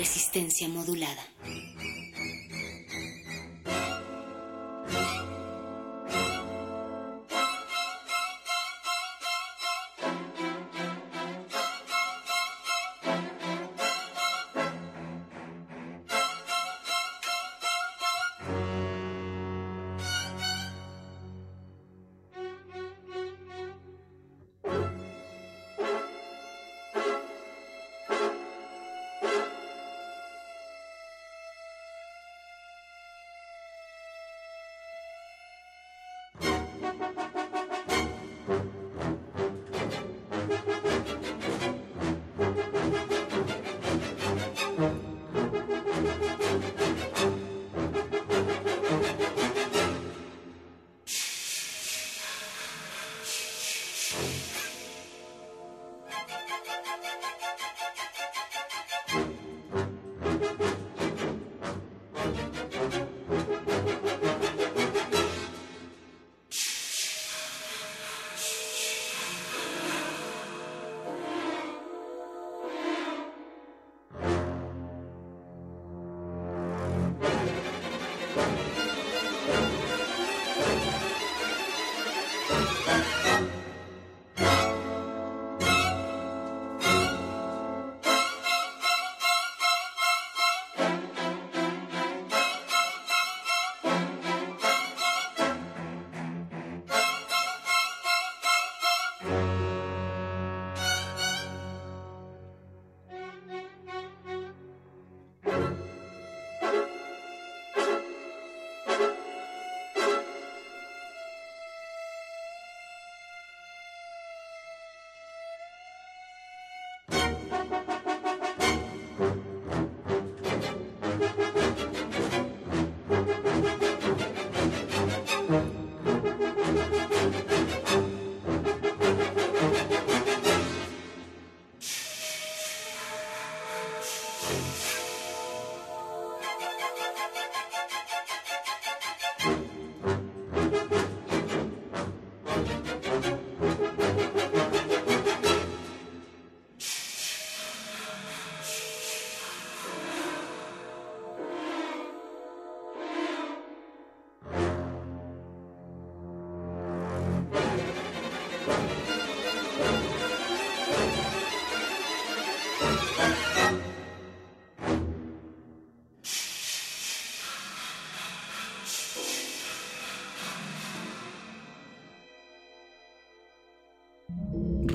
Resistencia modulada.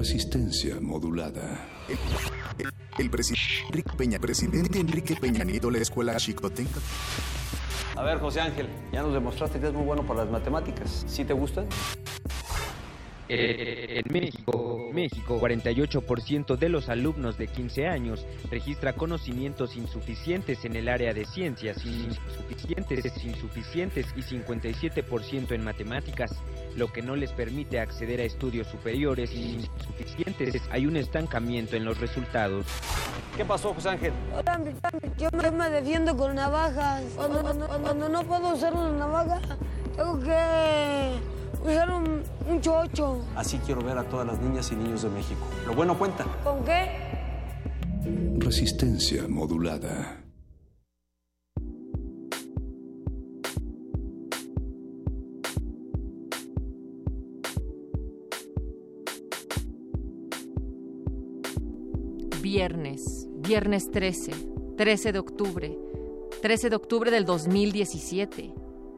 Resistencia modulada. El, presidente Enrique Peña, presidente Enrique Peña Nieto, la escuela Chicotenca. A ver, José Ángel, ya nos demostraste que es muy bueno para las matemáticas. ¿Sí te gustan? Eh, en México, México, 48% de los alumnos de 15 años registra conocimientos insuficientes en el área de ciencias, insuficientes, insuficientes y 57% en matemáticas, lo que no les permite acceder a estudios superiores insuficientes. Hay un estancamiento en los resultados. ¿Qué pasó, José Ángel? Yo me defiendo con navajas. Cuando, cuando no puedo usar una navaja, tengo que usar un, un chocho. Así quiero ver a todas las niñas y niños de México. Lo bueno cuenta. ¿Con qué? Resistencia modulada. Viernes, viernes 13, 13 de octubre, 13 de octubre del 2017.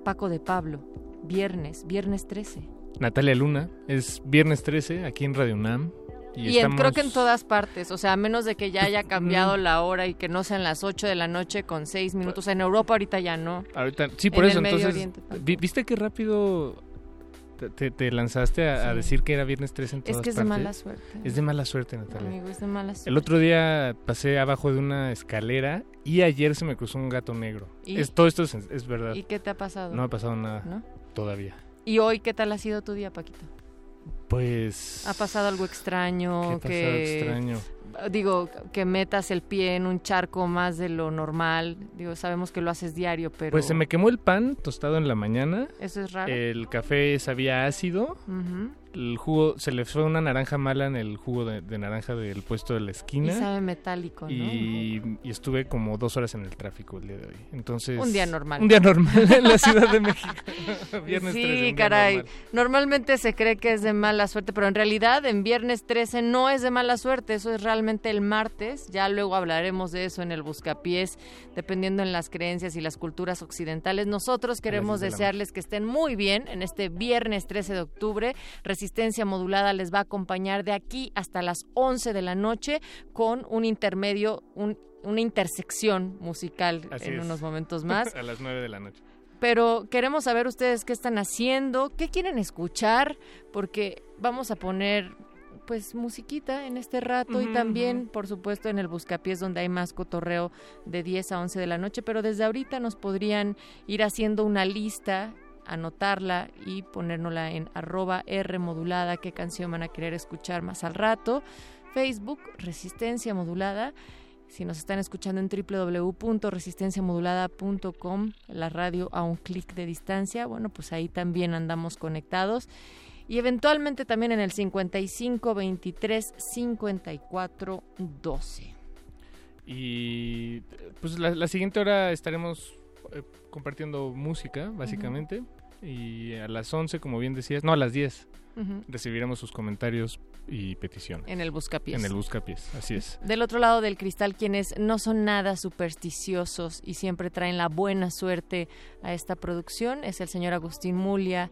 Paco de Pablo, viernes, viernes 13. Natalia Luna, es viernes 13 aquí en Radio UNAM. Y, Y, en- creo estamos- que en todas partes, o sea, a menos de que ya haya cambiado la hora y que no sean las 8 de la noche con 6 minutos. En Europa ahorita ya no. Ahorita, sí, por En eso, entonces, Oriente ¿viste qué rápido te, te- te lanzaste a, decir que era viernes 13 en Es todas que es de mala suerte. Es de mala suerte, Natalia. Amigo, es de mala suerte. El otro día pasé abajo de una escalera y ayer se me cruzó un gato negro. ¿Y? Es, todo esto es, es verdad. ¿Y qué te ha pasado? No me ha pasado nada ¿No? todavía. ¿Y hoy qué tal ha sido tu día, Paquito? Pues... ¿Ha pasado algo extraño? ¿Qué ha pasado que, extraño? Digo, que metas el pie en un charco más de lo normal. Digo, sabemos que lo haces diario, pero... Pues se me quemó el pan tostado en la mañana. Eso es raro. El café sabía ácido. Ujú. El jugo, se le fue una naranja mala en el jugo de, de naranja del puesto de la Y esquina. sabe metálico, ¿no? Y, y estuve como dos horas en el tráfico el día de hoy. Entonces, Un día normal. Un día normal en la Ciudad de México. Viernes sí, 13, un día caray. normal. Normalmente se cree que es de mala suerte, pero en realidad en viernes 13 no es de mala suerte, eso es realmente el martes. Ya luego hablaremos de eso en el Buscapiés, dependiendo en las creencias y las culturas occidentales. Nosotros queremos 10 de la desearles que estén muy bien en este viernes 13 de octubre. Resistencia modulada les va a acompañar de aquí hasta las 11 de la noche con un intermedio, un- una intersección musical Así en es. unos momentos más. A las 9 de la noche. pero queremos saber ustedes qué están haciendo, qué quieren escuchar, porque vamos a poner pues musiquita en este rato y también, por supuesto, en el Buscapiés donde hay más cotorreo de 10 a 11 de la noche, pero desde ahorita nos podrían ir haciendo una lista, anotarla y ponérnosla en arroba R modulada, qué canción van a querer escuchar más al rato. Facebook, Resistencia Modulada. Si nos están escuchando en www.resistenciamodulada.com, la radio a un clic de distancia, bueno, pues ahí también andamos conectados. Y eventualmente también en el 55 23 54 12. Y pues la, la siguiente hora estaremos eh, compartiendo música, básicamente. Y a las 11, como bien decías, no, a las 10, Ujú. recibiremos sus comentarios y peticiones. En el Buscapiés. En el Buscapiés, así es. Del otro lado del cristal, quienes no son nada supersticiosos y siempre traen la buena suerte a esta producción, es el señor Agustín Mulia,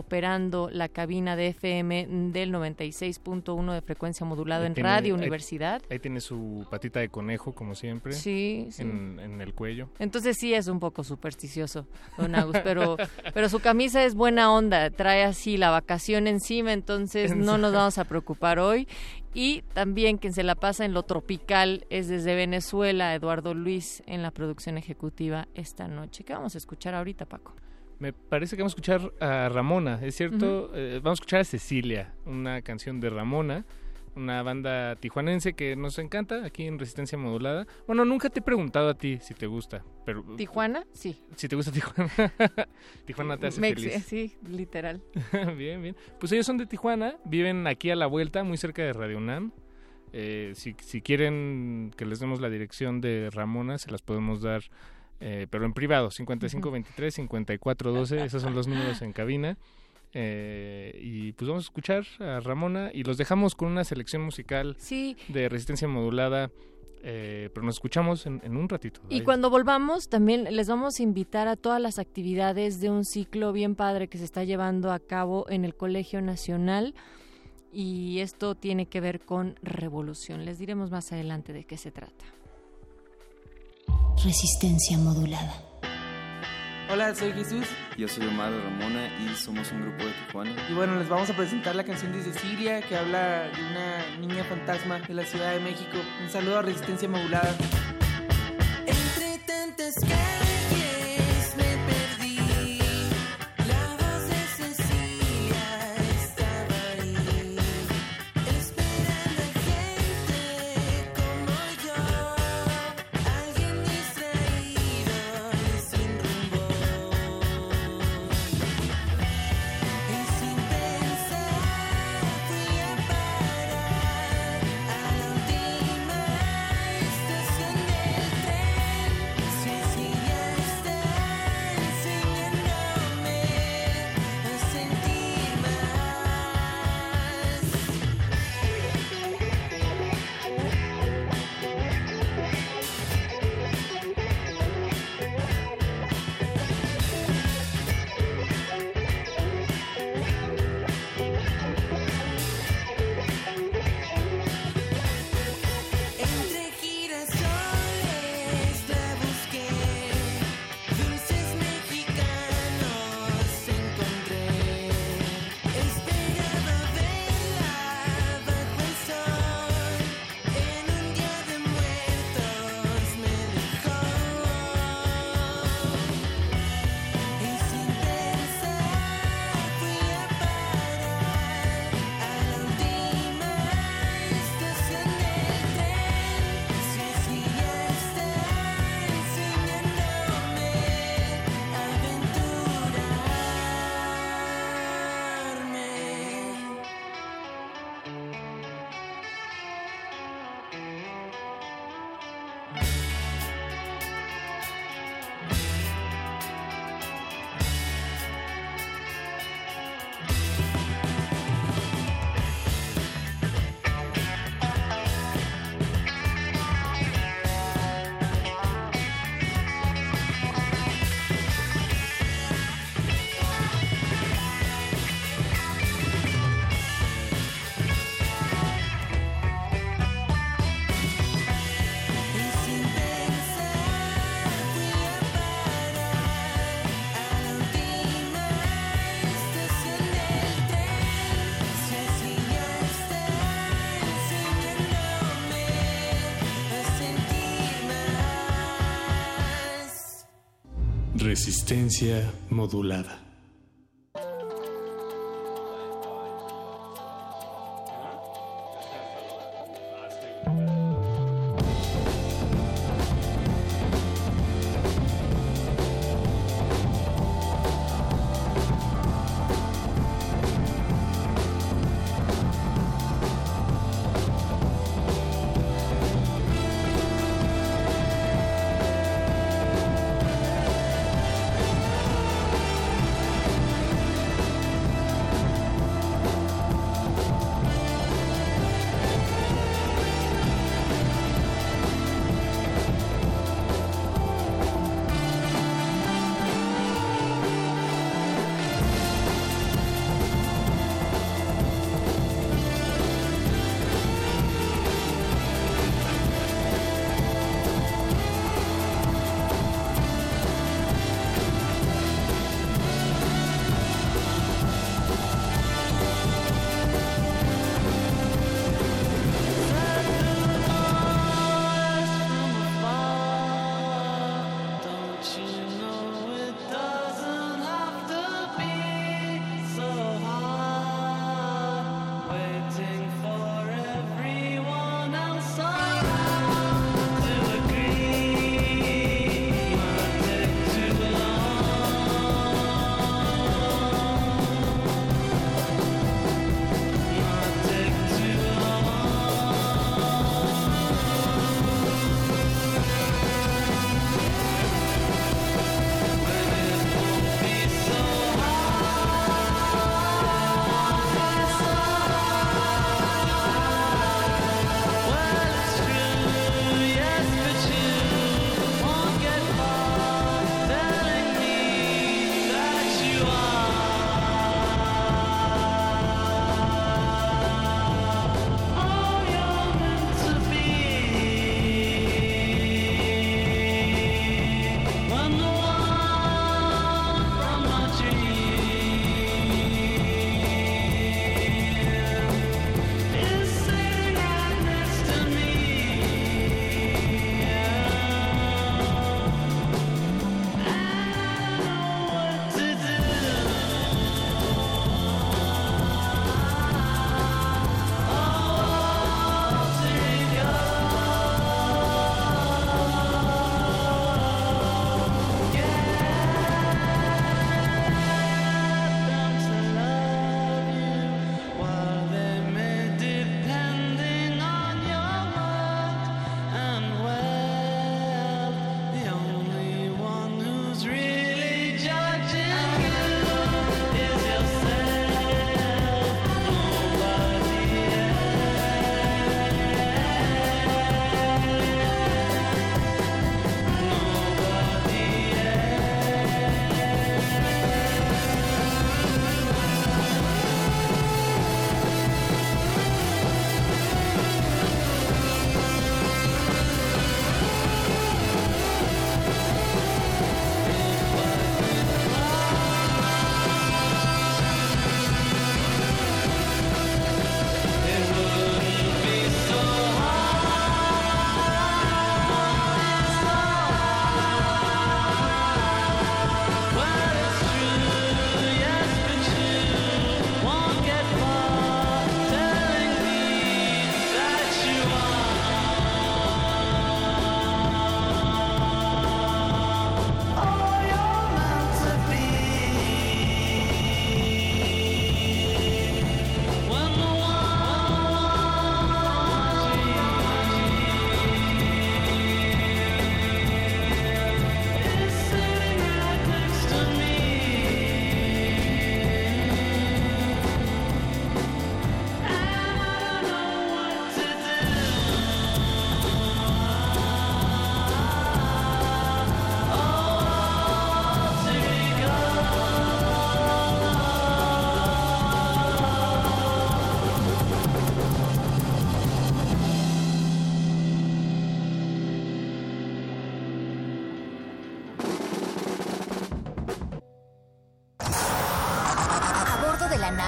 operando la cabina de FM del 96.1 de frecuencia modulada Ahí en tiene- Radio ahí- Universidad. Ahí tiene su patita de conejo, como siempre. Sí, sí. En, en el cuello. Entonces sí es un poco supersticioso, don Agus, pero, pero su camisa es buena onda, trae así la vacación encima, entonces no nos vamos a preocupar hoy. Y también quien se la pasa en lo tropical es desde Venezuela, Eduardo Luis, en la producción ejecutiva esta noche. ¿Qué vamos a escuchar ahorita, Paco? Me parece que vamos a escuchar a Ramona, ¿es cierto? Eh, vamos a escuchar a Cecilia, una canción de Ramona, una banda tijuanense que nos encanta aquí en Resistencia Modulada. Bueno, nunca te he preguntado a ti si te gusta, pero ¿Tijuana? Sí. si te gusta Tijuana. Tijuana te hace Me- feliz. Sí, literal. bien, bien. Pues ellos son de Tijuana, viven aquí a la vuelta, muy cerca de Radio UNAM. Eh, si, si quieren que les demos la dirección de Ramona, se las podemos dar, eh, pero en privado, 5523-5412, esos son los números en cabina. Eh, y pues vamos a escuchar a Ramona y los dejamos con una selección musical Sí. de resistencia modulada, eh, pero nos escuchamos en, en un ratito. Y Ahí. cuando volvamos, también les vamos a invitar a todas las actividades de un ciclo bien padre que se está llevando a cabo en el Colegio Nacional. Y esto tiene que ver con revolución. Les diremos más adelante de qué se trata. Resistencia modulada. Hola, soy Jesús Yo soy Omar de Ramona y somos un grupo de Tijuana. y bueno, les vamos a presentar la canción de Cecilia que habla de una niña fantasma de la Ciudad de México. Un saludo a Resistencia Modulada. Resistencia modulada.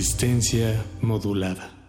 Resistencia modulada.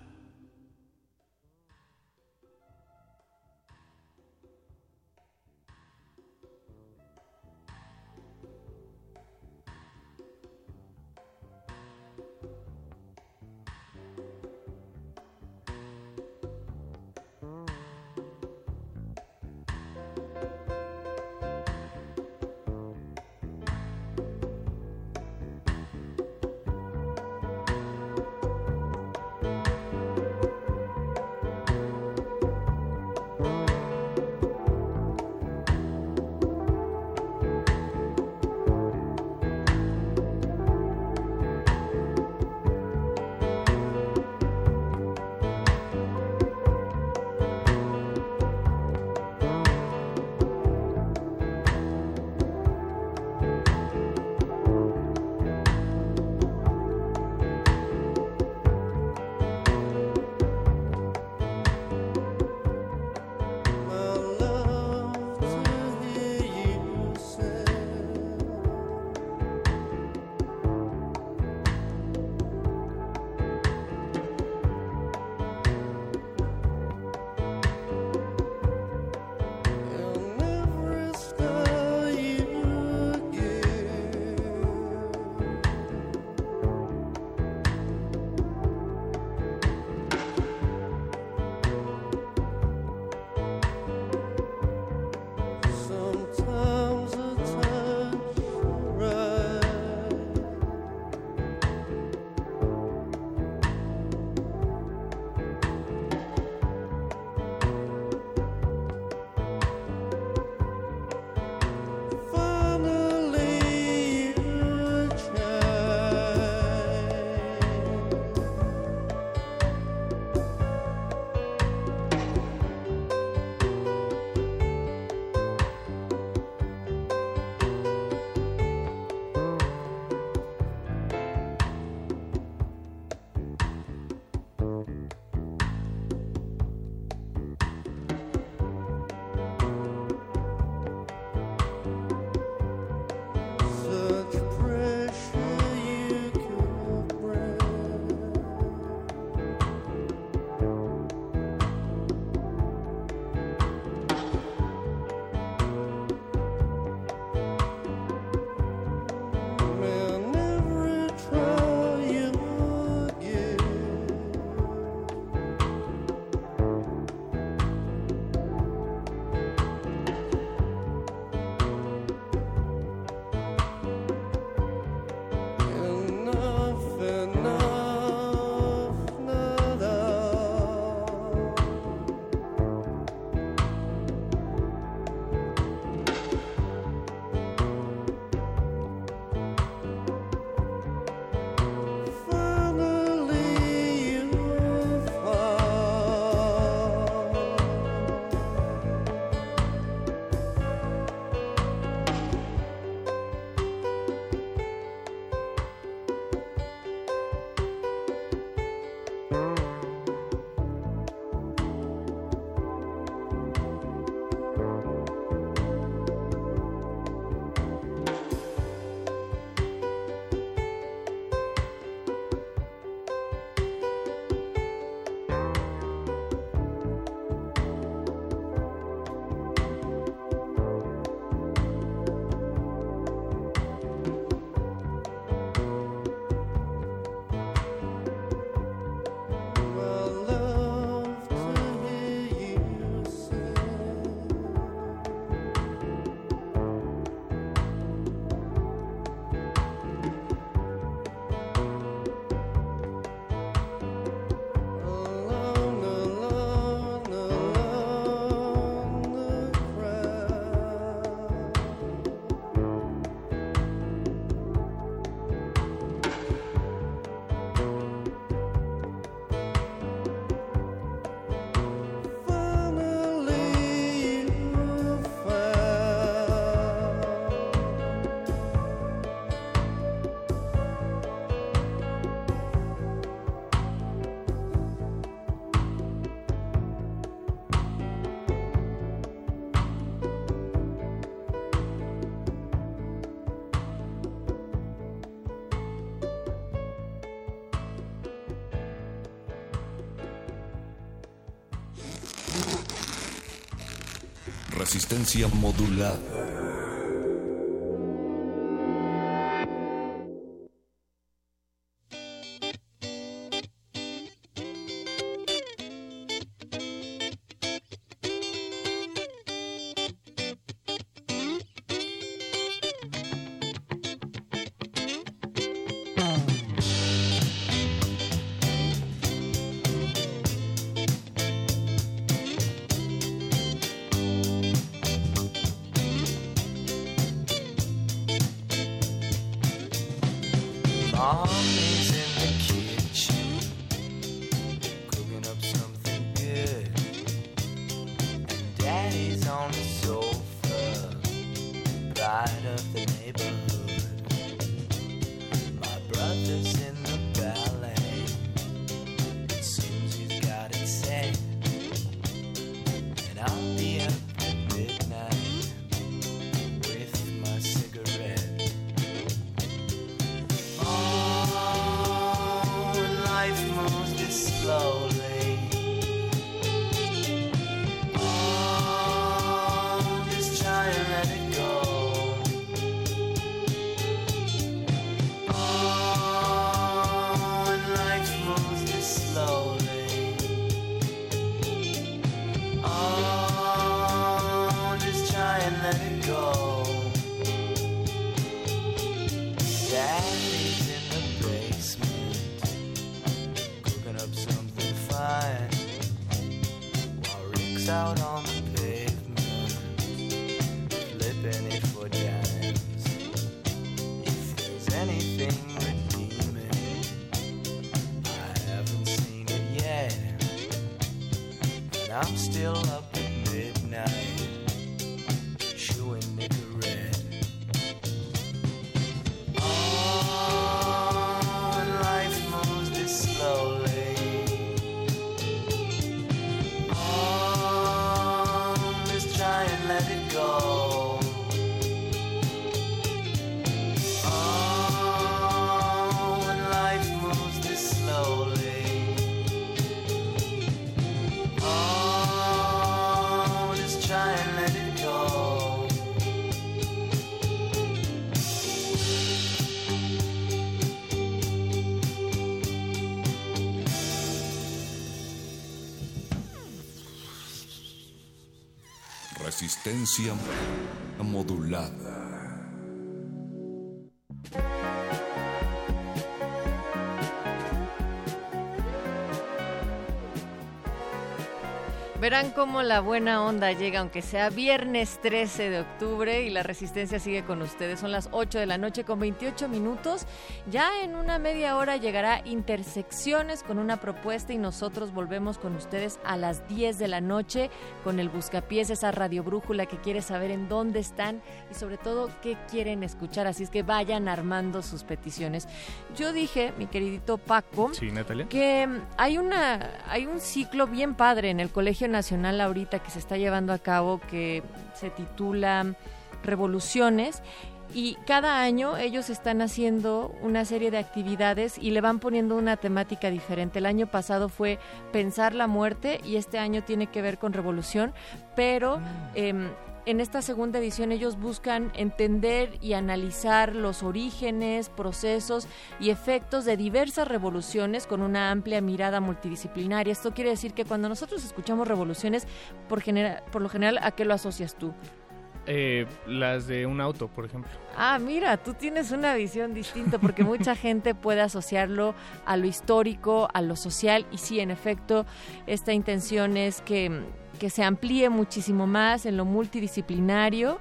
Resistencia modulada. Resistencia modulada. Verán cómo la buena onda llega, aunque sea viernes 13 de octubre y la resistencia sigue con ustedes. Son las 8 de la noche con 28 minutos. Ya en una media hora llegará Intersecciones con una propuesta y nosotros volvemos con ustedes a las 10 de la noche con el Buscapiés, esa radio brújula que quiere saber en dónde están y sobre todo qué quieren escuchar. Así es que vayan armando sus peticiones. Yo dije, mi queridito Paco, Sí, que hay una hay un ciclo bien padre en el Colegio Nacional ahorita que se está llevando a cabo que se titula Revoluciones y cada año ellos están haciendo una serie de actividades y le van poniendo una temática diferente. El año pasado fue pensar la muerte y este año tiene que ver con revolución, pero em, en esta segunda edición ellos buscan entender y analizar los orígenes, procesos y efectos de diversas revoluciones con una amplia mirada multidisciplinaria. Esto quiere decir que cuando nosotros escuchamos revoluciones, por, genera- por lo general, ¿a qué lo asocias tú? Eh, las de un auto, por ejemplo. Ah, mira, tú tienes una visión distinta porque mucha gente puede asociarlo a lo histórico, a lo social y sí, en efecto, esta intención es que, que se amplíe muchísimo más en lo multidisciplinario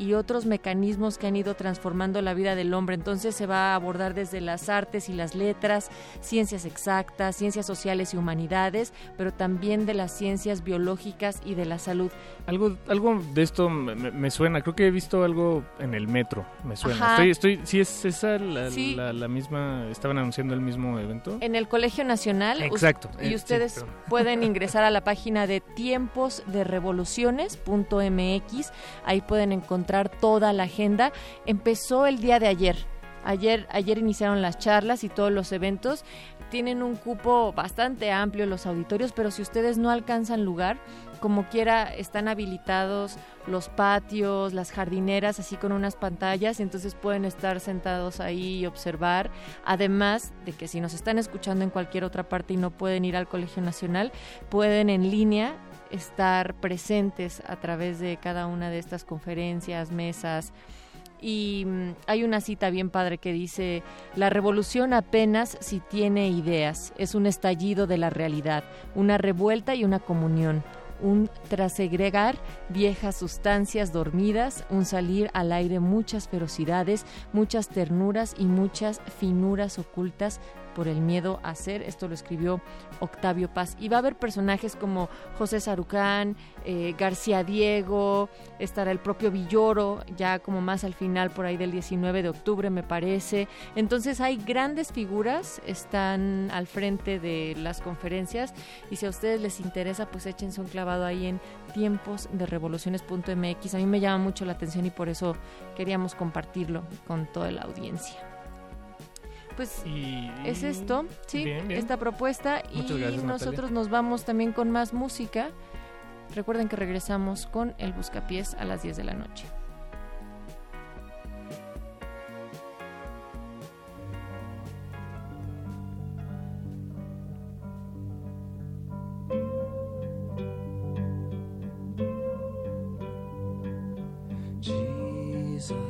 y otros mecanismos que han ido transformando la vida del hombre. Entonces se va a abordar desde las artes y las letras, ciencias exactas, ciencias sociales y humanidades, pero también de las ciencias biológicas y de la salud. Algo, algo de esto me, suena. Creo que he visto algo en el metro. Me suena. Ajá. Estoy, estoy, sí es esa la, Sí. la, la misma. Estaban anunciando el mismo evento. En el Colegio Nacional. Exacto, eh, Y sí, ustedes pueden ingresar a la página de tiemposderevoluciones.mx. Ahí pueden encontrar toda la agenda. Empezó el día de ayer. Ayer, ayer iniciaron las charlas y todos los eventos. tienen un cupo bastante amplio los auditorios, pero si ustedes no alcanzan lugar, como quiera están habilitados los patios, las jardineras, así con unas pantallas, entonces pueden estar sentados ahí y observar. Además de que si nos están escuchando en cualquier otra parte y no pueden ir al Colegio Nacional, pueden en línea estar presentes a través de cada una de estas conferencias, mesas, y mm, hay una cita bien padre que dice, la revolución apenas si tiene ideas, es un estallido de la realidad, una revuelta y una comunión, un trasegregar viejas sustancias dormidas, un salir al aire muchas ferocidades, muchas ternuras y muchas finuras ocultas por el miedo a ser. Esto lo escribió Octavio Paz. Y va a haber personajes como José Sarucán, eh, García Diego, estará el propio Villoro, ya como más al final, por ahí del 19 de octubre, me parece. Entonces hay grandes figuras, están al frente de las conferencias. Y si a ustedes les interesa, pues échense un clavado ahí en tiempos de revoluciones.mx. A mí me llama mucho la atención y por eso queríamos compartirlo con toda la audiencia pues es esto, sí, Bien, bien. esta propuesta Muchas y gracias, nosotros Natalia. nos vamos también con más música. Recuerden que regresamos con el Buscapiés a las 10 de la noche. Jesus,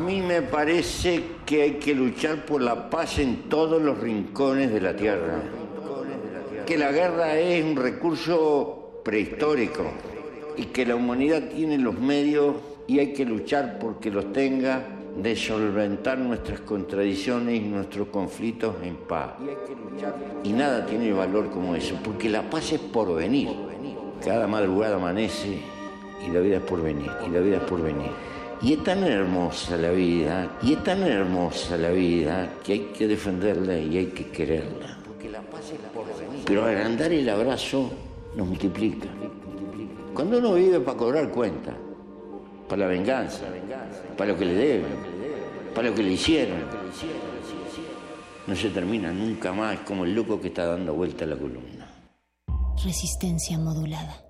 A, mí me parece que hay que luchar por la paz en todos los rincones de la tierra. Que la guerra es un recurso prehistórico y que la humanidad tiene los medios y hay que luchar porque los tenga de solventar nuestras contradicciones y nuestros conflictos en paz. Y nada tiene valor como eso, porque la paz es por venir. Cada madrugada amanece y la vida es por venir, y la vida es por venir. Y es tan hermosa la vida, y es tan hermosa la vida que hay que defenderla y hay que quererla. Pero agrandar el abrazo nos multiplica. Cuando uno vive para cobrar cuenta, para la venganza, para lo que le deben, para lo que le hicieron, no se termina nunca más como el loco que está dando vuelta a la columna. Resistencia modulada.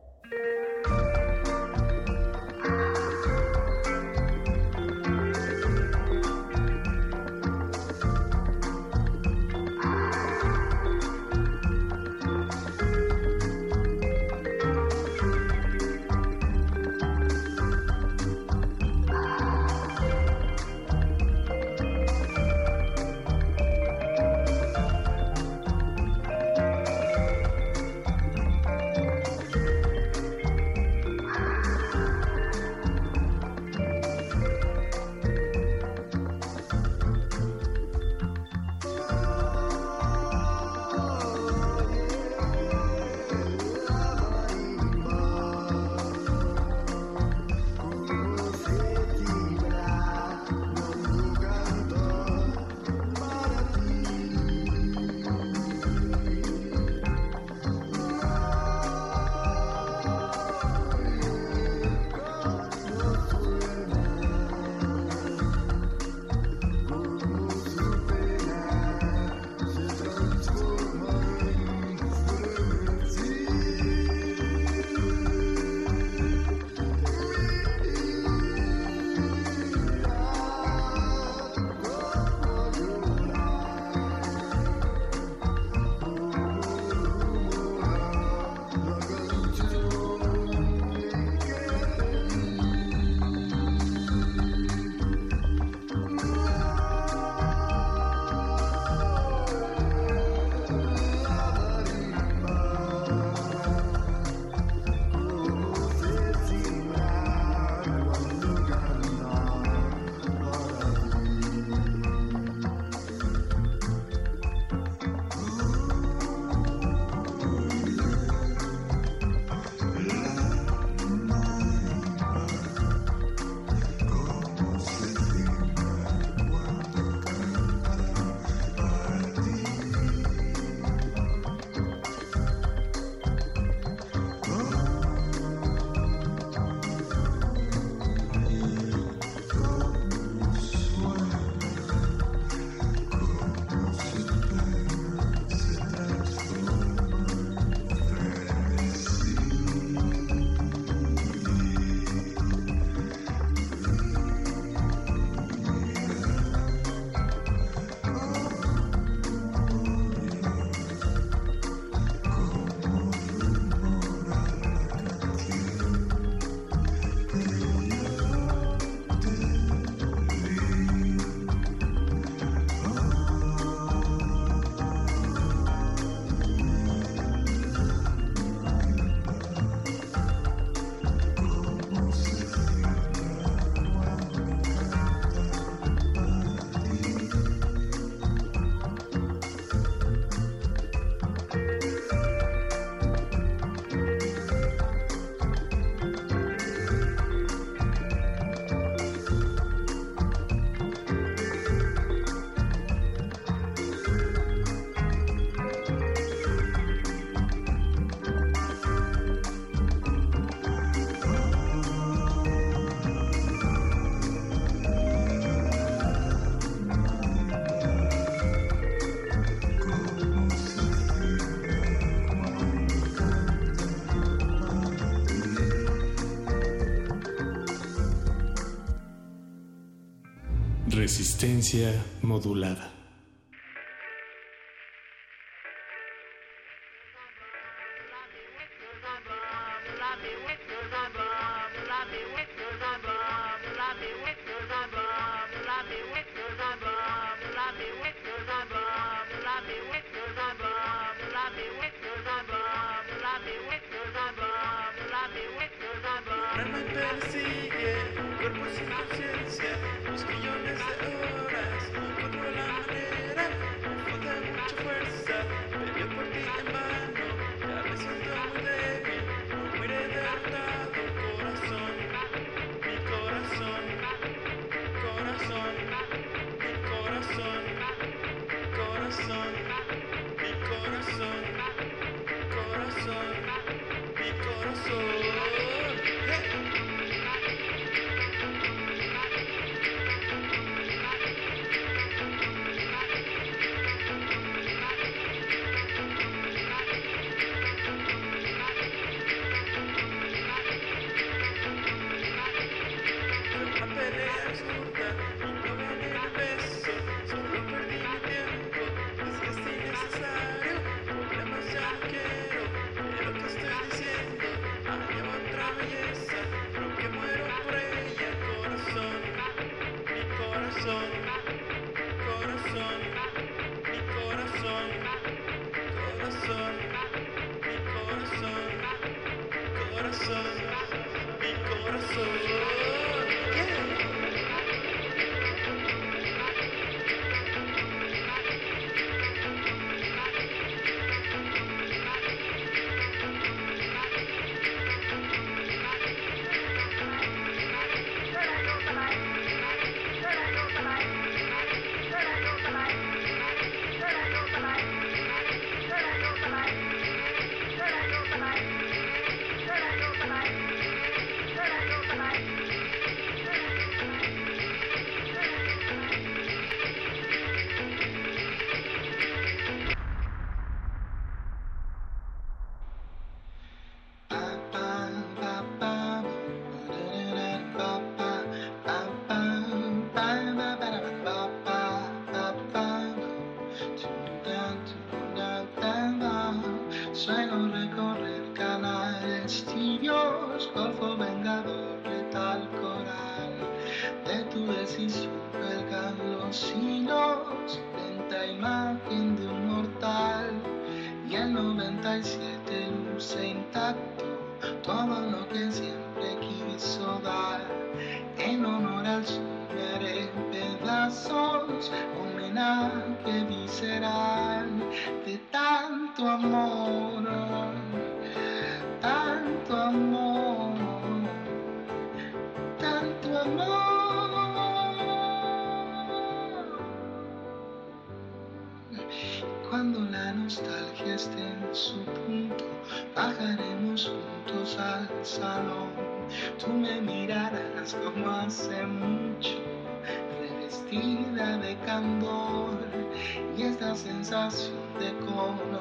Modulada.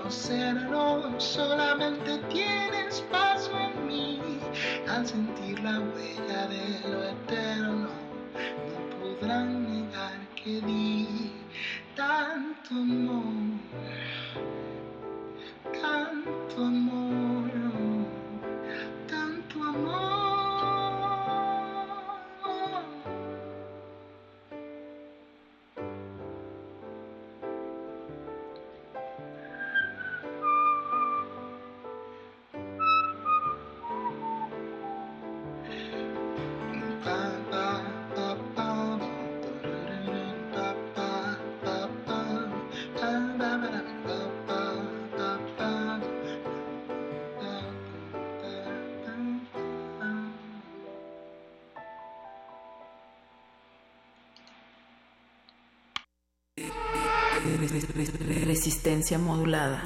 conocerlo, solamente tienes espacio en mí. Al sentir la huella de lo eterno, no podrán negar que di tanto amor, tanto amor, tanto amor. modulada.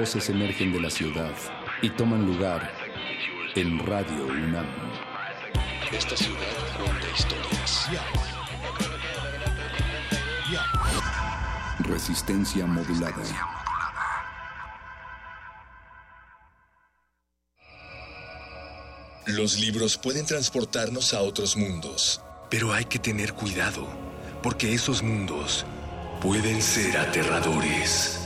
Voces emergen de la ciudad y toman lugar en Radio UNAM. Esta ciudad cuenta historias. Resistencia modulada. Los libros pueden transportarnos a otros mundos, pero hay que tener cuidado, porque esos mundos pueden ser aterradores.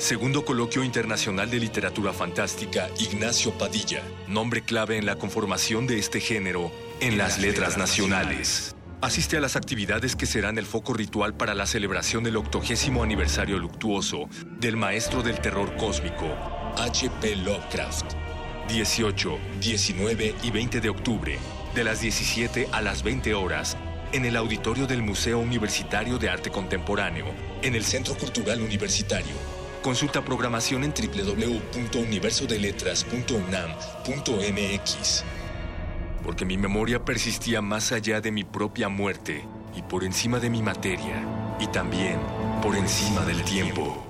Segundo Coloquio Internacional de Literatura Fantástica, Ignacio Padilla, nombre clave en la conformación de este género en las letras nacionales. Asiste a las actividades que serán el foco ritual para la celebración del octogésimo aniversario luctuoso del maestro del terror cósmico, H.P. Lovecraft. 18, 19 y 20 de octubre, de las 17 a las 20 horas, en el auditorio del Museo Universitario de Arte Contemporáneo, en el Centro Cultural Universitario. Consulta programación en www.universodeletras.unam.mx. Porque mi memoria persistía más allá de mi propia muerte y por encima de mi materia y también por encima del tiempo.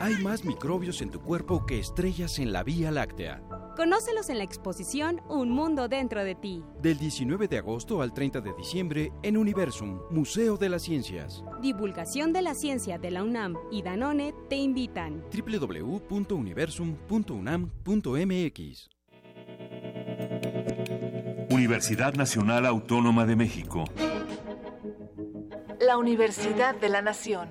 Hay más microbios en tu cuerpo que estrellas en la Vía Láctea. Conócelos en la exposición Un Mundo Dentro de Ti. Del 19 de agosto al 30 de diciembre en Universum, Museo de las Ciencias. Divulgación de la ciencia de la UNAM y Danone te invitan. www.universum.unam.mx Universidad Nacional Autónoma de México. La Universidad de la Nación.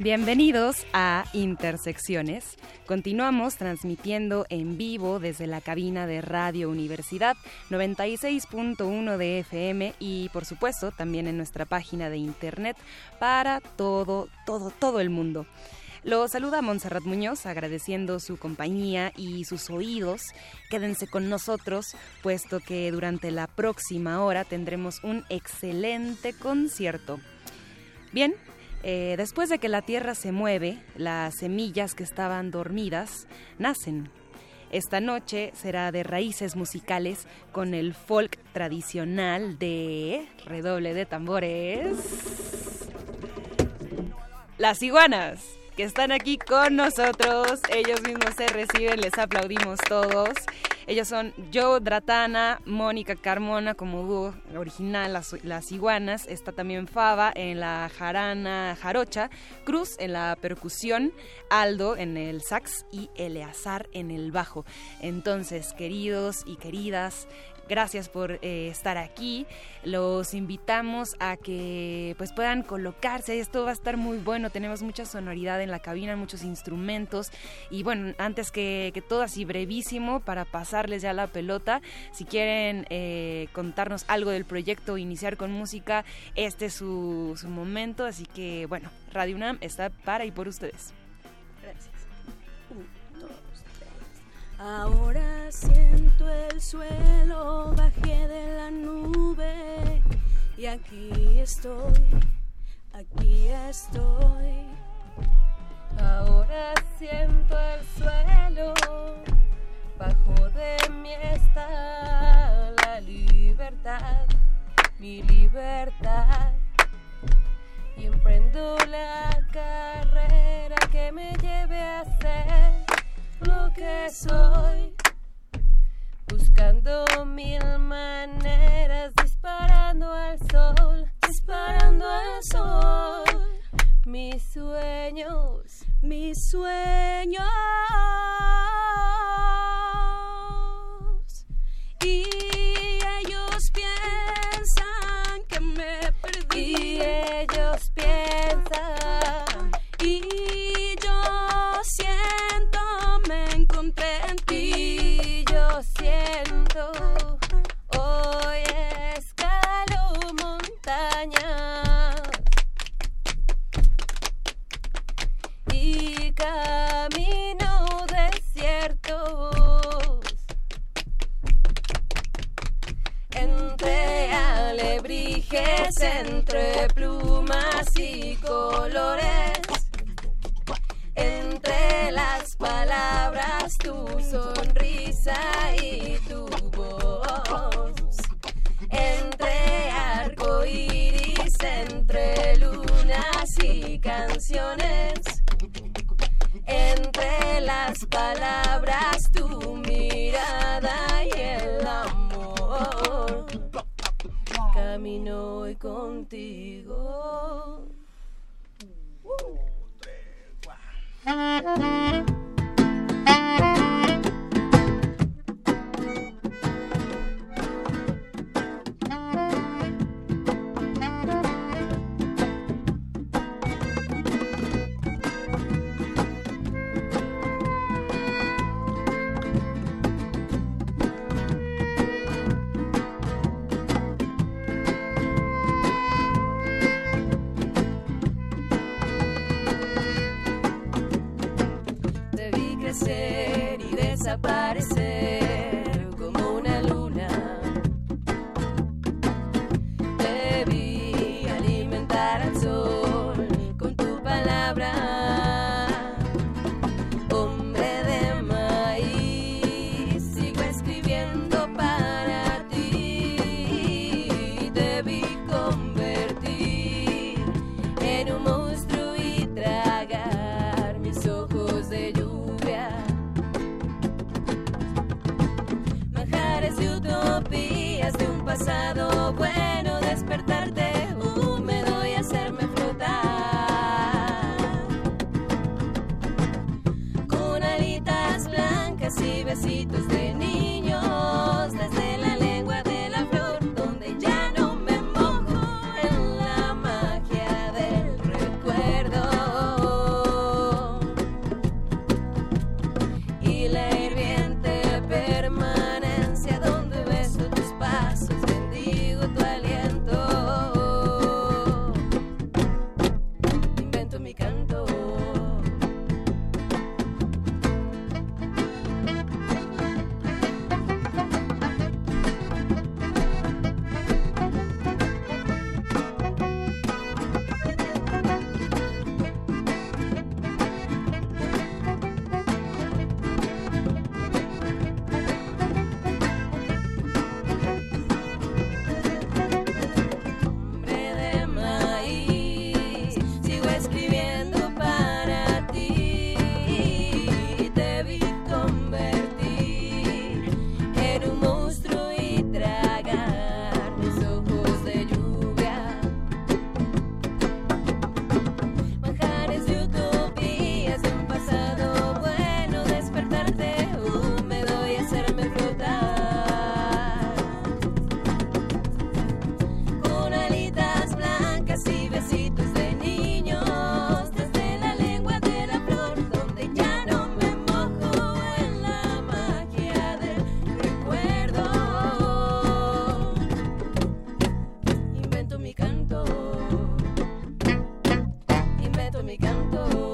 Bienvenidos a Intersecciones. Continuamos transmitiendo en vivo desde la cabina de Radio Universidad 96.1 de FM y por supuesto también en nuestra página de internet para todo, todo, todo el mundo. Lo saluda Montserrat Muñoz agradeciendo su compañía y sus oídos. Quédense con nosotros, puesto que durante la próxima hora tendremos un excelente concierto. Bien, eh, después de que la Tierra se mueve, las semillas que estaban dormidas nacen. Esta noche será de raíces musicales con el folk tradicional de redoble de tambores. Las iguanas. Que están aquí con nosotros. Ellos mismos se reciben, les aplaudimos todos. Ellos son Joe Dratana, Mónica Carmona como dúo original, las, las iguanas. Está también Fava en la jarana jarocha, Cruz en la percusión, Aldo en el sax y Eleazar en el bajo. Entonces, queridos y queridas, Gracias por eh, estar aquí. Los invitamos a que pues puedan colocarse. Esto va a estar muy bueno. Tenemos mucha sonoridad en la cabina, muchos instrumentos. Y bueno, antes que, todo así brevísimo para pasarles ya la pelota. Si quieren eh, contarnos algo del proyecto, iniciar con música, este es su, su momento. Así que bueno, Radio UNAM está para y por ustedes. Ahora siento el suelo, bajé de la nube y aquí estoy, aquí estoy. Ahora siento el suelo, bajo de mí está la libertad, mi libertad. Y emprendo la carrera que me lleve a ser lo que soy, buscando mil maneras, disparando al sol, disparando al sol, mis sueños, mis sueños. Y ellos piensan que me perdí. Y ellos piensan. Alebrijes, entre plumas y colores. Entre las palabras tu sonrisa y tu voz, entre arco iris, entre lunas y canciones, entre las palabras tu mirada y el amor. Camino hoy contigo. You. mi canto.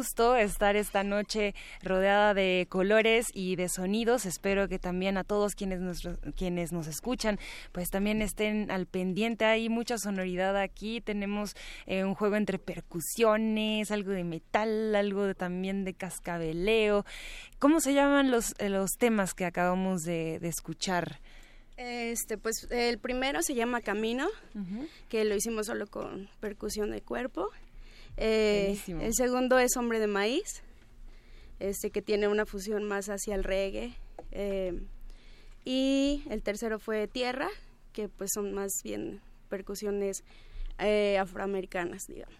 Gusto estar esta noche rodeada de colores y de sonidos. Espero que también a todos quienes nos, quienes nos escuchan, pues también estén al pendiente. Hay mucha sonoridad aquí. Tenemos eh, un juego entre percusiones, algo de metal, algo de- también de cascabeleo. ¿Cómo se llaman los, eh, los temas que acabamos de, de escuchar? Este, pues el primero se llama Camino, que lo hicimos solo con percusión de cuerpo. Eh, el segundo es Hombre de Maíz, este que tiene una fusión más hacia el reggae. Eh, y el tercero fue Tierra, que pues son más bien percusiones eh, afroamericanas, digamos.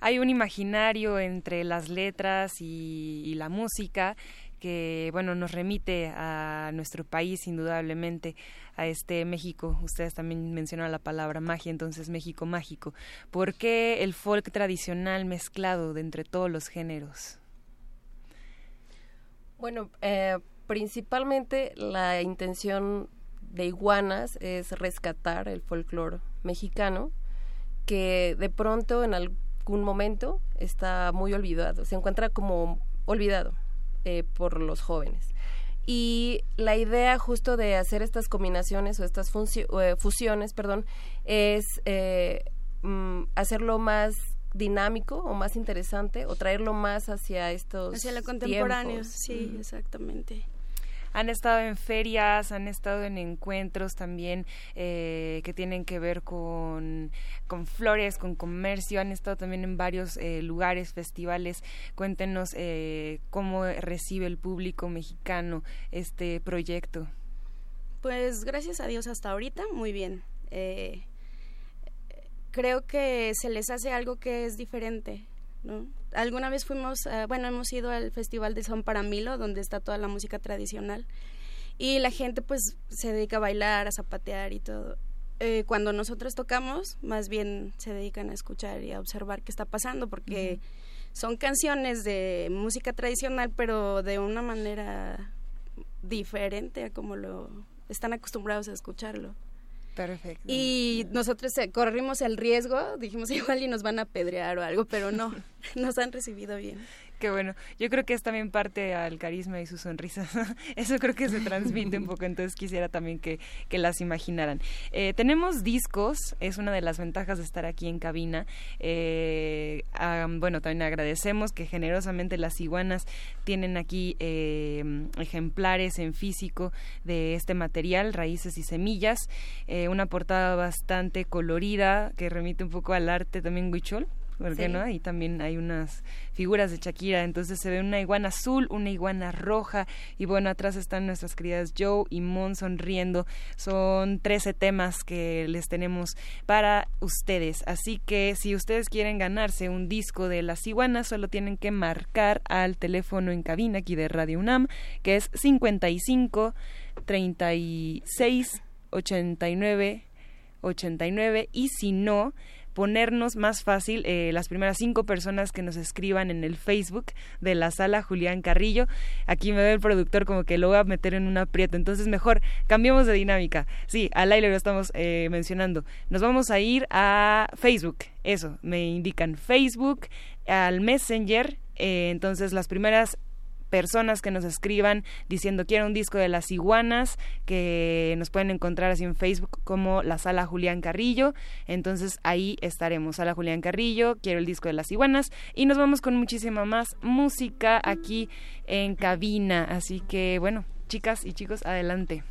hay un imaginario entre las letras y, y la música que bueno nos remite a nuestro país indudablemente a este México. Ustedes también mencionan la palabra magia entonces México mágico. ¿por qué el folk tradicional mezclado de entre todos los géneros? Bueno, eh, principalmente la intención de Iguanas es rescatar el folclore mexicano que de pronto en algún momento está muy olvidado, se encuentra como olvidado eh, por los jóvenes. Y la idea justo de hacer estas combinaciones o estas eh, fusiones, perdón, es eh, mm, hacerlo más dinámico o más interesante o traerlo más hacia estos Hacia lo contemporáneo, tiempos. sí, exactamente. Han estado en ferias, han estado en encuentros también eh, que tienen que ver con, con flores, con comercio, han estado también en varios eh, lugares, festivales. Cuéntenos eh, cómo recibe el público mexicano este proyecto. Pues gracias a Dios hasta ahorita, muy bien. Eh, creo que se les hace algo que es diferente, ¿no? Alguna vez fuimos, eh, bueno, hemos ido al Festival de Son Paramilo, donde está toda la música tradicional, y la gente pues se dedica a bailar, a zapatear y todo. Eh, cuando nosotros tocamos, más bien se dedican a escuchar y a observar qué está pasando, porque son canciones de música tradicional, pero de una manera diferente a como lo están acostumbrados a escucharlo. Perfecto. Y nosotros eh, corrimos el riesgo, dijimos igual y nos van a pedrear o algo, pero no, nos han recibido bien. Qué bueno. Yo creo que es también parte al carisma y su sonrisa. Eso creo que se transmite un poco, entonces quisiera también que, que las imaginaran. Eh, tenemos discos, es una de las ventajas de estar aquí en cabina. Eh, ah, bueno, también agradecemos que generosamente las iguanas tienen aquí eh, ejemplares en físico de este material, raíces y semillas. Eh, una portada bastante colorida que remite un poco al arte también huichol. ¿Por qué Sí. no? Ahí también hay unas figuras de Shakira, entonces se ve una iguana azul, una iguana roja y bueno, atrás están nuestras queridas Joe y Mon sonriendo. Son 13 temas que les tenemos para ustedes, así que si ustedes quieren ganarse un disco de las iguanas, solo tienen que marcar al teléfono en cabina aquí de Radio UNAM, que es 55 36 89 89 y si no ponernos más fácil eh, las primeras cinco personas que nos escriban en el Facebook de la sala Julián Carrillo. Aquí me ve el productor como que lo voy a meter en un aprieto. Entonces mejor cambiemos de dinámica. Sí, al aire lo estamos eh, mencionando. Nos vamos a ir a Facebook. Eso, me indican Facebook, al Messenger. eh, entonces las primeras personas que nos escriban diciendo quiero un disco de las iguanas que nos pueden encontrar así en Facebook como la sala Julián Carrillo. Entonces ahí estaremos. Sala Julián Carrillo quiero el disco de las iguanas y nos vamos con muchísima más música aquí en cabina. Así que bueno chicas y chicos adelante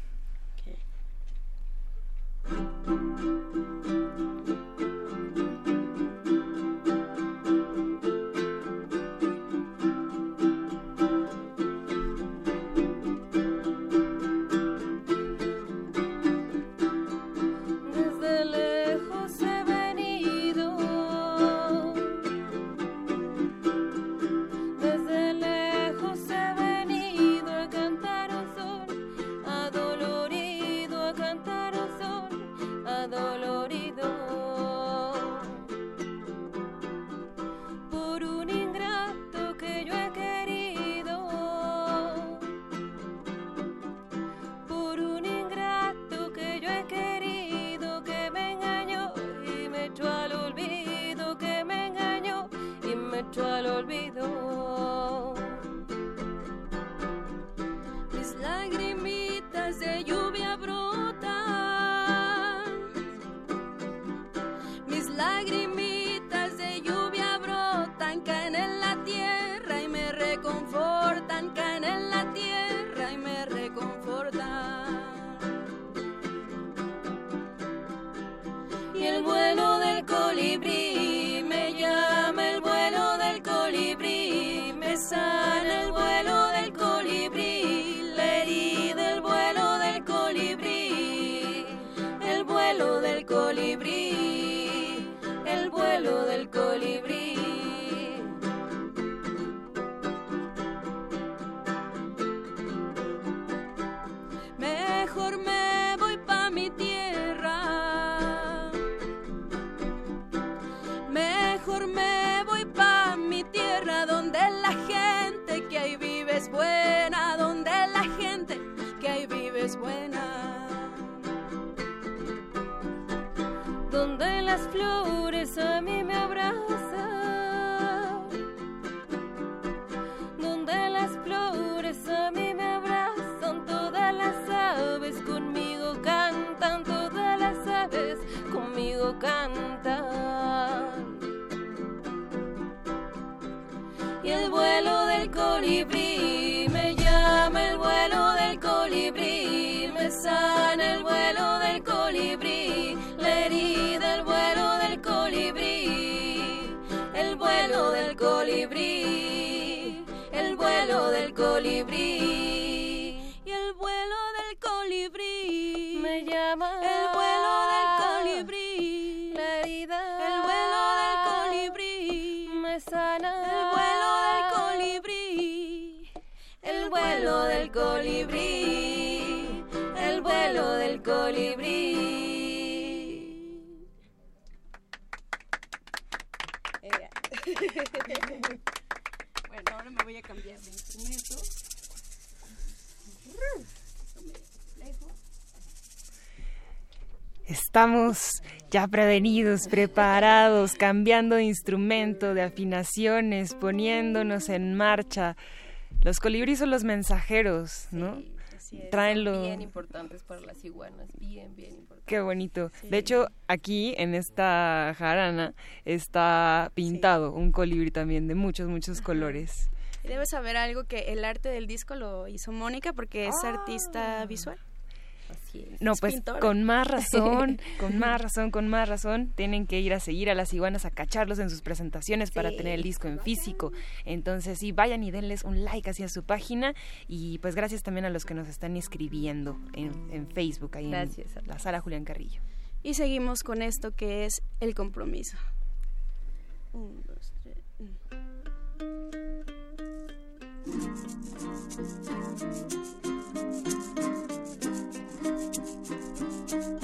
cantan. Y el vuelo del colibrí me llama, el vuelo del colibrí me sana, el vuelo del colibrí, la herida, el vuelo del colibrí, el vuelo del colibrí, el vuelo del colibrí. Y el vuelo del colibrí me llama, voy a cambiar de instrumento. Estamos ya prevenidos, preparados, cambiando de instrumento, de afinaciones, poniéndonos en marcha. Los colibríes son los mensajeros, ¿no? Traen lo... Bien importantes para las iguanas, bien, bien importantes. Qué bonito. De hecho, aquí en esta jarana está pintado un colibrí también de muchos, muchos colores. Y debes saber algo que el arte del disco lo hizo Mónica porque es artista visual. No, Es pues pintora. con más razón, con más razón, con más razón, tienen que ir a seguir a las iguanas, a cacharlos en sus presentaciones para tener el disco en físico. Entonces, sí, vayan y denles un like hacia su página y pues gracias también a los que nos están escribiendo en, en Facebook, ahí Gracias. en la sala Julián Carrillo. Y seguimos con esto que es el compromiso. Un, dos, tres. mm. Thank you.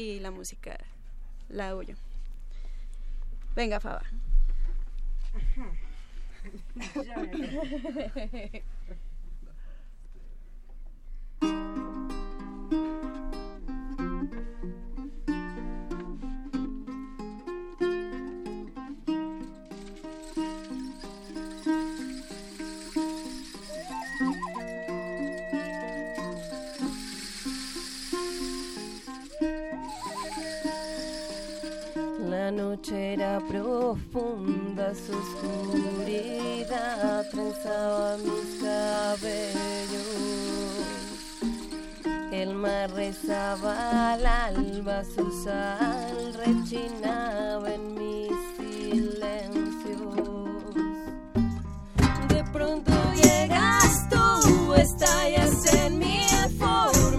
Y la música la hago. Venga, Faba. La noche era profunda, su oscuridad trenzaba mis cabellos. El mar rezaba al alba, su sal rechinaba en mis silencios. De pronto llegas tú, estallas en mil formas,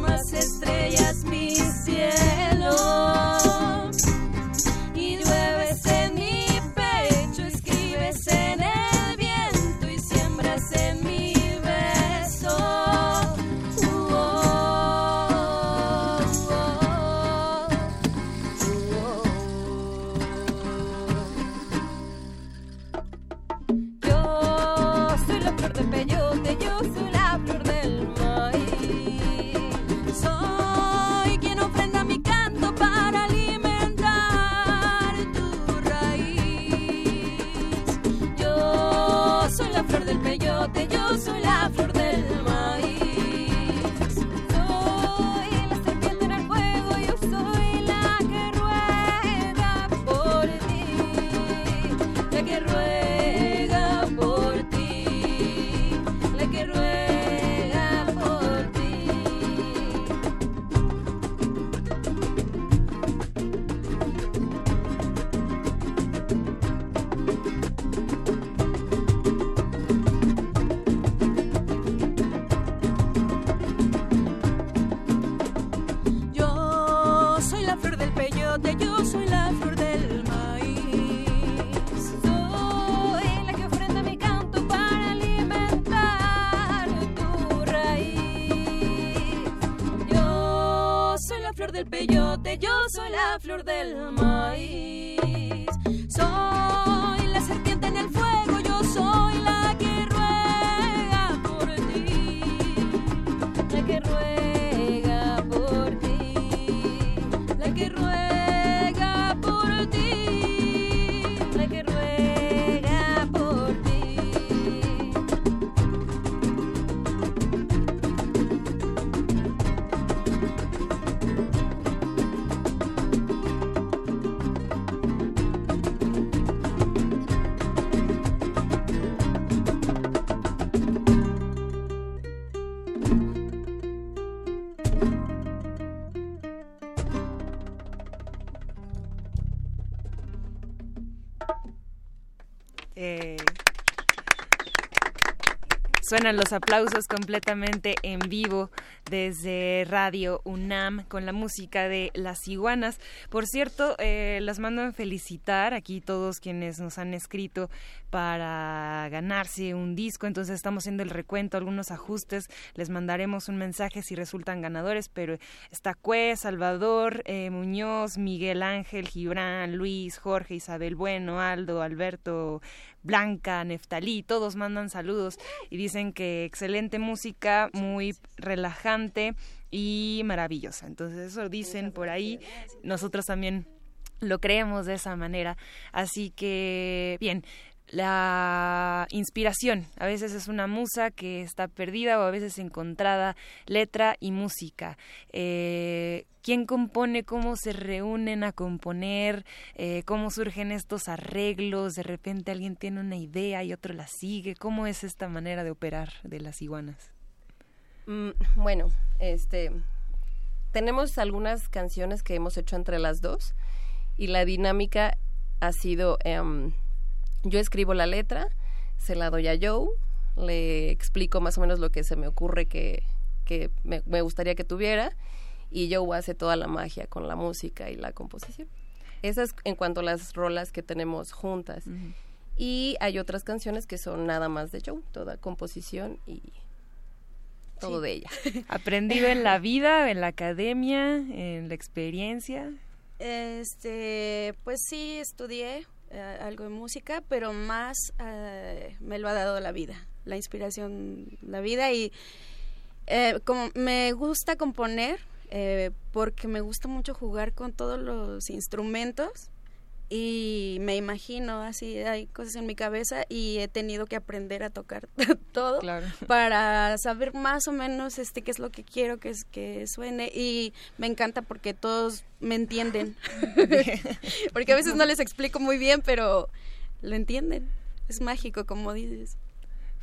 Los aplausos completamente en vivo desde Radio UNAM con la música de Las Iguanas. Por cierto, eh, las mando a felicitar aquí todos quienes nos han escrito para ganarse un disco. Entonces estamos haciendo el recuento, algunos ajustes. Les mandaremos un mensaje si resultan ganadores, pero está Cue, Salvador, eh, Muñoz, Miguel Ángel, Gibran, Luis, Jorge, Isabel Bueno, Aldo, Alberto, Blanca, Neftalí, todos mandan saludos y dicen que excelente música, muy relajante y maravillosa. Entonces eso dicen por ahí, nosotros también lo creemos de esa manera. Así que, bien, la inspiración. A veces es una musa que está perdida o a veces encontrada, letra y música. Eh, ¿Quién compone? ¿Cómo se reúnen a componer? Eh, ¿Cómo surgen estos arreglos? De repente alguien tiene una idea y otro la sigue. ¿Cómo es esta manera de operar de las iguanas? Mm, bueno, este tenemos algunas canciones que hemos hecho entre las dos y la dinámica ha sido em, yo escribo la letra, se la doy a Joe, le explico más o menos lo que se me ocurre que, que me, me gustaría que tuviera y Joe hace toda la magia con la música y la composición. Esa es en cuanto a las rolas que tenemos juntas. Y hay otras canciones que son nada más de Joe, toda composición y todo de ella. ¿Aprendido en la vida, en la academia, en la experiencia? Este, pues sí, estudié eh, algo de música, pero más eh, me lo ha dado la vida, la inspiración, la vida. Y eh, como me gusta componer eh, porque me gusta mucho jugar con todos los instrumentos y me imagino así hay cosas en mi cabeza y he tenido que aprender a tocar todo para saber más o menos este qué es lo que quiero que es que suene. Y me encanta porque todos me entienden. Porque a veces no les explico muy bien pero lo entienden. Es mágico como dices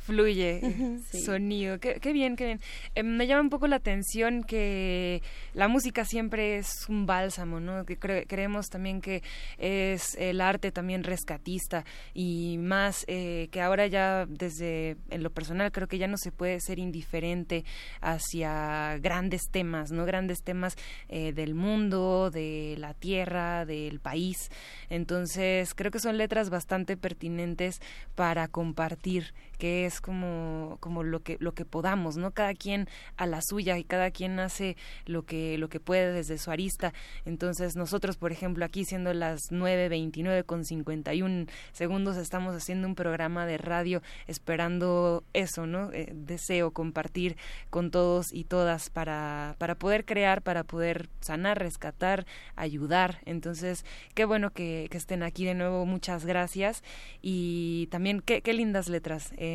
fluye sí. sonido. Qué, qué bien, qué bien. Eh, me llama un poco la atención que la música siempre es un bálsamo, ¿no? Que cre- creemos también que es el arte también rescatista y más eh, que ahora ya desde en lo personal creo que ya no se puede ser indiferente hacia grandes temas, ¿no? Grandes temas eh, del mundo, de la tierra, del país. Entonces creo que son letras bastante pertinentes para compartir que es como como lo que lo que podamos no cada quien a la suya y cada quien hace lo que lo que puede desde su arista. Entonces nosotros por ejemplo aquí siendo las 9.29 con 51 segundos estamos haciendo un programa de radio esperando eso no Eh, deseo compartir con todos y todas para para poder crear para poder sanar rescatar ayudar. Entonces qué bueno que, estén aquí de nuevo. Muchas gracias. Y también qué, qué lindas letras eh,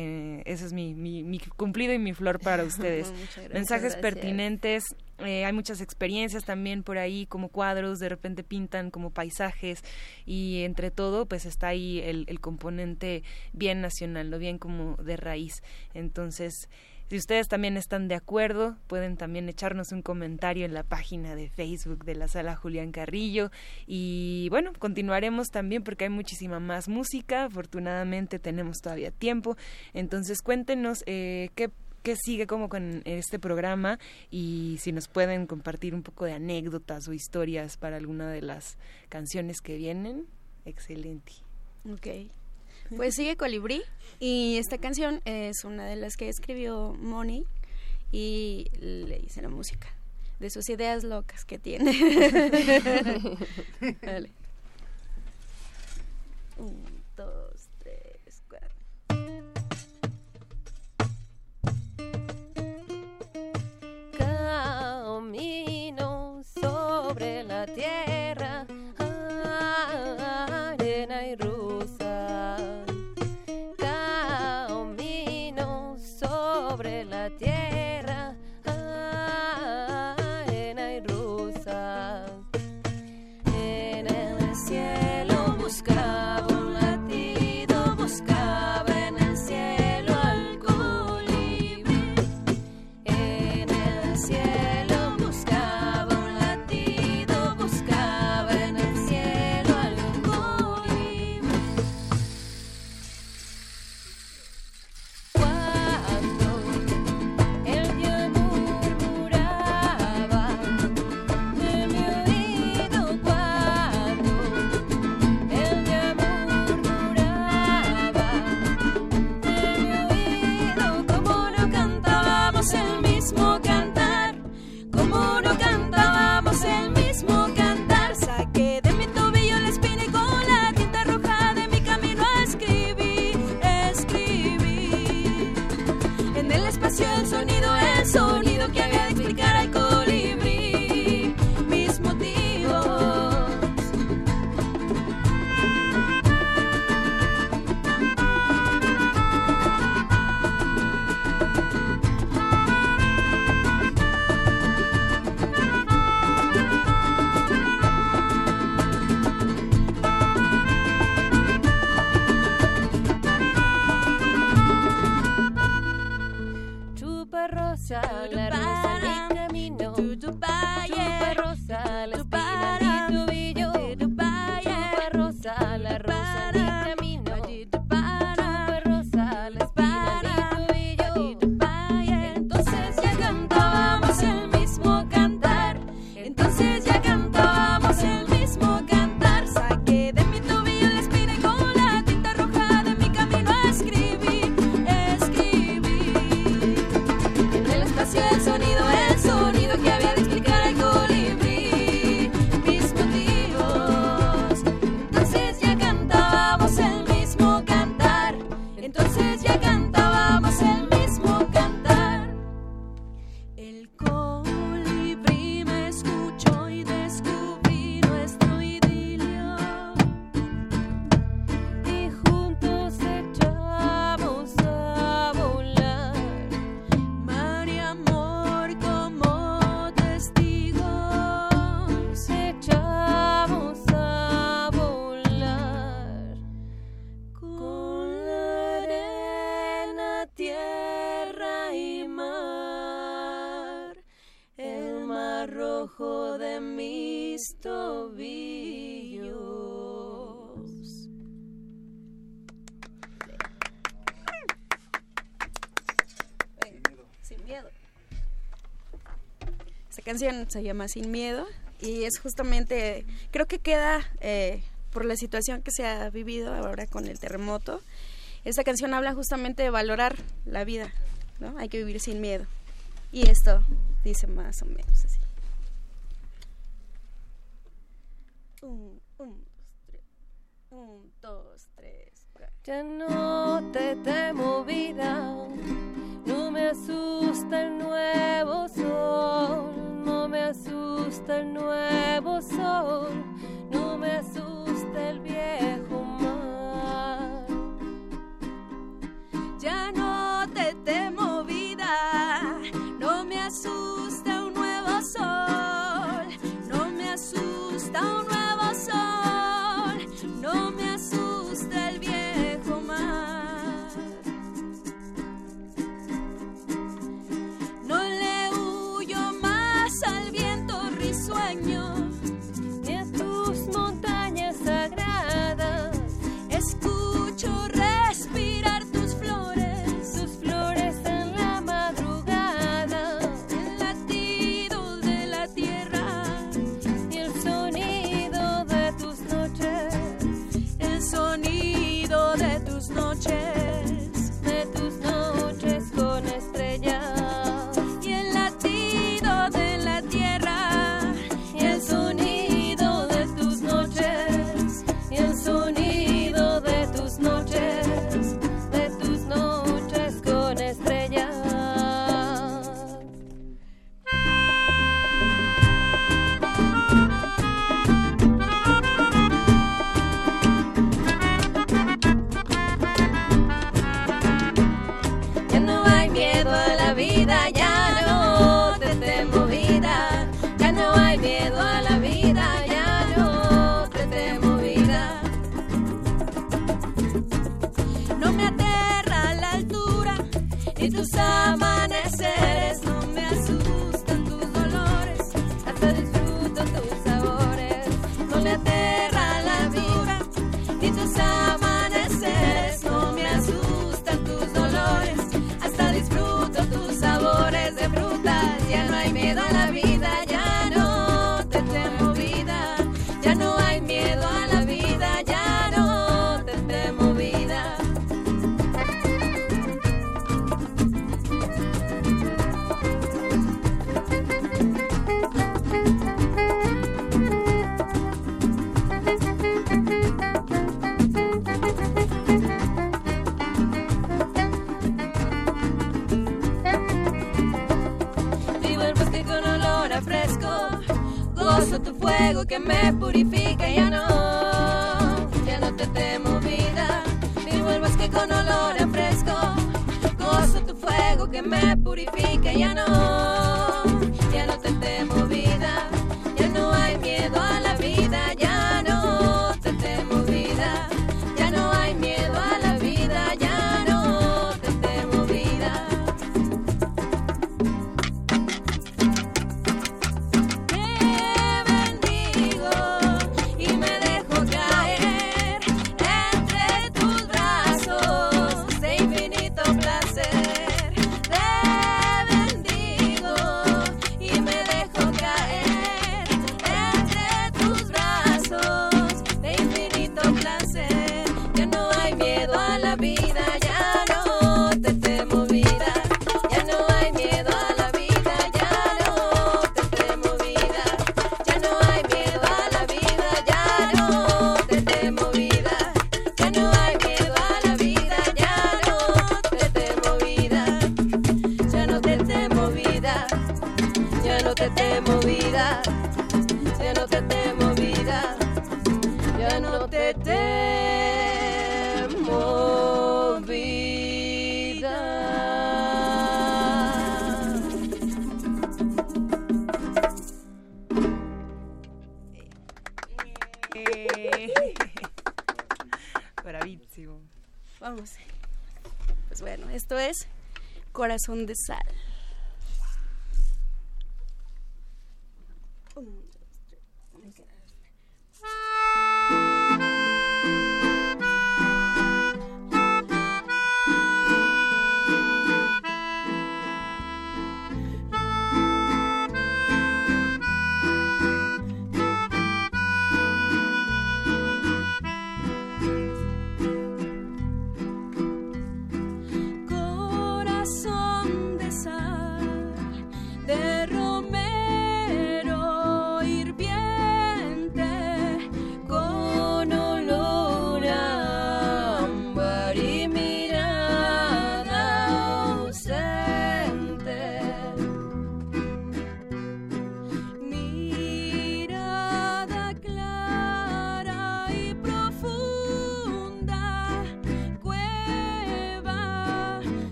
ese es mi, mi, mi cumplido y mi flor para ustedes gracias. mensajes Gracias. pertinentes eh, hay muchas experiencias también por ahí como cuadros de repente pintan como paisajes y entre todo pues está ahí el, el componente bien nacional no bien como de raíz entonces si ustedes también están de acuerdo, pueden también echarnos un comentario en la página de Facebook de la sala Julián Carrillo. Y bueno, continuaremos también porque hay muchísima más música. Afortunadamente tenemos todavía tiempo. Entonces cuéntenos eh, qué qué sigue como con este programa y si nos pueden compartir un poco de anécdotas o historias para alguna de las canciones que vienen. Excelente. Ok. Pues sigue Colibrí y esta canción es una de las que escribió Moni y le hice la música de sus ideas locas que tiene. Vale. Un, dos, tres, cuatro. Camino sobre la tierra, canción se llama Sin Miedo y es justamente, creo que queda eh, por la situación que se ha vivido ahora con el terremoto. Esta canción habla justamente de valorar la vida, ¿no? Hay que vivir sin miedo. Y esto dice más o menos así. Un, un, dos, tres. Un, dos, tres. Cuatro. Ya no te temo vida no me asusta el nuevo sol, no me asusta el nuevo sol, no me asusta. que me purifica. obras son desastres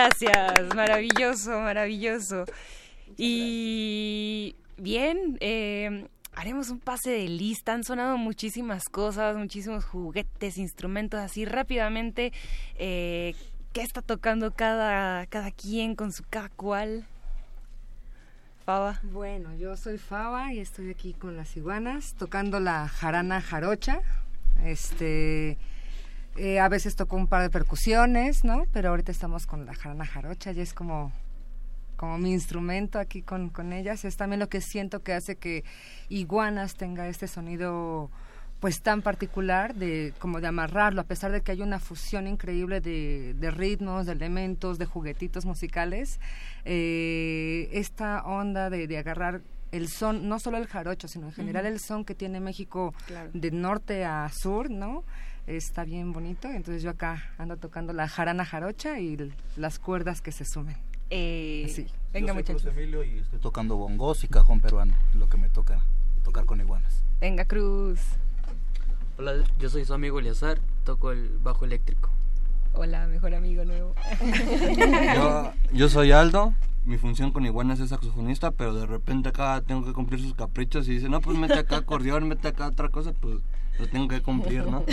Gracias, maravilloso, maravilloso. Y bien, eh, haremos un pase de lista. Han sonado muchísimas cosas, muchísimos juguetes, instrumentos, así rápidamente. Eh, ¿Qué está tocando cada, cada quien con su cada cual? Faba. Bueno, yo soy Faba y estoy aquí con las iguanas tocando la jarana jarocha. Este, eh, a veces toco un par de percusiones, ¿no? Pero ahorita estamos con la jarana jarocha y es como como mi instrumento aquí con, con ellas. Es también lo que siento que hace que Iguanas tenga este sonido pues tan particular de como de amarrarlo a pesar de que hay una fusión increíble de, de ritmos de elementos de juguetitos musicales eh, esta onda de, de agarrar el son no solo el jarocho sino en general el son que tiene México Claro. de norte a sur no está bien bonito entonces yo acá ando tocando la jarana jarocha y las cuerdas que se sumen Eh, Así. venga, Yo soy Cruz muchachos. Emilio y estoy tocando bongos y cajón peruano, lo que me toca tocar con iguanas. Venga, Cruz. Hola, yo soy su amigo Eliazar, toco el bajo eléctrico. Hola, mejor amigo nuevo. Yo, yo soy Aldo, mi función con iguanas es saxofonista, pero de repente acá tengo que cumplir sus caprichos y dice, no, pues mete acá acordeón, mete acá otra cosa, pues lo tengo que cumplir, ¿no?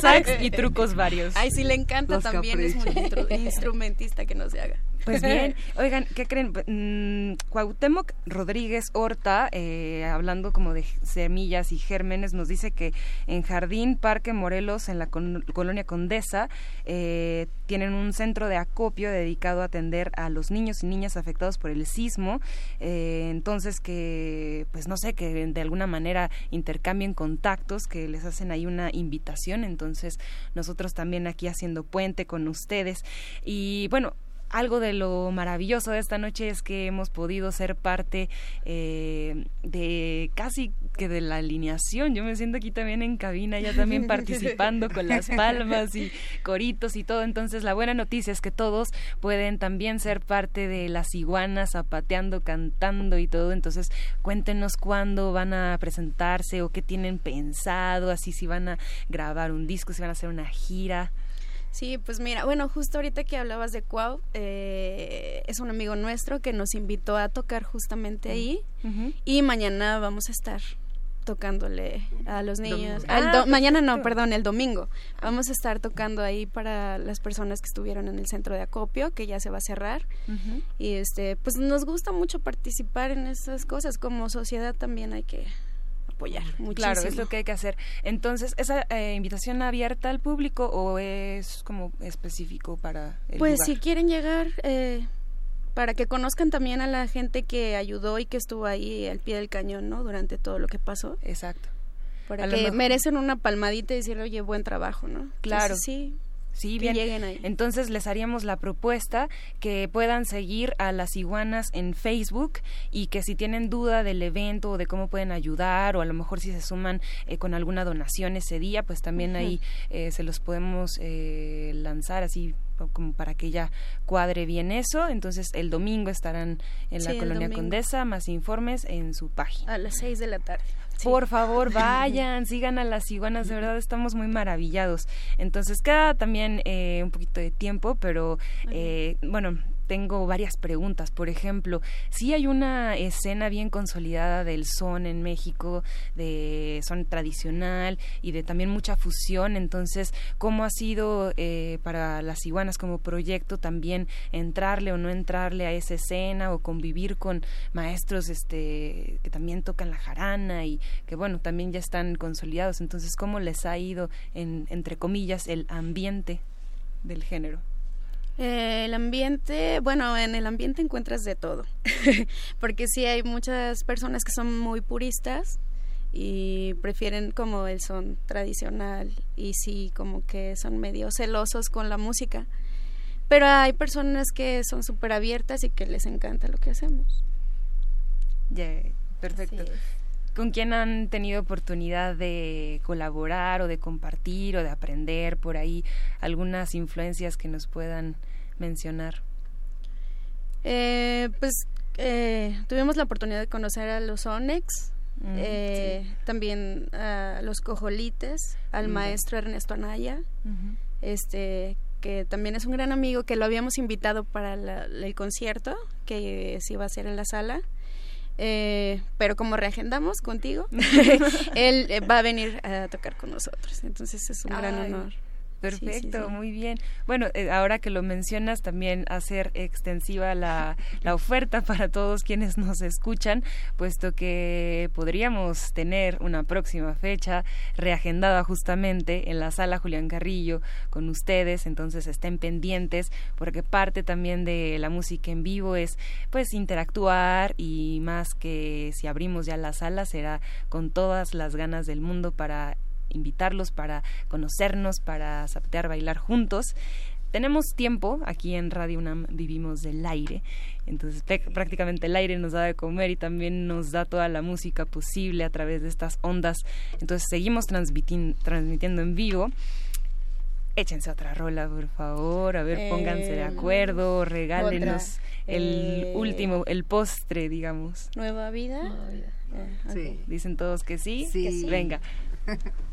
Sax y trucos varios. Ay, sí le encanta Los también, es muy instrumentista que no se haga. Pues bien, oigan, ¿qué creen? Mm, Cuauhtémoc Rodríguez Horta, eh, hablando como de semillas y gérmenes, nos dice que en Jardín Parque Morelos, en la con- colonia Condesa, eh, tienen un centro de acopio dedicado a atender a los niños y niñas afectados por el sismo. Eh, entonces, que, pues no sé, que de alguna manera intercambien contactos, que les hacen ahí una invitación. Entonces, nosotros también aquí haciendo puente con ustedes. Y bueno, algo de lo maravilloso de esta noche es que hemos podido ser parte eh, de casi que de la alineación. Yo me siento aquí también en cabina, ya también participando con las palmas y coritos y todo. Entonces la buena noticia es que todos pueden también ser parte de las iguanas, zapateando, cantando y todo. Entonces cuéntenos cuándo van a presentarse o qué tienen pensado, así si van a grabar un disco, si van a hacer una gira. Sí, pues mira, bueno, justo ahorita que hablabas de Cuau, eh, es un amigo nuestro que nos invitó a tocar justamente ahí y mañana vamos a estar tocándole a los niños. Ah, do- mañana no, perdón, el domingo. Vamos a estar tocando ahí para las personas que estuvieron en el centro de acopio, que ya se va a cerrar. Y este, pues nos gusta mucho participar en esas cosas. Como sociedad también hay que apoyar muchísimo. Claro, es lo que hay que hacer. Entonces, ¿esa eh, invitación abierta al público o es como específico para el Pues lugar? si quieren llegar, eh, para que conozcan también a la gente que ayudó y que estuvo ahí al pie del cañón, ¿no? Durante todo lo que pasó. Exacto. Para A que merecen una palmadita y decirle, oye, buen trabajo, ¿no? Claro. Entonces, sí. Sí, bien. lleguen ahí. Entonces les haríamos la propuesta que puedan seguir a las iguanas en Facebook y que si tienen duda del evento o de cómo pueden ayudar o a lo mejor si se suman eh, con alguna donación ese día, pues también ahí eh, se los podemos eh, lanzar así como para que ya cuadre bien eso. Entonces el domingo estarán en la Sí, colonia. Condesa, más informes en su página. A las seis de la tarde. Sí. Por favor, vayan, sigan a las iguanas, de verdad estamos muy maravillados. Entonces, queda también eh, un poquito de tiempo, pero eh, bueno, tengo varias preguntas. Por ejemplo, si hay una escena bien consolidada del son en México, de son tradicional y de también mucha fusión. Entonces, ¿cómo ha sido eh, para las iguanas como proyecto también entrarle o no entrarle a esa escena o convivir con maestros este que también tocan la jarana y que bueno, también ya están consolidados? Entonces, ¿cómo les ha ido en entre comillas el ambiente del género? Eh, el ambiente, bueno, en el ambiente encuentras de todo, porque sí hay muchas personas que son muy puristas y prefieren como el son tradicional y sí como que son medio celosos con la música, pero hay personas que son súper abiertas y que les encanta lo que hacemos. Ya, perfecto. ¿Con quién han tenido oportunidad de colaborar o de compartir o de aprender por ahí algunas influencias que nos puedan mencionar? Eh, pues eh, tuvimos la oportunidad de conocer a los Onex, Mm, eh, también a los Cojolites, al Mm. maestro Ernesto Anaya, este que también es un gran amigo, que lo habíamos invitado para la- el concierto que se iba a hacer en la sala. Eh, pero como reagendamos contigo, él eh, va a venir a tocar con nosotros. Entonces es un gran honor. Perfecto, Sí, sí, sí. muy bien. Bueno, eh, ahora que lo mencionas, también hacer extensiva la, la oferta para todos quienes nos escuchan, puesto que podríamos tener una próxima fecha reagendada justamente en la sala Julián Carrillo con ustedes, entonces estén pendientes, porque parte también de la música en vivo es pues interactuar y más que si abrimos ya la sala será con todas las ganas del mundo para invitarlos para conocernos, para zapatear, bailar juntos. Tenemos tiempo, aquí en Radio UNAM vivimos del aire, entonces prácticamente el aire nos da de comer y también nos da toda la música posible a través de estas ondas. Entonces seguimos transmitiendo en vivo. Échense otra rola, por favor, a ver, pónganse de Eh, acuerdo, regálenos otra. el Eh, último, el postre, digamos. Nueva vida. Eh, ok. Sí. Dicen todos que sí. Sí. Que sí. Venga.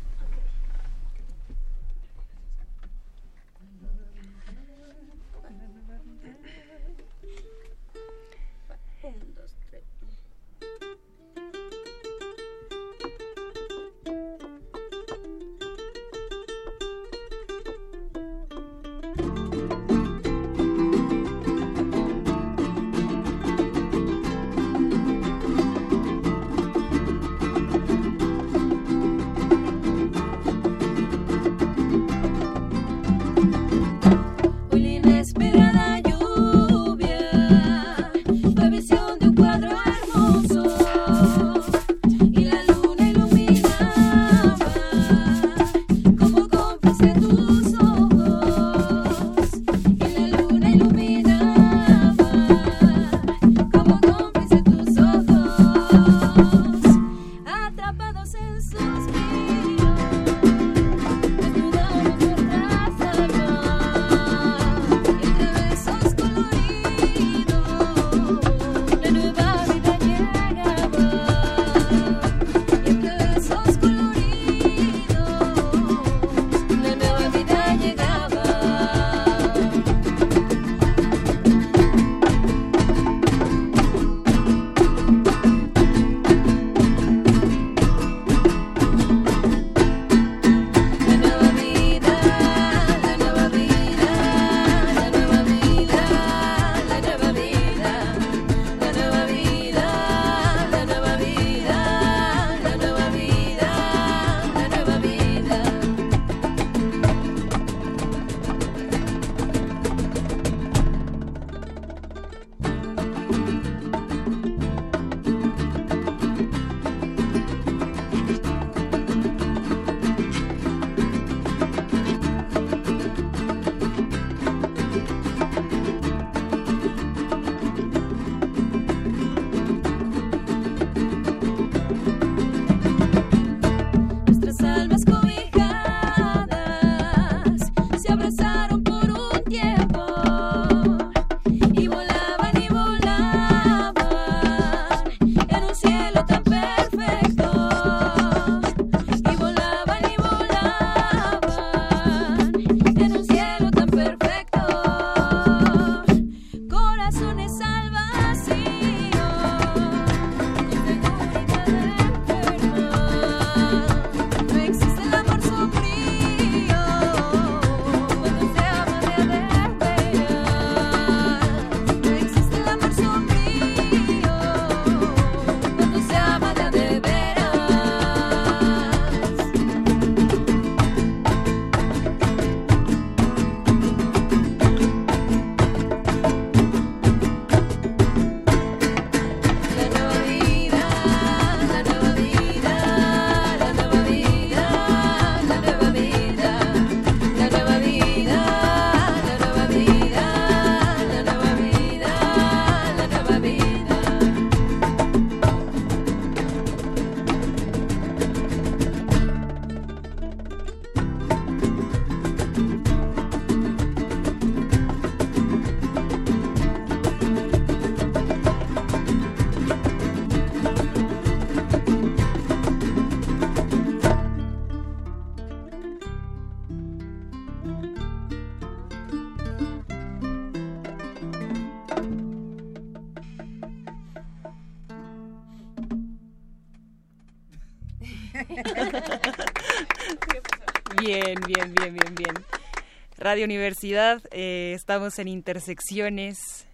Universidad, eh, estamos en Intersecciones,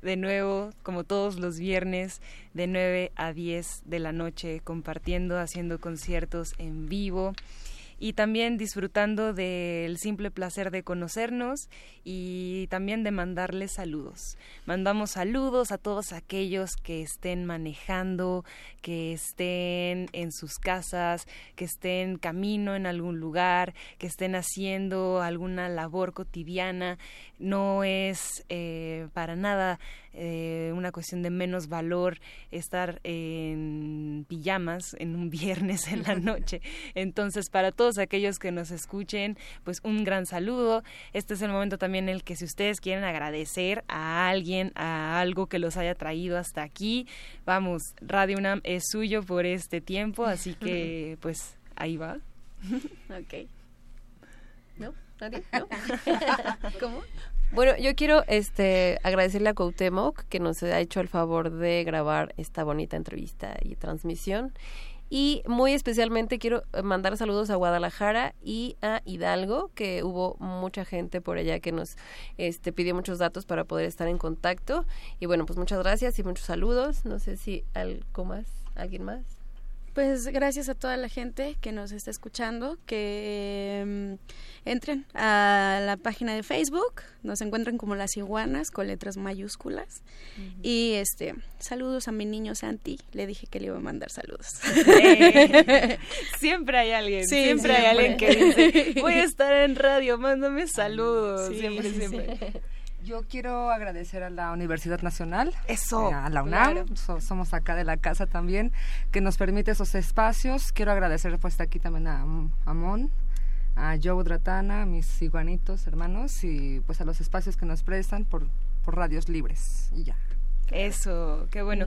de nuevo, como todos los viernes, de 9 a 10 de la noche, compartiendo, haciendo conciertos en vivo y también disfrutando del simple placer de conocernos y también de mandarles saludos. Mandamos saludos a todos aquellos que estén manejando, que estén en sus casas, que estén camino en algún lugar, que estén haciendo alguna labor cotidiana. No es eh, para nada eh, una cuestión de menos valor estar en pijamas en un viernes en la noche. Entonces, para todos aquellos que nos escuchen, pues un gran saludo. Este es el momento también en el que si ustedes quieren agradecer a alguien, a algo que los haya traído hasta aquí, vamos, Radio UNAM es suyo por este tiempo, así que pues ahí va. ok. ¿No? ¿Nadie? ¿No? ¿Cómo? Bueno, yo quiero este agradecerle a Coutemoc que nos ha hecho el favor de grabar esta bonita entrevista y transmisión. Y muy especialmente quiero mandar saludos a Guadalajara y a Hidalgo, que hubo mucha gente por allá que nos este, pidió muchos datos para poder estar en contacto. Y bueno, pues muchas gracias y muchos saludos. No sé si algo más, alguien más. Pues gracias a toda la gente que nos está escuchando, que mm, entren a la página de Facebook, nos encuentran como las iguanas con letras mayúsculas. Y este, saludos a mi niño Santi, le dije que le iba a mandar saludos. Eh, siempre hay alguien, Sí, siempre, hay siempre. alguien que dice, voy a estar en radio, mándame saludos, Sí, siempre, sí. Yo quiero agradecer a la Universidad Nacional, Eso, eh, a la UNAM, claro. so- somos acá de la casa también, que nos permite esos espacios. Quiero agradecer pues aquí también a, a Mon, a Joe Dratana, a mis iguanitos hermanos y pues a los espacios que nos prestan por, por radios libres y ya. Eso, qué bueno.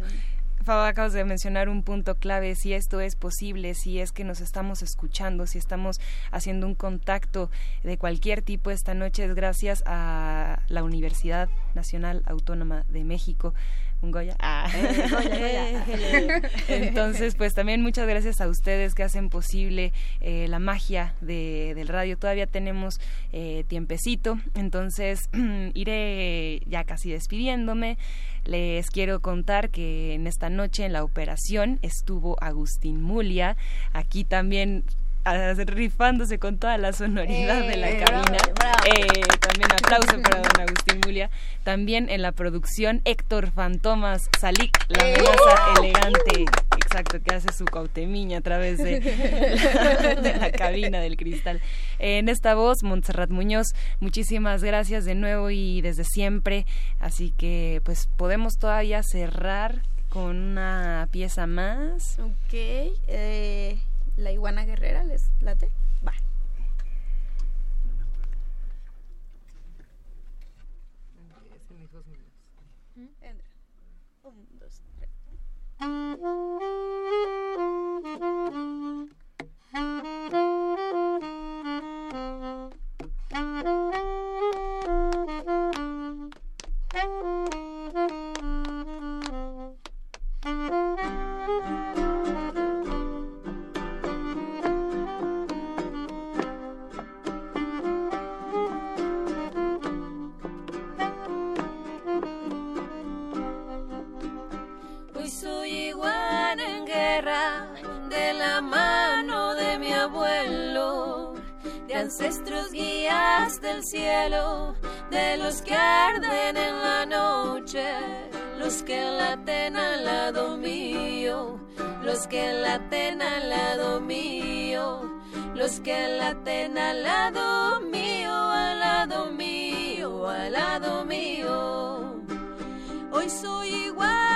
Faba, acabas de mencionar un punto clave, si esto es posible, si es que nos estamos escuchando, si estamos haciendo un contacto de cualquier tipo esta noche, es gracias a la Universidad Nacional Autónoma de México. Un Goya. Ah. Eh, Goya, Goya. Entonces, pues también muchas gracias a ustedes que hacen posible eh, la magia de, del radio. Todavía tenemos eh, tiempecito, entonces iré ya casi despidiéndome. Les quiero contar que en esta noche en la operación estuvo Agustín Mulia, aquí también rifándose con toda la sonoridad de la Eh, cabina. bravo, bravo. Eh, también aplauso para don Agustín Mulia. También en la producción Héctor Fantomas Salik, la amenaza elegante, exacto, que hace su cautemiña a través de la, de la cabina del cristal. En esta voz, Montserrat Muñoz, muchísimas gracias de nuevo y desde siempre. Así que pues podemos todavía cerrar con una pieza más. Ok, eh, la iguana guerrera, ¿les late? Va. Entra. Un, dos, tres. Ancestros guías del cielo, de los que arden en la noche, los que laten al lado mío, los que laten al lado mío, los que laten al lado mío, al lado mío, al lado mío. Hoy soy iguana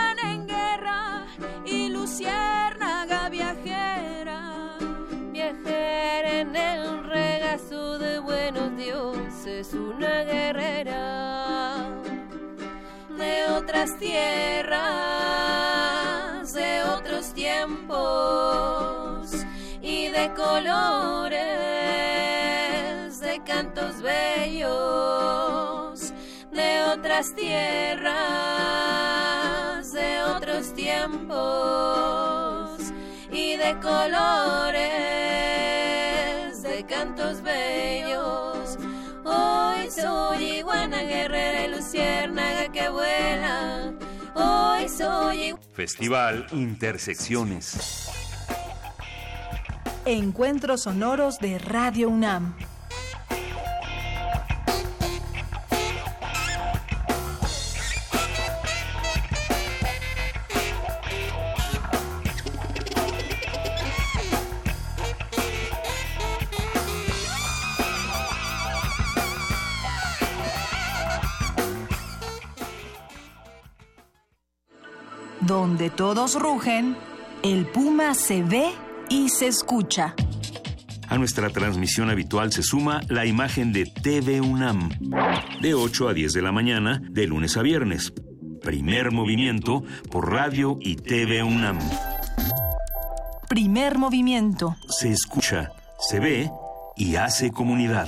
buenos dioses, una guerrera de otras tierras, de otros tiempos y de colores, de cantos bellos de otras tierras, de otros tiempos y de colores, soy iguana guerrera y luciérnaga que vuela. Hoy soy Festival Intersecciones. Encuentros sonoros de Radio UNAM. Donde todos rugen, el puma se ve y se escucha. A nuestra transmisión habitual se suma la imagen de TV UNAM, de 8 a 10 de la mañana, de lunes a viernes. Primer movimiento por radio y TV UNAM. Primer movimiento. Se escucha, se ve y hace comunidad.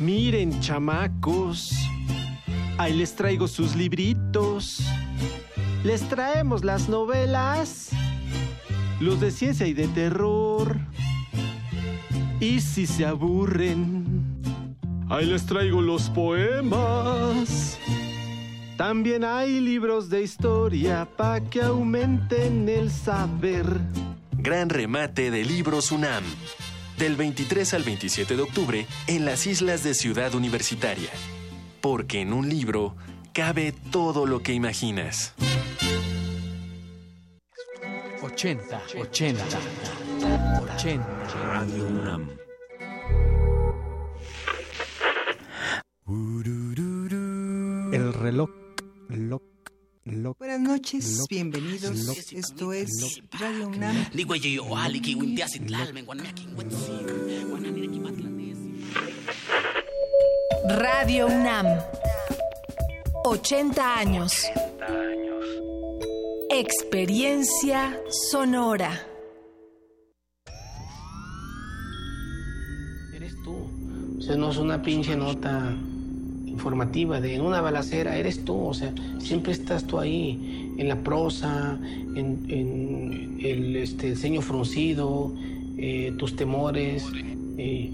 Miren, chamacos, ahí les traigo sus libritos. Les traemos las novelas, los de ciencia y de terror. Y si se aburren, ahí les traigo los poemas. También hay libros de historia para que aumenten el saber. Gran remate de Libros UNAM. Del 23 al 27 de octubre en las islas de Ciudad Universitaria. Porque en un libro cabe todo lo que imaginas. 80, 80, 80. Radio UNAM. El reloj, loc, loc. Buenas noches, bienvenidos. Esto es. Radio UNAM. Radio UNAM. 80 años. Experiencia sonora. Eres tú. O sea, no es una pinche nota informativa de en una balacera, eres tú. O sea, siempre estás tú ahí, en la prosa, en, en el este, ceño fruncido, eh, tus temores. eh,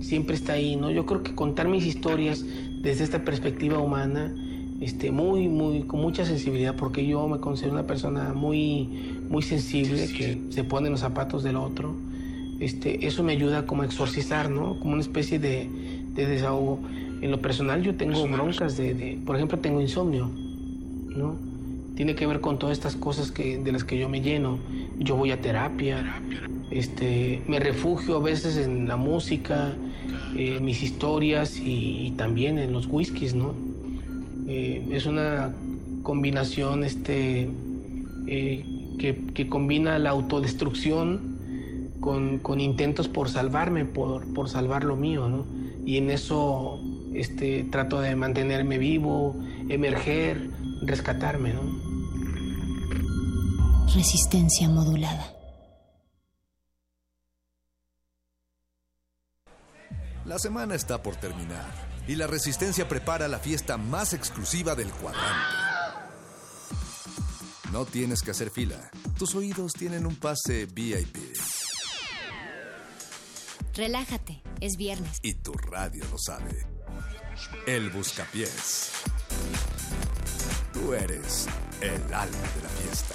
siempre está ahí, ¿no? Yo creo que contar mis historias desde esta perspectiva humana, este, muy, muy, con mucha sensibilidad, porque yo me considero una persona muy, muy sensible, que se pone en los zapatos del otro. Este, eso me ayuda como a exorcizar, ¿no? Como una especie de, de desahogo. En lo personal yo tengo broncas de, de- por ejemplo, tengo insomnio, ¿no? Tiene que ver con todas estas cosas que, de las que yo me lleno. Yo voy a terapia, este, me refugio a veces en la música, eh, mis historias y, y también en los whiskies, ¿no? Eh, es una combinación este, eh, que, que combina la autodestrucción con, con intentos por salvarme, por, por salvar lo mío, ¿no? Y en eso este, trato de mantenerme vivo, emerger, rescatarme, ¿no? Resistencia modulada. La semana está por terminar y la Resistencia prepara la fiesta más exclusiva del cuadrante. No tienes que hacer fila. Tus oídos tienen un pase VIP Relájate, es viernes. y tu radio lo sabe. El Buscapiés. Tú eres el alma de la fiesta.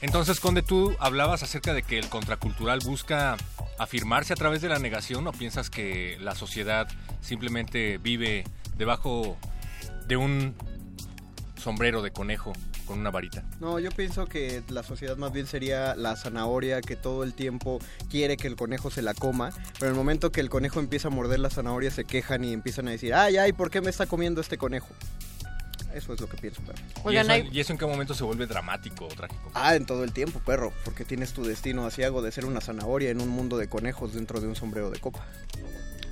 Entonces, Conde, tú hablabas acerca de que el contracultural busca afirmarse a través de la negación o piensas que la sociedad simplemente vive debajo de un sombrero de conejo con una varita. No, yo pienso que la sociedad más bien sería la zanahoria que todo el tiempo quiere que el conejo se la coma, pero en el momento que el conejo empieza a morder la zanahoria se quejan y empiezan a decir, ay, ay, ¿por qué me está comiendo este conejo? Eso es lo que pienso, perro. ¿Y, eso, y eso en qué momento se vuelve dramático o trágico? Ah, en todo el tiempo, perro, porque tienes tu destino asiago de ser una zanahoria en un mundo de conejos dentro de un sombrero de copa.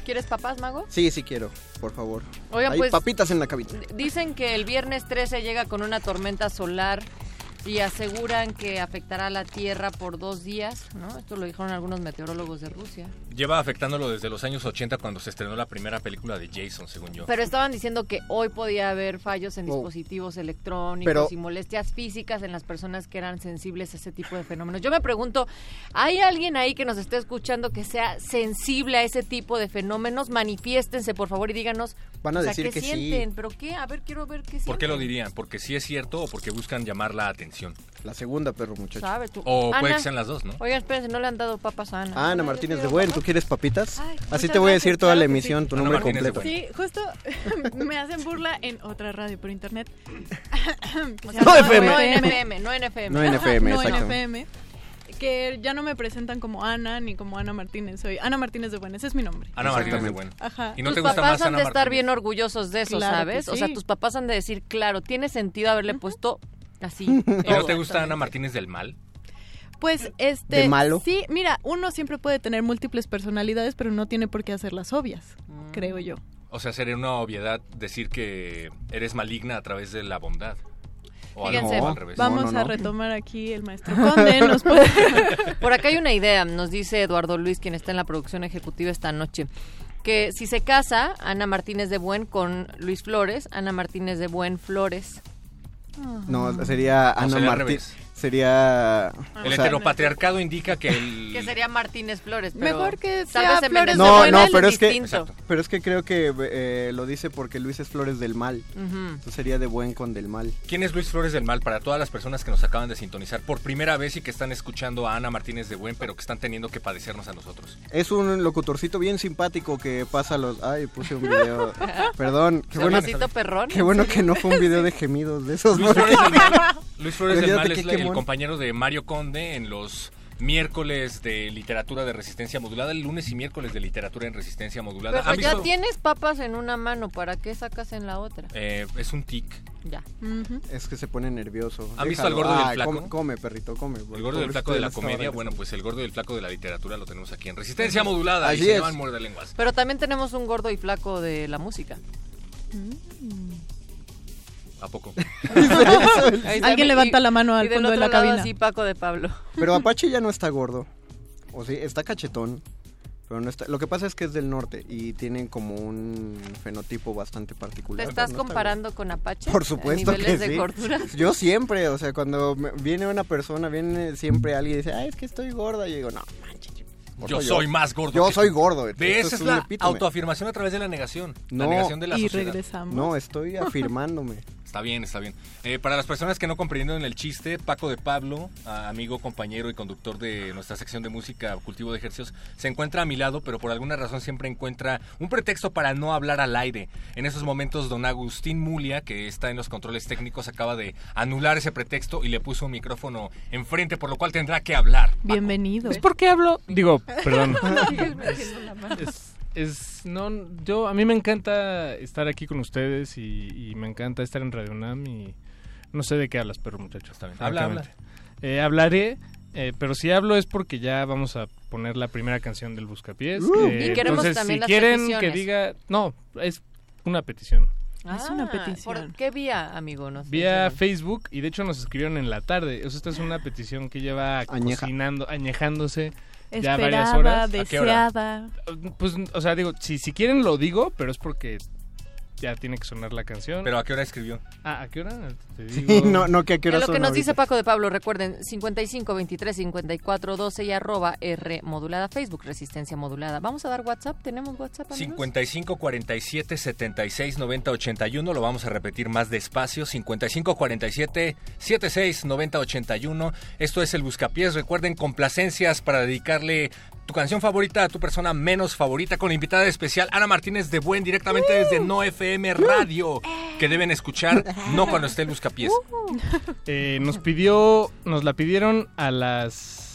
¿Quieres papás, Mago? Sí, sí quiero, por favor. Oigan, Hay pues- papitas en la cabina. Dicen que el viernes 13 llega con una tormenta solar y aseguran que afectará a la Tierra por dos días, ¿no? Esto lo dijeron algunos meteorólogos de Rusia. Lleva afectándolo desde los años 80 cuando se estrenó la primera película de Jason, según yo. Pero estaban diciendo que hoy podía haber fallos en dispositivos electrónicos Pero- y molestias físicas en las personas que eran sensibles a ese tipo de fenómenos. Yo me pregunto, ¿hay alguien ahí que nos esté escuchando que sea sensible a ese tipo de fenómenos? Manifiéstense, por favor, y díganos Van a o sea, decir ¿qué que sí. sienten? ¿Pero qué? A ver, quiero ver qué sienten. ¿Por qué lo dirían? ¿Porque sí es cierto o porque buscan llamar la atención? La segunda, perro, muchacho. ¿Sabes tú? O puede Ana. que sean las dos, ¿no? Oigan, espérense, no le han dado papas a Ana. Ah, Ana Martínez de Buen, ¿tú quieres papitas? Ay, Así te voy a gracias, decir toda claro la emisión, sí. tu Ana nombre Martínez completo. Sí, justo me hacen burla en otra radio por internet. No llama FM. No en FM, no en FM. No en FM, no en. FM. Que ya no me presentan como Ana ni como Ana Martínez. Soy Ana Martínez de Buen, ese es mi nombre. Ana Martínez de Buen. Ajá. ¿Y no tus te gusta papás más han Ana de estar Martínez? bien orgullosos de eso, Claro ¿sabes? O sea, tus papás han de decir, claro, tiene sentido haberle puesto así. ¿Y no te gusta Ana Martínez del Mal? Pues este ¿De malo? sí, mira, uno siempre puede tener múltiples personalidades, pero no tiene por qué hacerlas obvias, Mm. creo yo. O sea, sería una obviedad decir que eres maligna a través de la bondad. O algo Fíjense, al revés. Vamos a retomar aquí el maestro Conde, nos puede Por acá hay una idea, nos dice Eduardo Luis, quien está en la producción ejecutiva esta noche, que si se casa Ana Martínez de Buen con Luis Flores, Ana Martínez de Buen Flores. No, sería Ana Martínez. Sería. El o sea, heteropatriarcado indica que el... Que sería Martínez Flores, pero Mejor que tal sea Flores No, no, pero es que, pero es que creo que eh, lo dice porque Luis es Flores del Mal. Ujú. Entonces sería de buen con del mal. ¿Quién es Luis Flores del Mal? Para todas las personas que nos acaban de sintonizar por primera vez y que están escuchando a Ana Martínez de Buen, pero que están teniendo que padecernos a nosotros. Es un locutorcito bien simpático que pasa los. Ay, puse un video. Perdón. Qué bueno, perrón, qué ¿en bueno que no fue un video de gemidos de esos. Luis Flores del Mal, Luis Flores del Mal es la- el compañero de Mario Conde en los miércoles de literatura de resistencia modulada, el lunes y miércoles de literatura en resistencia modulada. Pero ¿Han ya visto? tienes papas en una mano, ¿para qué sacas en la otra? Eh, es un tic. Ya. Es que se pone nervioso. ¿Han visto al Déjalo. gordo y el Ay, flaco? Come, come, perrito, come. El gordo y el flaco de la comedia, bueno, pues el gordo y el flaco de la literatura lo tenemos aquí en Resistencia Modulada y Así se es. llaman muerde lenguas. Pero también tenemos un gordo y flaco de la música. ¿A poco? Alguien levanta la mano al y del fondo de la lado cabina. así Paco de Pablo. Pero Apache ya no está gordo. O sí, está cachetón. Pero no está. Lo que pasa es que es del norte y tienen como un fenotipo bastante ¿Te particular. estás No está comparando con Apache? Por supuesto ¿A niveles que de sí. gordura? Yo siempre, o sea, cuando me- viene una persona, viene siempre alguien y dice, ay, es que estoy gorda. Y yo digo, no, manches. Gordo Yo soy más gordo. Yo que soy tú. gordo. Esto esa es la epítome. autoafirmación a través de la negación. La No. negación de la Y sociedad. regresamos. No, estoy afirmándome. Está bien, está bien. Eh, para las personas que no comprendieron el chiste, Paco de Pablo, a- amigo, compañero y conductor de nuestra sección de música Cultivo de Ejercicios, se encuentra a mi lado, pero por alguna razón siempre encuentra un pretexto para no hablar al aire. En esos momentos, don Agustín Mulia, que está en los controles técnicos, acaba de anular ese pretexto y le puso un micrófono enfrente, por lo cual tendrá que hablar. Bienvenido. ¿Es por qué hablo? Digo, perdón. Es, es- no, yo a mí me encanta estar aquí con ustedes y, y me encanta estar en Radio UNAM y no sé de qué hablas, pero muchachos. Bien. Habla, habla. Eh, hablaré, eh, pero si hablo es porque ya vamos a poner la primera canción del Buscapiés. Uh. Eh, Y queremos entonces, también si las quieren que diga, no, es una petición. Es una Ah, petición. ¿Por qué vía, amigo? Nos Vía? Facebook y de hecho nos escribieron en la tarde. O sea, esta es una petición que lleva Añeja. cocinando, añejándose ya varias Esperada, horas. ¿A qué hora? deseada. Pues, o sea, digo, si, si quieren lo digo, pero es porque ya tiene que sonar la canción. ¿Pero a qué hora escribió? Ah, ¿a qué hora? Te Sí, digo. no, no que a qué hora Es lo que nos ahorita. dice Paco de Pablo, recuerden, 55 23 54 12 y arroba R modulada, Facebook Resistencia Modulada. Vamos a dar WhatsApp, ¿tenemos WhatsApp? amigos? 55 47 76 90 81, lo vamos a repetir más despacio. 55 47 76 90 81. Esto es el Buscapiés. Recuerden complacencias para dedicarle tu canción favorita tu persona menos favorita con invitada especial Ana Martínez de Buen directamente desde No FM Radio que deben escuchar no cuando esté el Buscapiés. Eh, nos pidió, nos la pidieron a las...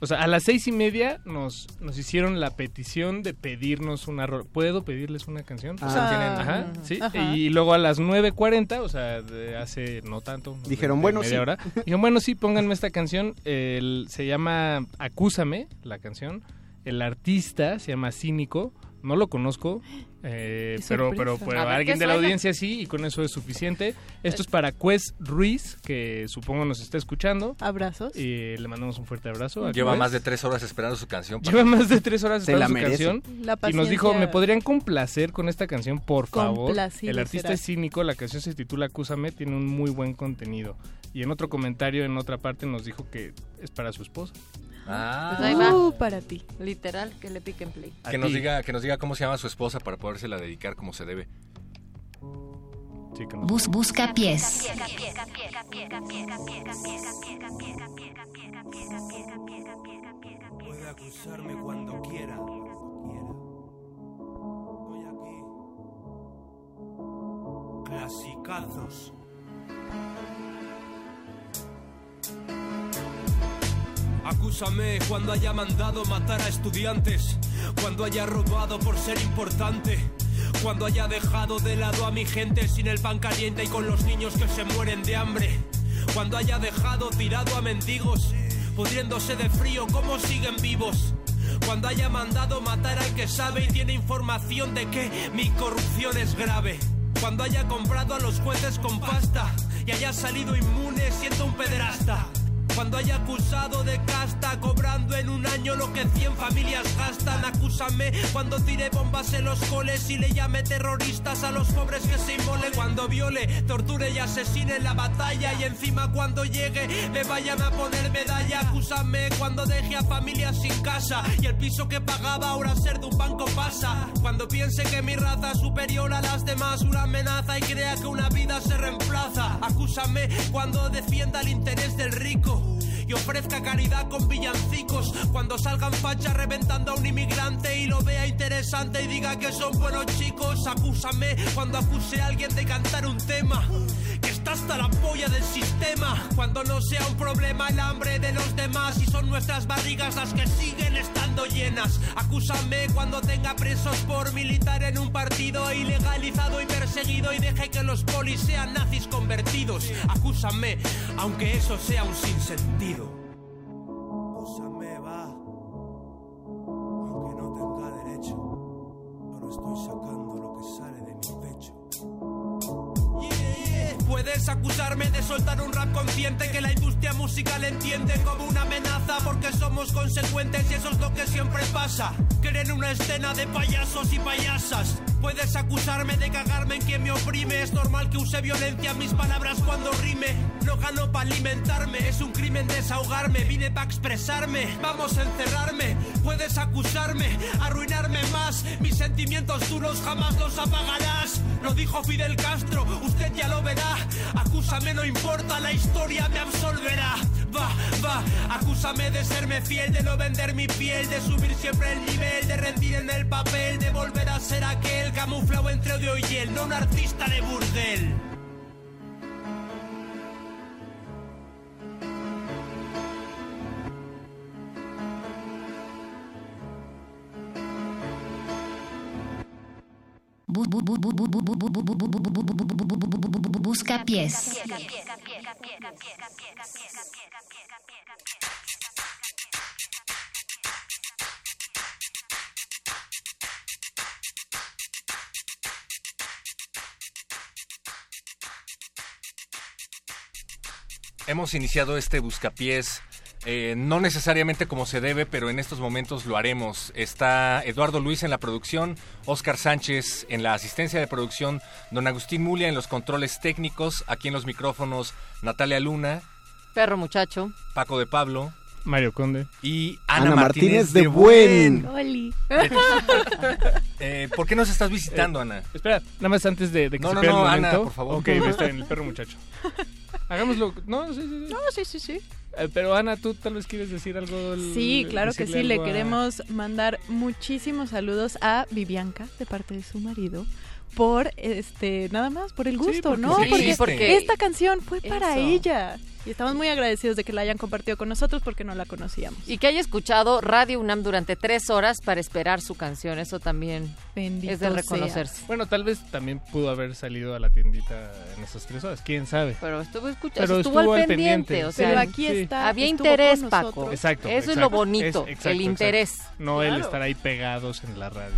O sea, a las seis y media nos, nos hicieron la petición de pedirnos una... ro- ¿Puedo pedirles una canción? O sea, tienen- Ajá, sí. Ajá. Y luego a las 9.40, o sea, de hace no tanto. Dijeron, de bueno, media sí. hora. Dijeron, bueno, sí, pónganme esta canción. El- se llama Acúsame, la canción. El artista se llama Cínico. No lo conozco, eh, pero, pero, pero A ver, alguien ¿qué de la audiencia sí, y con eso es suficiente. Esto es para Quest Ruiz, que supongo nos está escuchando. Abrazos. Y le mandamos un fuerte abrazo. a Lleva Quest. más de tres horas esperando su canción. Lleva más de tres horas esperando la su merece. canción. La y nos dijo, ¿me podrían complacer con esta canción, por favor? Complacido El artista será. es cínico, la canción se titula Acúsame, tiene un muy buen contenido. Y en otro comentario, en otra parte, nos dijo que es para su esposa. Ah. Pues ahí va. Uh, para ti. Literal, que le piquen play. Que nos, diga, que nos diga cómo se llama su esposa para podérsela dedicar como se debe. Sí, que nos- Bus busca pies. Puede acusarme cuando quiera. Estoy aquí. Clasicazos. Acúsame cuando haya mandado matar a estudiantes, cuando haya robado por ser importante, cuando haya dejado de lado a mi gente sin el pan caliente y con los niños que se mueren de hambre, cuando haya dejado tirado a mendigos, pudriéndose de frío, ¿cómo siguen vivos? Cuando haya mandado matar al que sabe y tiene información de que mi corrupción es grave. Cuando haya comprado a los jueces con pasta y haya salido inmune siendo un pederasta. Cuando haya acusado de casta, cobrando en un año lo que 100 familias gastan. Acúsame cuando tire bombas en los coles y le llame terroristas a los pobres que se inmolen. Cuando viole, torture y asesine la batalla. Y encima cuando llegue, me vayan a poner medalla. Acúsame cuando deje a familias sin casa. Y el piso que pagaba ahora ser de un banco pasa. Cuando piense que mi raza es superior a las demás, una amenaza y crea que una vida se reemplaza. Acúsame cuando defienda el interés del rico y ofrezca caridad con villancicos. Cuando salgan fachas reventando a un inmigrante y lo vea interesante y diga que son buenos chicos. Acúsame cuando acuse a alguien de cantar un tema está hasta la polla del sistema. Cuando no sea un problema el hambre de los demás y son nuestras barrigas las que siguen estando llenas. Acúsame cuando tenga presos por militar en un partido ilegalizado y perseguido y deje que los polis sean nazis convertidos. Acúsame, aunque eso sea un sinsentido. Acúsame, va. Aunque no tenga derecho, no estoy sacando lo que sale Puedes acusarme de soltar un rap consciente que la industria musical entiende como una amenaza porque somos consecuentes y eso es lo que siempre pasa. Creen una escena de payasos y payasas. Puedes acusarme de cagarme en quien me oprime. Es normal que use violencia en mis palabras cuando rime. No gano para alimentarme, es un crimen desahogarme. Vine para expresarme, vamos a encerrarme. Puedes acusarme, arruinarme más. Mis sentimientos duros jamás los apagarás. Lo dijo Fidel Castro, usted ya lo verá. Acúsame, no importa, la historia me absolverá. Va, va, acúsame de serme fiel, de no vender mi piel, de subir siempre el nivel, de rendir en el papel, de volver a ser aquel camuflado entre odio y hiel, no un artista de burdel. Bu- bu- bu- bu- Hemos iniciado este buscapiés Eh, no necesariamente como se debe, pero en estos momentos lo haremos. Está Eduardo Luis en la producción, Oscar Sánchez en la asistencia de producción, don Agustín Mulia en los controles técnicos, aquí en los micrófonos Natalia Luna, Perro muchacho. Paco de Pablo Mario Conde y Ana, Ana Martínez, Martínez de Buen. Oli. Eh, ¿Por qué nos estás visitando, Ana? Espera, nada más antes de, de que No, se no, no, el Ana, momento. por favor. Ok, está bien, el perro muchacho. Hagámoslo. No, sí, sí, sí. No, sí, sí, sí. Eh, pero Ana, tú tal vez quieres decir algo. Sí, claro que sí. Le a- queremos mandar muchísimos saludos a Vivianca de parte de su marido por este nada más por el gusto, porque ¿no? sí porque existe. porque- esta canción fue para Eso. ella y estamos muy agradecidos de que la hayan compartido con nosotros porque no la conocíamos. Y que haya escuchado Radio UNAM durante tres horas para esperar su canción. Eso también Bendito es de sea. reconocerse. Bueno, tal vez también pudo haber salido a la tiendita en esas tres horas. ¿Quién sabe? Pero estuvo escuchando, estuvo, estuvo al pendiente, pendiente. o sea, Pero aquí Sí. está. había interés, Paco. Exacto. Eso es lo bonito, Es- exacto, el exacto. interés. No el Claro. estar ahí pegados en la radio.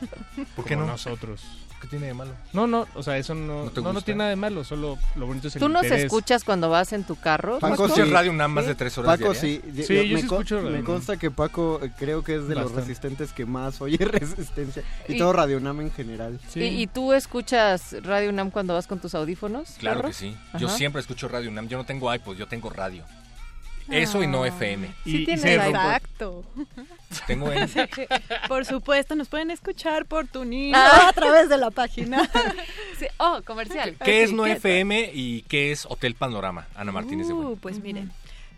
¿Por qué como no? nosotros. ¿Qué tiene de malo? No, no, o sea, eso no, ¿No no, tiene nada de malo, solo lo bonito es el ¿Tú nos interés. escuchas cuando vas en tu carro? Paco ¿Escuchas sí. Radio UNAM más de tres horas Paco diarias? sí. Sí, yo me sí con- escucho Radio Me consta que Paco eh, creo que es de los resistentes que más oye resistencia. Y, Y- todo Radio Nam en general. Sí. ¿Y, y tú escuchas Radio UNAM cuando vas con tus audífonos? Claro perro? que sí. Yo siempre escucho Radio UNAM. Yo no tengo iPod, yo tengo radio. Eso y no FM. Y- Sí y iPod. Exacto. Tengo en... Por supuesto, nos pueden escuchar por tu niño Ah. a través de la página. Sí. Oh, comercial. ¿Qué es no FM y qué es Hotel Panorama? Ana Martínez de Uh, Buen. pues miren.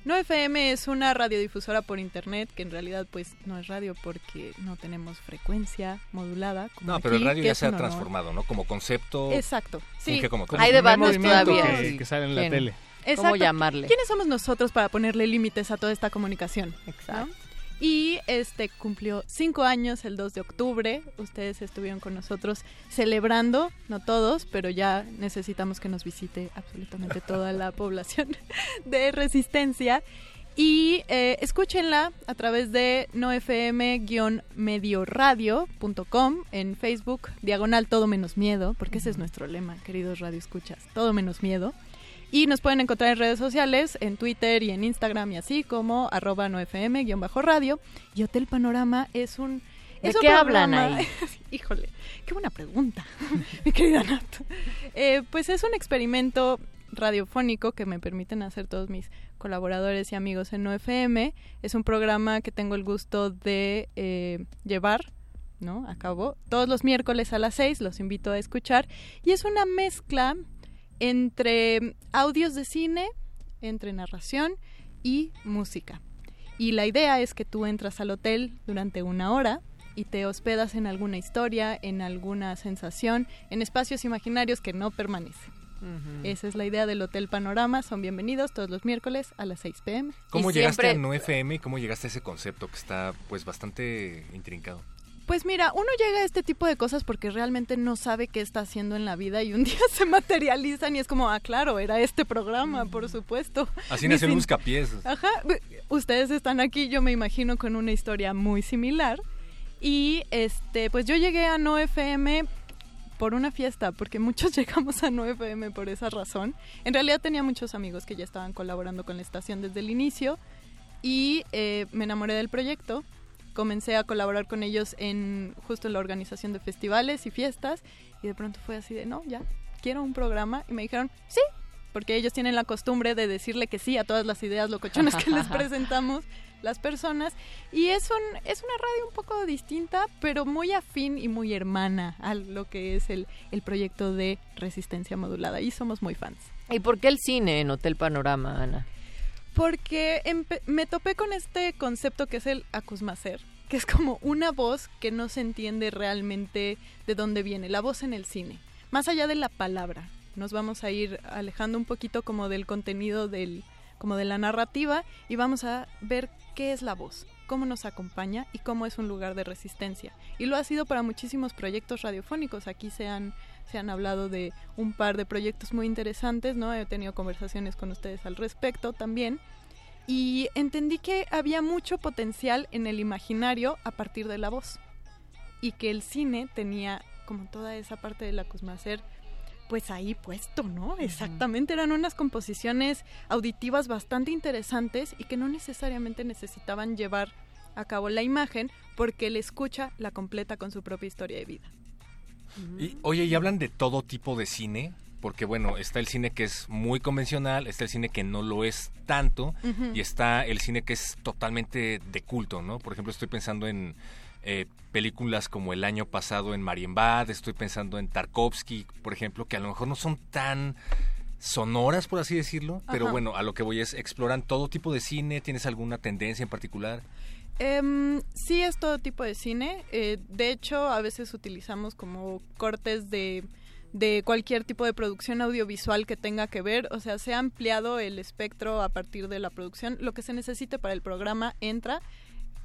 No FM es una radiodifusora por internet que en realidad pues no es radio porque no tenemos frecuencia modulada. como No, pero el radio ya se ha transformado, ¿no? Como concepto. Exacto. Sí. como. Hay debates todavía. Que, que sale en la tele. Exacto. ¿Cómo llamarle? ¿Quiénes somos nosotros para ponerle límites a toda esta comunicación? Exacto. ¿no? Y este cumplió cinco años el 2 de octubre. Ustedes estuvieron con nosotros celebrando, no todos, pero ya necesitamos que nos visite absolutamente toda la población de Resistencia. Y eh, escúchenla a través de nofm-medioradio.com en Facebook, diagonal todo menos miedo, porque ese es nuestro lema, queridos radio escuchas, todo menos miedo. Y nos pueden encontrar en redes sociales, en Twitter y en Instagram y así como arroba nofm-radio. Y Hotel Panorama es un... ¿De es un qué hablan programa- ahí? Híjole, qué buena pregunta, mi querida Nat. Eh, pues es un experimento radiofónico que me permiten hacer todos mis colaboradores y amigos en NoFM. Es un programa que tengo el gusto de eh, llevar ¿no? a cabo todos los miércoles a las 6, los invito a escuchar. Y es una mezcla entre audios de cine, entre narración y música. Y la idea es que tú entras al hotel durante una hora y te hospedas en alguna historia, en alguna sensación, en espacios imaginarios que no permanecen. Esa es la idea del Hotel Panorama. Son bienvenidos todos los miércoles a las 6 pm. ¿Cómo Y llegaste siempre- a no FM y cómo llegaste a ese concepto que está pues bastante intrincado? Pues mira, uno llega a este tipo de cosas porque realmente no sabe qué está haciendo en la vida y un día se materializan y es como, ah, claro, era este programa, por supuesto. Así nació el buscapiés. Ajá, ustedes están aquí, yo me imagino con una historia muy similar. Y este, pues yo llegué a No FM por una fiesta, porque muchos llegamos a No FM por esa razón. En realidad tenía muchos amigos que ya estaban colaborando con la estación desde el inicio y eh, me enamoré del proyecto. Comencé a colaborar con ellos en justo en la organización de festivales y fiestas y de pronto fue así de, no, ya, quiero un programa y me dijeron, sí, porque ellos tienen la costumbre de decirle que sí a todas las ideas locochonas que les presentamos las personas y es un es una radio un poco distinta pero muy afín y muy hermana a lo que es el, el proyecto de resistencia modulada y somos muy fans ¿Y por qué el cine en Hotel Panorama, Ana? Porque me topé con este concepto que es el acusmacer, que es como una voz que no se entiende realmente de dónde viene, la voz en el cine, más allá de la palabra. Nos vamos a ir alejando un poquito como del contenido del como de la narrativa y vamos a ver qué es la voz, cómo nos acompaña y cómo es un lugar de resistencia. Y lo ha sido para muchísimos proyectos radiofónicos. Aquí se han se han hablado de un par de proyectos muy interesantes, ¿no? He tenido conversaciones con ustedes al respecto también. Y entendí que había mucho potencial en el imaginario a partir de la voz. Y que el cine tenía como toda esa parte del acusmacer pues ahí puesto, ¿no? Exactamente, eran unas composiciones auditivas bastante interesantes y que no necesariamente necesitaban llevar a cabo la imagen porque el escucha la completa con su propia historia de vida. Y, oye, ¿y hablan de todo tipo de cine? Porque bueno, está el cine que es muy convencional, está el cine que no lo es tanto y está el cine que es totalmente de culto, ¿no? Por ejemplo, estoy pensando en eh, películas como el año pasado en Marienbad, estoy pensando en Tarkovsky, por ejemplo, que a lo mejor no son tan sonoras, por así decirlo, pero Ajá. bueno, a lo que voy es, ¿exploran todo tipo de cine? ¿Tienes alguna tendencia en particular? Em, sí, es todo tipo de cine. Eh, de hecho, a veces utilizamos como cortes de, de cualquier tipo de producción audiovisual que tenga que ver. O sea, se ha ampliado el espectro a partir de la producción. Lo que se necesite para el programa entra.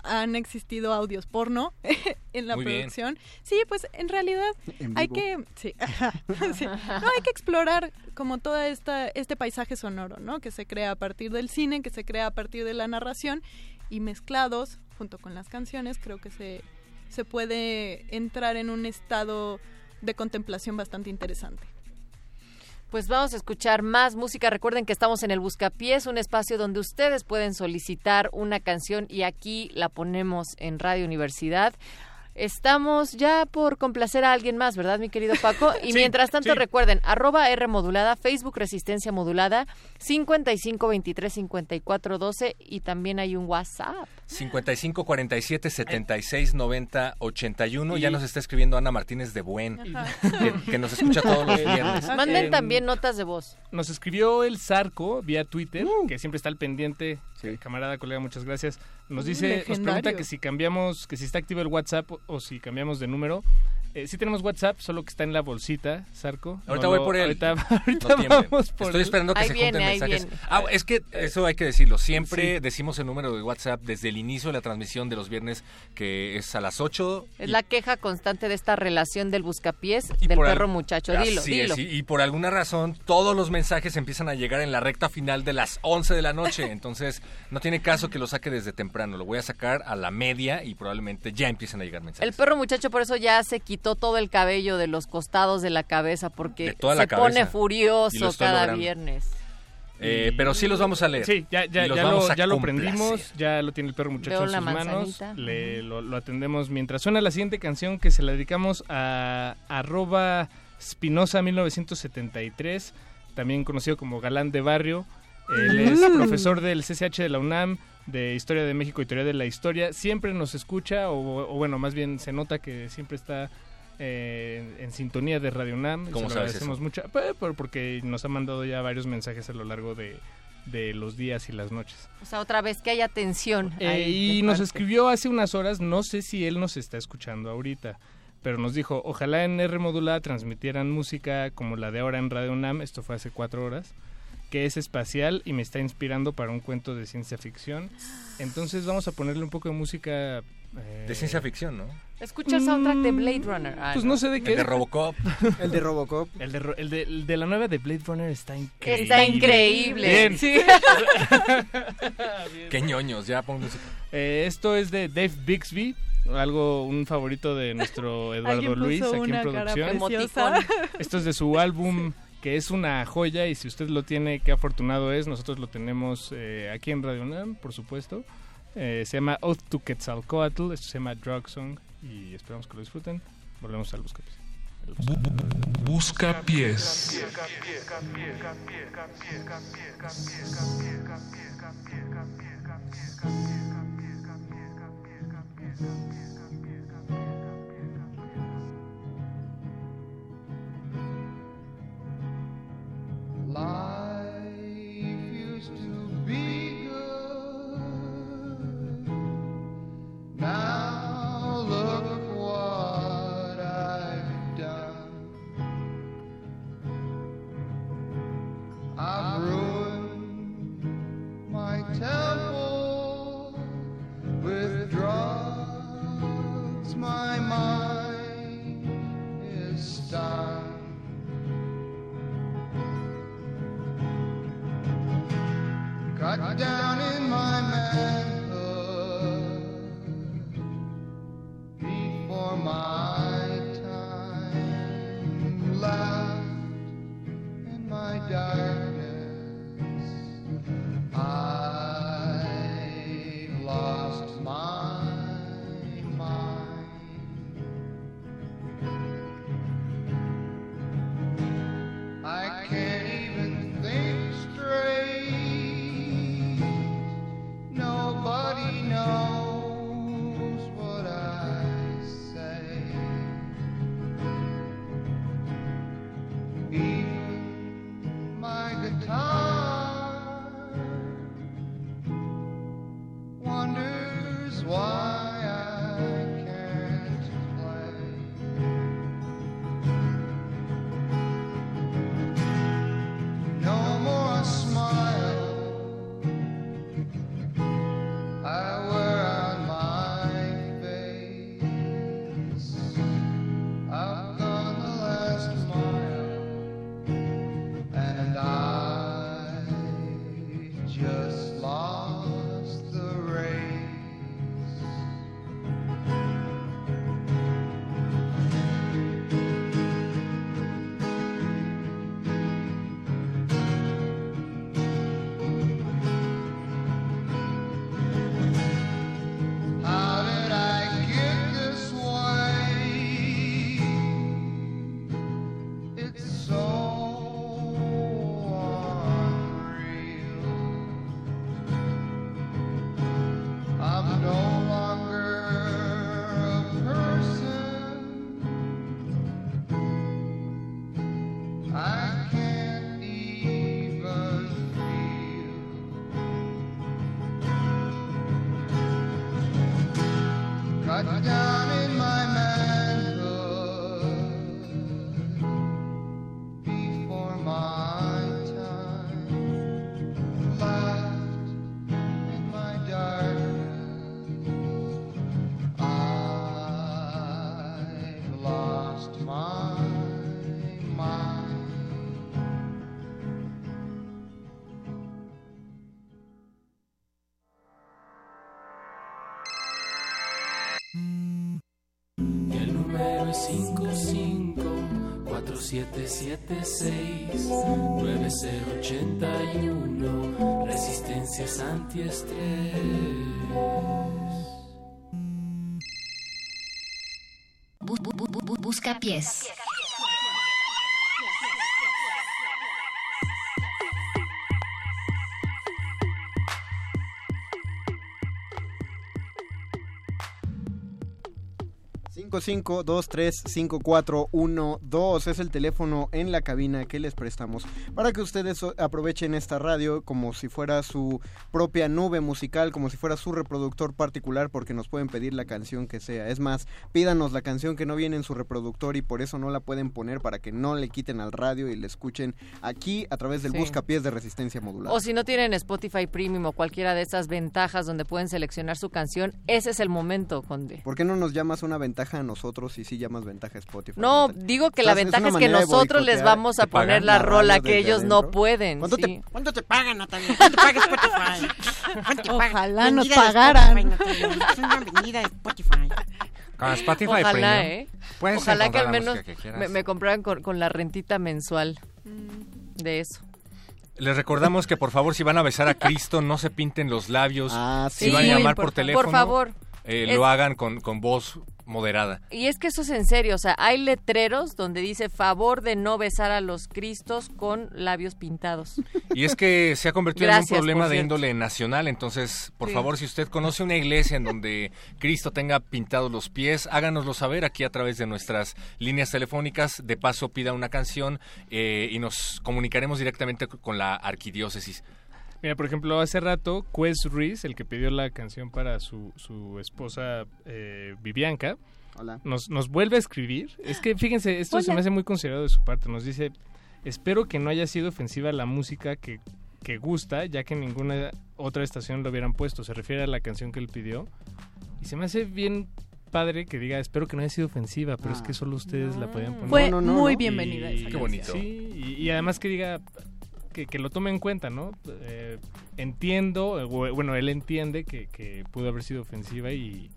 Han existido audios porno en la Muy bien. producción. Sí, pues en realidad En hay que sí, sí. No, hay que explorar como todo esta, este paisaje sonoro, ¿no? Que se crea a partir del cine, que se crea a partir de la narración y mezclados junto con las canciones, creo que se, se puede entrar en un estado de contemplación bastante interesante. Pues vamos a escuchar más música. Recuerden que estamos en el Buscapiés, un espacio donde ustedes pueden solicitar una canción y aquí la ponemos en Radio Universidad. Estamos ya por complacer a alguien más, ¿verdad, mi querido Paco? Y Sí, mientras tanto, sí. recuerden, arroba R modulada, Facebook Resistencia Modulada, 55 23 54 12 y también hay un WhatsApp. 55 47 76 90 81. Ya nos está escribiendo Ana Martínez de Buen, que, que nos escucha todos los viernes. Manden Em, también notas de voz. Nos escribió el Zarco vía Twitter, que siempre está al pendiente. Camarada, colega, muchas gracias. Nos dice, nos pregunta que si cambiamos, que si está activo el WhatsApp o, o si cambiamos de número. Eh, sí tenemos WhatsApp, solo que está en la bolsita, Zarco. Ahorita No voy por él. Ahorita, No ahorita tiemble. vamos por Estoy esperando que se junten mensajes. Ah, es que eso hay que decirlo. Siempre Sí. decimos el número de WhatsApp desde el inicio de la transmisión de los viernes, que es a las 8. Es la queja constante de esta relación del buscapiés Y del al- perro muchacho. Dilo, Así dilo. es, y, y por alguna razón todos los mensajes empiezan a llegar en la recta final de las 11 de la noche. Entonces no tiene caso que lo saque desde temprano. Lo voy a sacar a la media y probablemente ya empiecen a llegar mensajes. El perro muchacho por eso ya se quitó todo el cabello de los costados de la cabeza porque De toda se cabeza. pone furioso cada logrando. viernes. Eh, pero sí los vamos a leer. Sí, ya, ya, ya, lo, ya lo prendimos, ya lo tiene el perro muchacho Veo en la sus manos. Le, lo, lo atendemos mientras suena la siguiente canción que se la dedicamos a arroba Spinoza 1973, también conocido como Galán de Barrio. Él es profesor del CCH de la UNAM, de Historia de México y Teoría de la Historia. Siempre nos escucha, o, o bueno, más bien se nota que siempre está eh, en, en sintonía de Radio UNAM. Se ¿Cómo lo sabes agradecemos eso? mucho, por- porque nos ha mandado ya varios mensajes a lo largo de, de los días y las noches. O sea, otra vez que haya tensión. Eh, ahí y nos parte. escribió hace unas horas, no sé si él nos está escuchando ahorita, pero nos dijo, ojalá en R Modulada transmitieran música como la de ahora en Radio UNAM, esto fue hace cuatro horas, que es espacial y me está inspirando para un cuento de ciencia ficción. Entonces vamos a ponerle un poco de música... eh, De ciencia ficción, ¿no? Escucha el soundtrack de Blade Runner. Ah, Pues no sé de qué El de. Robocop. El de Robocop. El de, el de, el de la nueva de Blade Runner está increíble. Está increíble. Bien. Sí. Qué ñoños, ya pon música. Eh, esto es de Dave Bixby, algo un favorito de nuestro Eduardo Luis aquí en producción. Esto es de su álbum es una joya y si usted lo tiene, qué afortunado es. Nosotros lo tenemos eh, aquí en Radio UNAM, por supuesto. Eh, se llama Oath to Quetzalcoatl, esto se llama Drug Song y esperamos que lo disfruten. Volvemos al Buscapiés. Busca pies. Life used to be 554776-9081. Resistencias antiestrés. Bu- bu- bu- Busca pies. Cinco, cinco, dos, tres, cinco, cuatro, uno, dos es el teléfono en la cabina que les prestamos para que ustedes aprovechen esta radio como si fuera su propia nube musical, como si fuera su reproductor particular porque nos pueden pedir la canción que sea. Es más, pídanos la canción que no viene en su reproductor y por eso no la pueden poner para que no le quiten al radio y le escuchen aquí a través del Sí. buscapiés de resistencia modulada. O si no tienen Spotify Premium o cualquiera de estas ventajas donde pueden seleccionar su canción, ese es el momento, Conde. ¿Por qué no nos llamas una ventaja a nosotros y sí llamas ventaja a Spotify? No, digo que O la ventaja es que nosotros les vamos a ¿Te pagan poner la rola que ellos no pueden. ¿Cuánto sí. te- ¿Cuánto te pagan, Natalia? ¿Cuánto paga Spotify? ¿Cuánto te pagan? Ojalá nos Vendida de pagaran. Spotify, Natalia. Es una vendida de Spotify. Con Spotify Ojalá, Premium, ¿eh? Ojalá que al menos que me, me compraran con, con la rentita mensual de eso. Les recordamos que por favor si van a besar a Cristo no se pinten los labios. si sí. van a llamar por teléfono, por favor. eh, Es- lo hagan con, con voz moderada. Y es que eso es en serio, o sea, hay letreros donde dice favor de no besar a los cristos con labios pintados. Y es que se ha convertido Gracias, en un problema de índole nacional, entonces, por Sí. favor, si usted conoce una iglesia en donde Cristo tenga pintados los pies, háganoslo saber aquí a través de nuestras líneas telefónicas. De paso, pida una canción eh, y nos comunicaremos directamente con la arquidiócesis. Mira, por ejemplo, hace rato, Quest Ruiz, el que pidió la canción para su, su esposa eh, Vivianca, Nos, nos vuelve a escribir. Es que fíjense, esto se me hace muy considerado de su parte. Nos dice, espero que no haya sido ofensiva la música que, que gusta, ya que ninguna otra estación lo hubieran puesto. Se refiere a la canción que él pidió. Y se me hace bien padre que diga, espero que no haya sido ofensiva, pero es que solo ustedes la podían poner. Fue No, no, no, muy ¿no? bienvenida Y- esa Qué bonito. Sí, y, y además que diga que, lo tome en cuenta, ¿no? Eh, entiendo, bu- bueno, él entiende que, que pudo haber sido ofensiva y,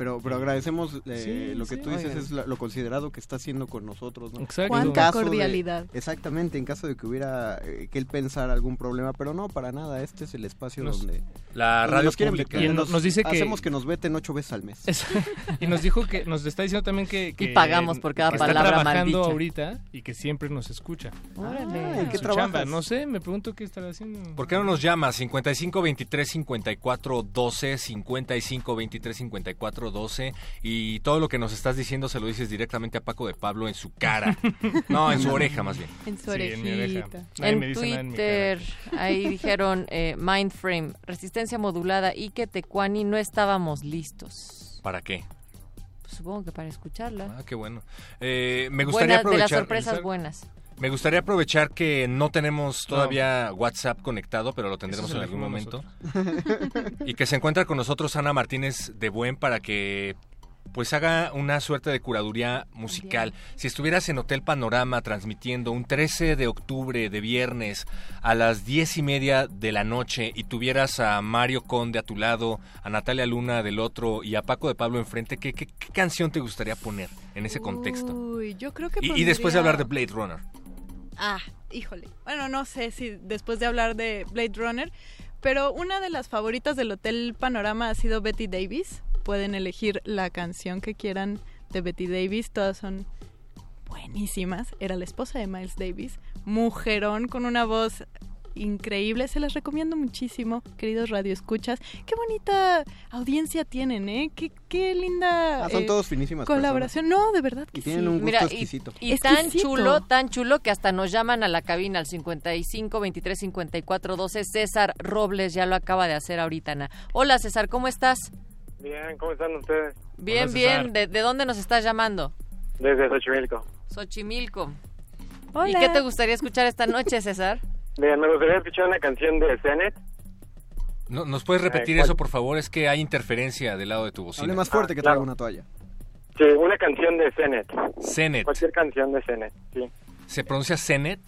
Pero, pero agradecemos eh, Sí, lo que sí, tú dices, oigan. es lo considerado que está haciendo con nosotros, ¿no? Exacto. Cuánta En caso de- cordialidad. exactamente, en caso de que hubiera eh, que él pensara algún problema, pero no, para nada, este es el espacio Nos- donde... La radio nos quieren Y nos- nos dice que- Hacemos que nos veten ocho veces al mes. Es- y nos dijo que nos está diciendo también que, que pagamos por cada que palabra está trabajando ahorita y que siempre nos escucha. Órale. En qué trabajas? no sé, me pregunto qué estará haciendo. ¿Por qué no nos llama? 55 23 54 12, 55 23 54 12 y todo lo que nos estás diciendo se lo dices directamente a Paco de Pablo en su cara. No, en su oreja más bien. En su Sí, en mi oreja. me En dice nada en mi Twitter, ahí dijeron eh, Mindframe, resistencia modulada y que Tecuani no estábamos listos. ¿Para qué? Pues supongo que para escucharla. Ah, qué bueno. Eh, me gustaría Buena- de las sorpresas buenas. Me gustaría aprovechar que no tenemos todavía WhatsApp conectado, pero lo tendremos en algún momento. y que se encuentra con nosotros Ana Martínez de Buen para que pues haga una suerte de curaduría musical. Si estuvieras en Hotel Panorama transmitiendo un 13 de octubre de viernes a las diez y media de la noche y tuvieras a Mario Conde a tu lado, a Natalia Luna del otro y a Paco de Pablo enfrente, ¿qué, qué, qué canción te gustaría poner en ese contexto? Uy, yo creo que Y, y después de hablar de Blade Runner. Ah, híjole. Bueno, no sé si después de hablar de Blade Runner, pero una de las favoritas del Hotel Panorama ha sido Betty Davis. Pueden elegir la canción que quieran de Betty Davis, todas son buenísimas. Era la esposa de Miles Davis, mujerón con una voz increíble. Se las recomiendo muchísimo, queridos radioescuchas. Qué bonita audiencia tienen, ¿eh? Qué, qué linda Ah, son eh, todos finísimas colaboración. No, de verdad que Y tienen sí. un gusto Mira, y- exquisito. Y, tan Exquisito. chulo, tan chulo que hasta nos llaman a la cabina al 55 23 54 12. César Robles ya lo acaba de hacer ahorita, Ana. Hola César, ¿cómo estás? Bien, ¿cómo están ustedes? Bien, Hola, bien. ¿De, de dónde nos estás llamando? Desde Xochimilco. Xochimilco. ¿Y Hola. qué te gustaría escuchar esta noche, César? Bien, me gustaría escuchar una canción de Zenet. No, ¿Nos puedes repetir Eh, eso, por favor? Es que hay interferencia del lado de tu bocina. Hable más fuerte que claro. traiga una toalla. Sí, una canción de Zenet. Zenet. Cualquier canción de Zenet, sí. ¿Se pronuncia Zenet?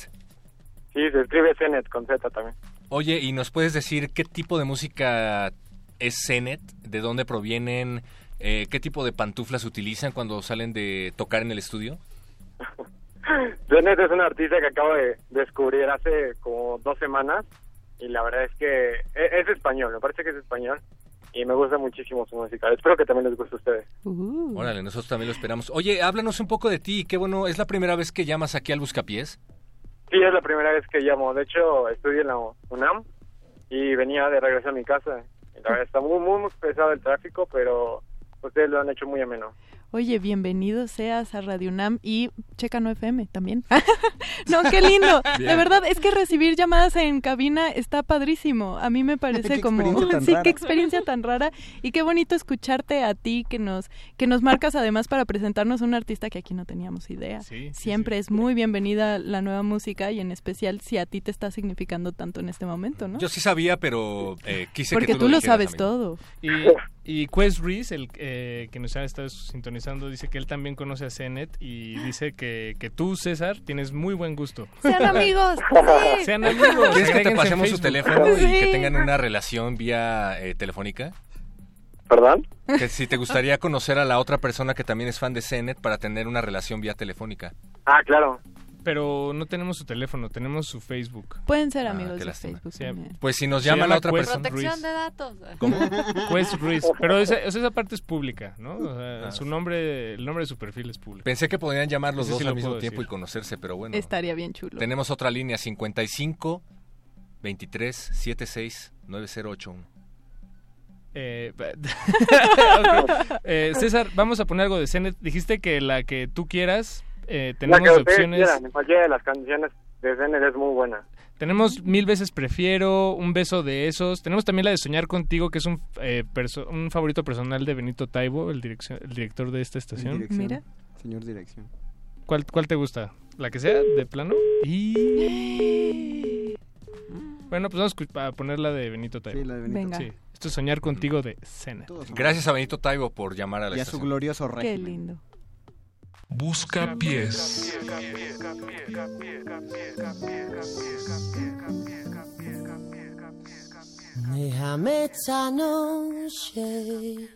Sí, se escribe Zenet con Z también. Oye, ¿y nos puedes decir qué tipo de música es Zenet? ¿De dónde provienen? Eh, ¿Qué tipo de pantuflas utilizan cuando salen de tocar en el estudio? Zenet es una artista que acabo de descubrir hace como dos semanas y la verdad es que e- es, español, me parece que es español y me gusta muchísimo su música. Espero que también les guste a ustedes. Uh. Órale, nosotros también lo esperamos. Oye, háblanos un poco de ti. Qué bueno, ¿es la primera vez que llamas aquí al Buscapiés? Sí, es la primera vez que llamo. De hecho, estudio en la UNAM y venía de regreso a mi casa. Y la verdad está muy, muy, muy pesado el tráfico, pero ustedes lo han hecho muy ameno. Oye, bienvenido seas a Radio UNAM y checa no FM también. no, qué lindo. Bien. De verdad, es que recibir llamadas en cabina está padrísimo. A mí me parece Qué como experiencia tan sí, rara. qué experiencia tan rara y qué bonito escucharte a ti que nos que nos marcas además para presentarnos a un artista que aquí no teníamos idea. Siempre es muy bienvenida la nueva música y en especial si a ti te está significando tanto en este momento, ¿no? Yo sí sabía, pero eh, quise Porque que tú, tú lo sabes todo. Y, y Quest Reese, el eh, que nos ha estado sintonizando, dice que él también conoce a Zenet y dice que, que tú, César, tienes muy buen gusto. Sean amigos. sí. Sean amigos. ¿Quieres que te pasemos su teléfono y Sí. que tengan una relación vía eh, telefónica? ¿Perdón? Que si te gustaría conocer a la otra persona que también es fan de Zenet para tener una relación vía telefónica. Ah, claro. Pero no tenemos su teléfono, tenemos su Facebook. Pueden ser Ah, amigos qué de lástima. Facebook. Sí. Pues si nos Se llama la otra Quest persona. Protección de datos. ¿Cómo? Quest Reese. Pero esa, esa parte es pública, ¿no? O sea, Ah. su nombre, el nombre de su perfil es público. Pensé que podrían llamar los dos al lo mismo tiempo decir. y conocerse, pero bueno. Estaría bien chulo. Tenemos otra línea 55 23 76 9081. Eh, ok. Eh, César, vamos a poner algo de Zenet. Dijiste que la que tú quieras, eh, La tenemos que opciones. quieran, cualquiera de las canciones de Zenet es muy buena. Tenemos mil veces prefiero, un beso de esos. Tenemos también la de soñar contigo, que es un, eh, perso- un favorito personal de Benito Taibo, el, dirección- el director de esta estación. Dirección. Mira. Señor Dirección. ¿Cuál, ¿Cuál te gusta? ¿La que sea, de plano? Y... Bueno, pues vamos a poner la de Benito Taibo. Sí, la de Benito. Venga. Sí. Esto es soñar contigo de son- Gracias a Benito Taibo por llamar a la Y a su glorioso Qué régimen. lindo. Busca pies. Déjame noche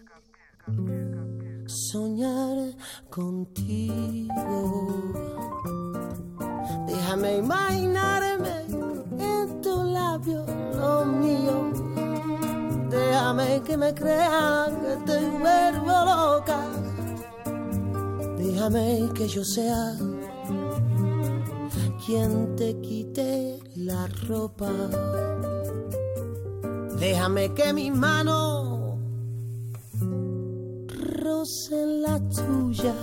soñar contigo. Déjame imaginarme en tu labio lo mío. Déjame que me crean que te vuelvo loca. Déjame que yo sea quien te quite la ropa. Déjame que mi mano roce la tuya.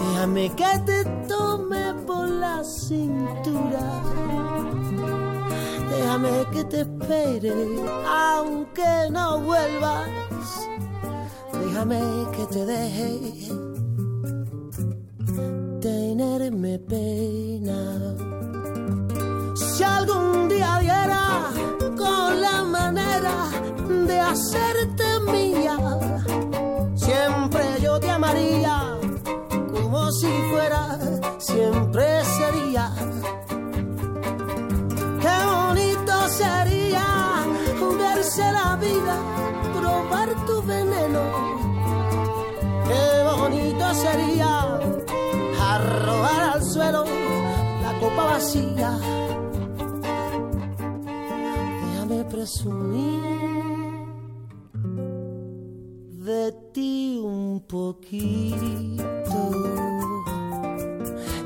Déjame que te tome por la cintura. Déjame que te espere aunque no vuelvas. Déjame que te deje tenerme pena. Si algún día diera con la manera de hacerte mía, siempre yo te amaría como si fuera, siempre sería. Qué bonito sería verse la vida. Qué bonito sería arrojar al suelo la copa vacía. Déjame presumir de ti un poquito.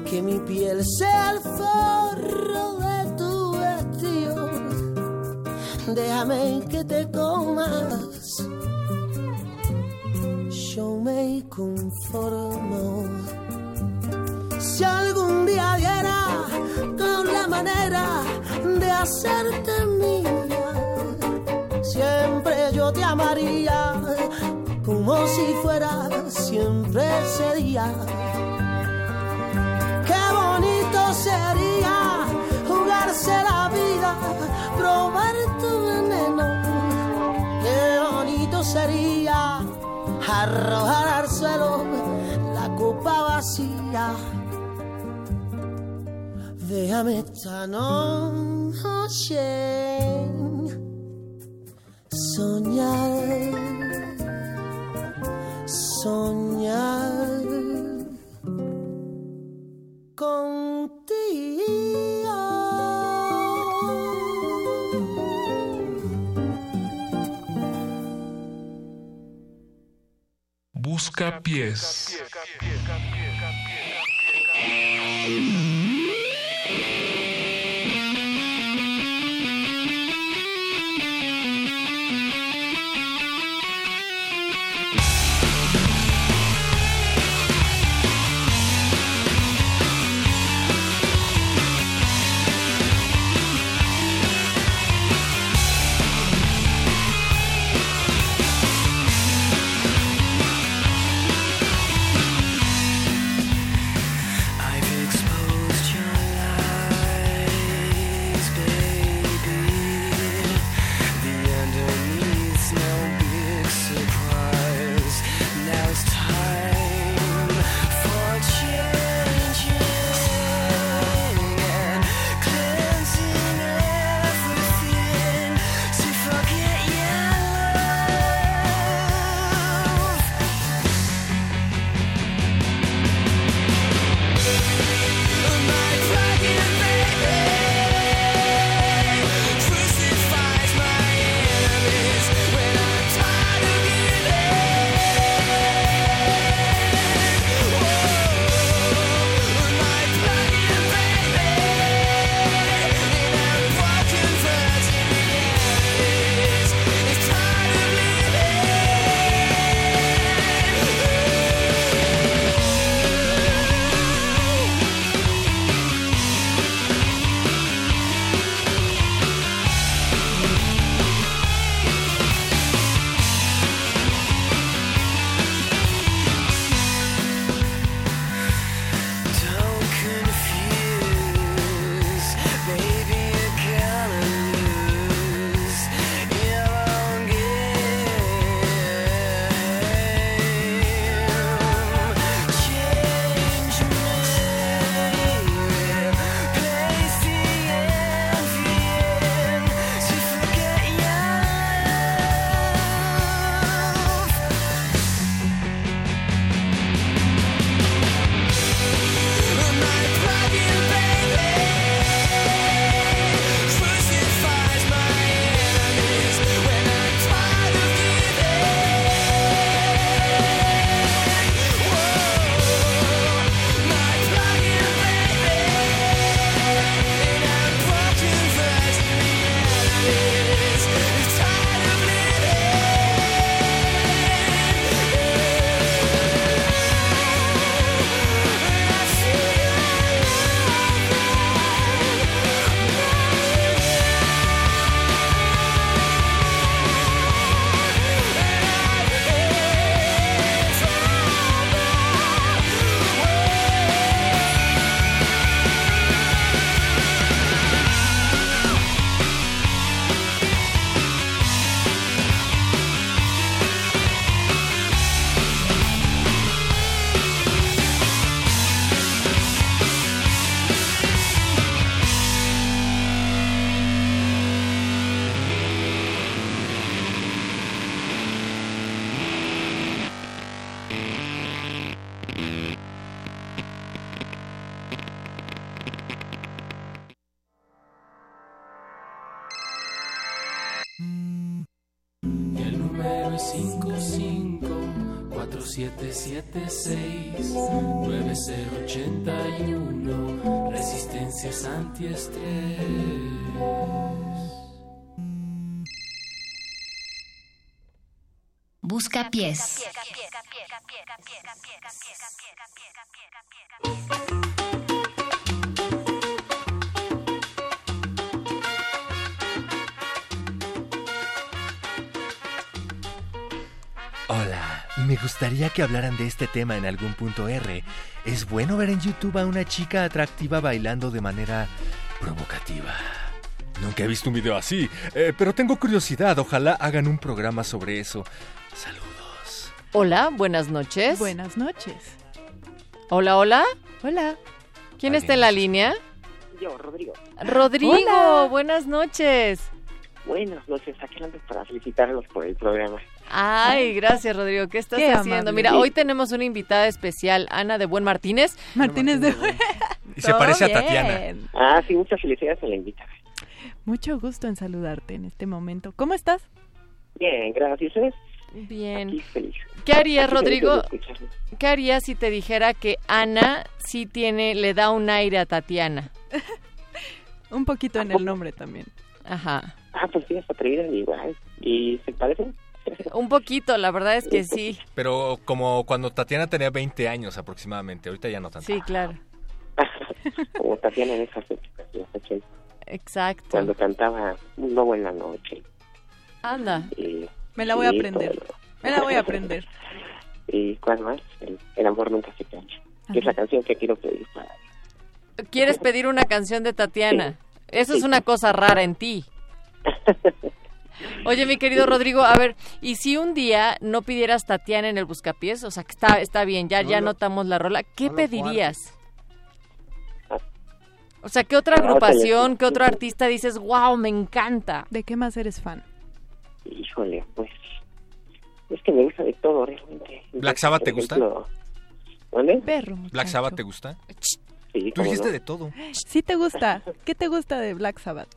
Que mi piel sea el forro de tu vestido. Déjame que te comas. Yo me conformo. Si algún día diera con la manera de hacerte mía, siempre yo te amaría como si fuera siempre sería. Qué bonito sería jugarse la vida, probar tu veneno. Qué bonito sería arrojar al suelo la copa vacía. Déjame esta noche soñar, soñar contigo. Busca pies. Busca pies. Hola, me gustaría que hablaran de este tema en algún punto R. Es bueno ver en YouTube a una chica atractiva bailando de manera. Nunca he visto un video así, eh, pero tengo curiosidad. Ojalá hagan un programa sobre eso. Hola, buenas noches. Buenas noches. Hola, hola. Hola. ¿Quién está en la línea? Yo, Rodrigo. Rodrigo, Hola. buenas noches. Buenas noches, aquí ando para felicitarlos por el programa. Ay, gracias Rodrigo. ¿Qué estás Qué haciendo? amable. Mira, hoy tenemos una invitada especial, Ana de Buen Martínez. Martínez de Y se parece a Tatiana. Ah, sí, muchas felicidades a la invitada. Mucho gusto en saludarte en este momento. ¿Cómo estás? Bien, gracias. ¿eh? Bien. ¿Qué harías, Rodrigo? ¿Qué harías si te dijera que Ana sí tiene, le da un aire a Tatiana? Un poquito en el nombre también. Ajá. Ah, pues sí, es atrevida igual. ¿Y se parecen? Un poquito, la verdad es que sí. Pero como cuando Tatiana tenía 20 años aproximadamente, ahorita ya no tanto. Sí, claro. Como Tatiana en los 80, Exacto. cuando cantaba Un lobo en la noche. Anda. Y, Me la voy a aprender. todo. Me la voy a aprender. ¿Y cuál más? El, el amor nunca se cansa. Que es la canción que quiero pedir para... ¿Quieres pedir una canción de Tatiana? Eso es una cosa rara en ti. Oye, mi querido Rodrigo, a ver, ¿y si un día no pidieras Tatiana en el Buscapiés? O sea, que está, está bien, ya, ya notamos la rola. ¿Qué no pedirías? O sea, ¿qué otra Ah, agrupación, qué otro artista dices, wow, me encanta? ¿De qué más eres fan? Híjole, pues... Es que me gusta de todo, realmente. ¿Black Sabbath te gusta? ¿Dónde? Perro, ¿Black Sabbath te gusta? Sí, Tú dijiste no. de todo. Sí te gusta. ¿Qué te gusta de Black Sabbath?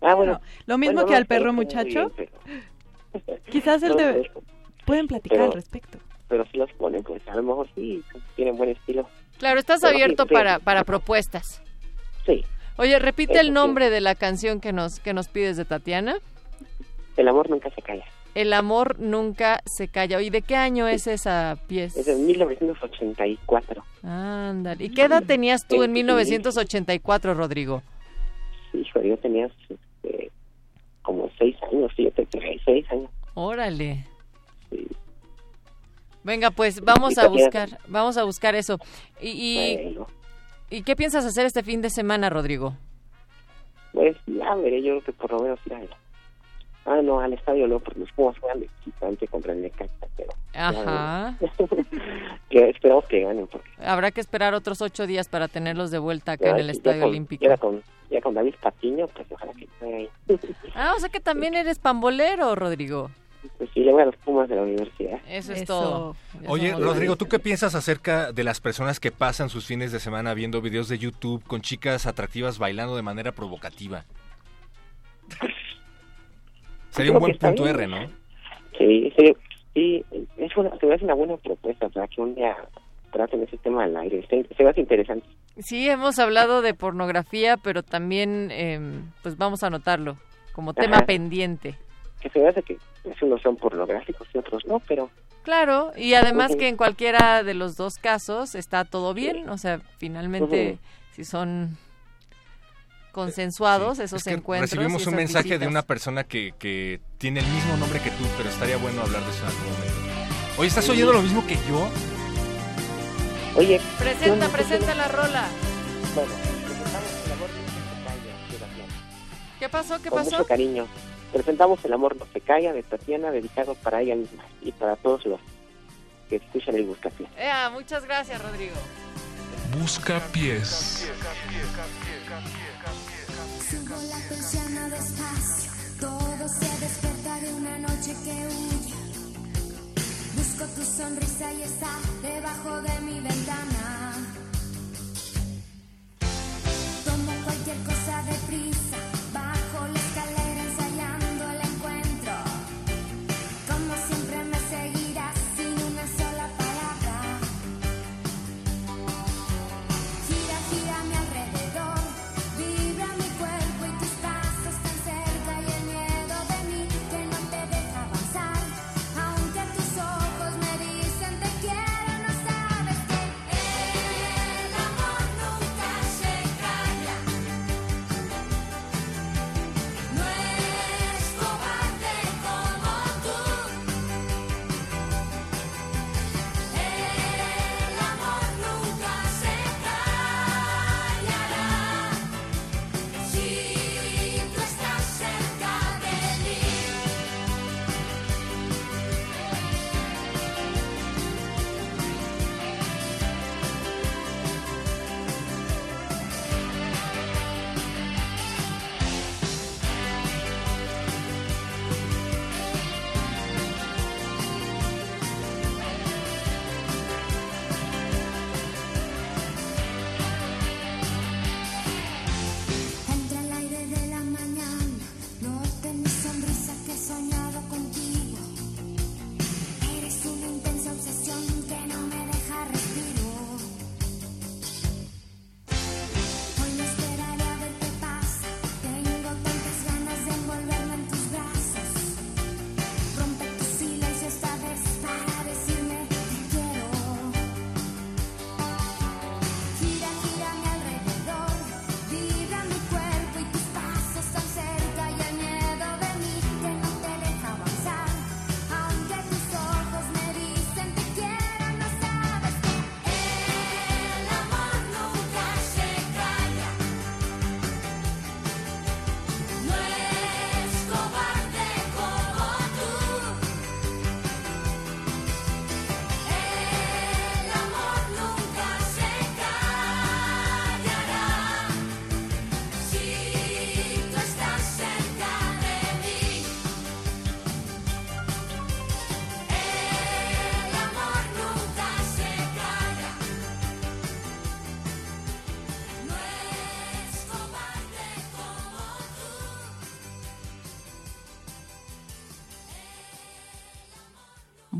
Ah, bueno. Lo mismo Bueno, que no, al perro muchacho. bien, pero- Quizás él No, te... Pueden platicar pero- al respecto. Pero si los ponen, pues a lo mejor sí, tienen buen estilo. Claro, estás Pero sí, abierto sí. para, para propuestas. Sí, Oye, repite Eso el sí. nombre de la canción que nos, que nos pides de Tatiana. el amor nunca se calla. El amor nunca se calla. ¿Y de qué año es esa pieza? Es de 1984. Ándale. ¿Y qué edad tenías tú en 1984, Rodrigo? Hijo, yo tenía este, como seis años, siete, seis años. Órale. Venga, pues vamos a buscar, vamos a buscar eso. ¿Y, y, Bueno, ¿y qué piensas hacer este fin de semana, Rodrigo? pues ya veré, yo creo que por lo menos ir al... Ah, no, al estadio no, porque los Pumas juegan de visitante contra el Necaxa, pero... Ajá. que esperamos que ganen, porque... Habrá que esperar otros ocho días para tenerlos de vuelta acá en el Estadio con- Olímpico. Ya con, ya con David Patiño, pues ojalá que esté ahí. Ah, o sea que también eres pambolero, Rodrigo. Pues sí, le voy a los Pumas de la universidad. Eso es todo. Oye, Rodrigo. ¿tú qué piensas acerca de las personas que pasan sus fines de semana viendo videos de YouTube con chicas atractivas bailando de manera provocativa? Sería un buen punto bien. R, ¿no? Sí, sí, sí, es una, se me hace una buena propuesta para que un día traten ese tema al aire. Se, se me hace interesante. Sí, hemos hablado de pornografía, pero también, eh, pues vamos a anotarlo como tema pendiente. Que se me hace que unos son pornográficos y otros no, pero Claro, y además que en cualquiera de los dos casos está todo bien, o sea, finalmente Ujú. si son consensuados esos Es que encuentros. recibimos un mensaje de visitas. una persona que, que tiene el mismo nombre que tú, pero estaría bueno hablar de eso en algún momento. Oye, ¿estás oyendo lo mismo que yo? Oye, Presenta, presenta la rola. bueno, presentamos el amor no de. ¿Qué pasó? ¿Qué Con pasó? mucho cariño. Presentamos el amor no se calla de Tatiana, dedicado para ella misma y para todos los que escuchan el Buscapiés. Ea, muchas gracias, Rodrigo. Busca pies. Subo la persiana despacio, todo se despierta de una noche que huye. Busco tu sonrisa y está debajo de mi ventana. Tomo cualquier cosa deprisa, bajo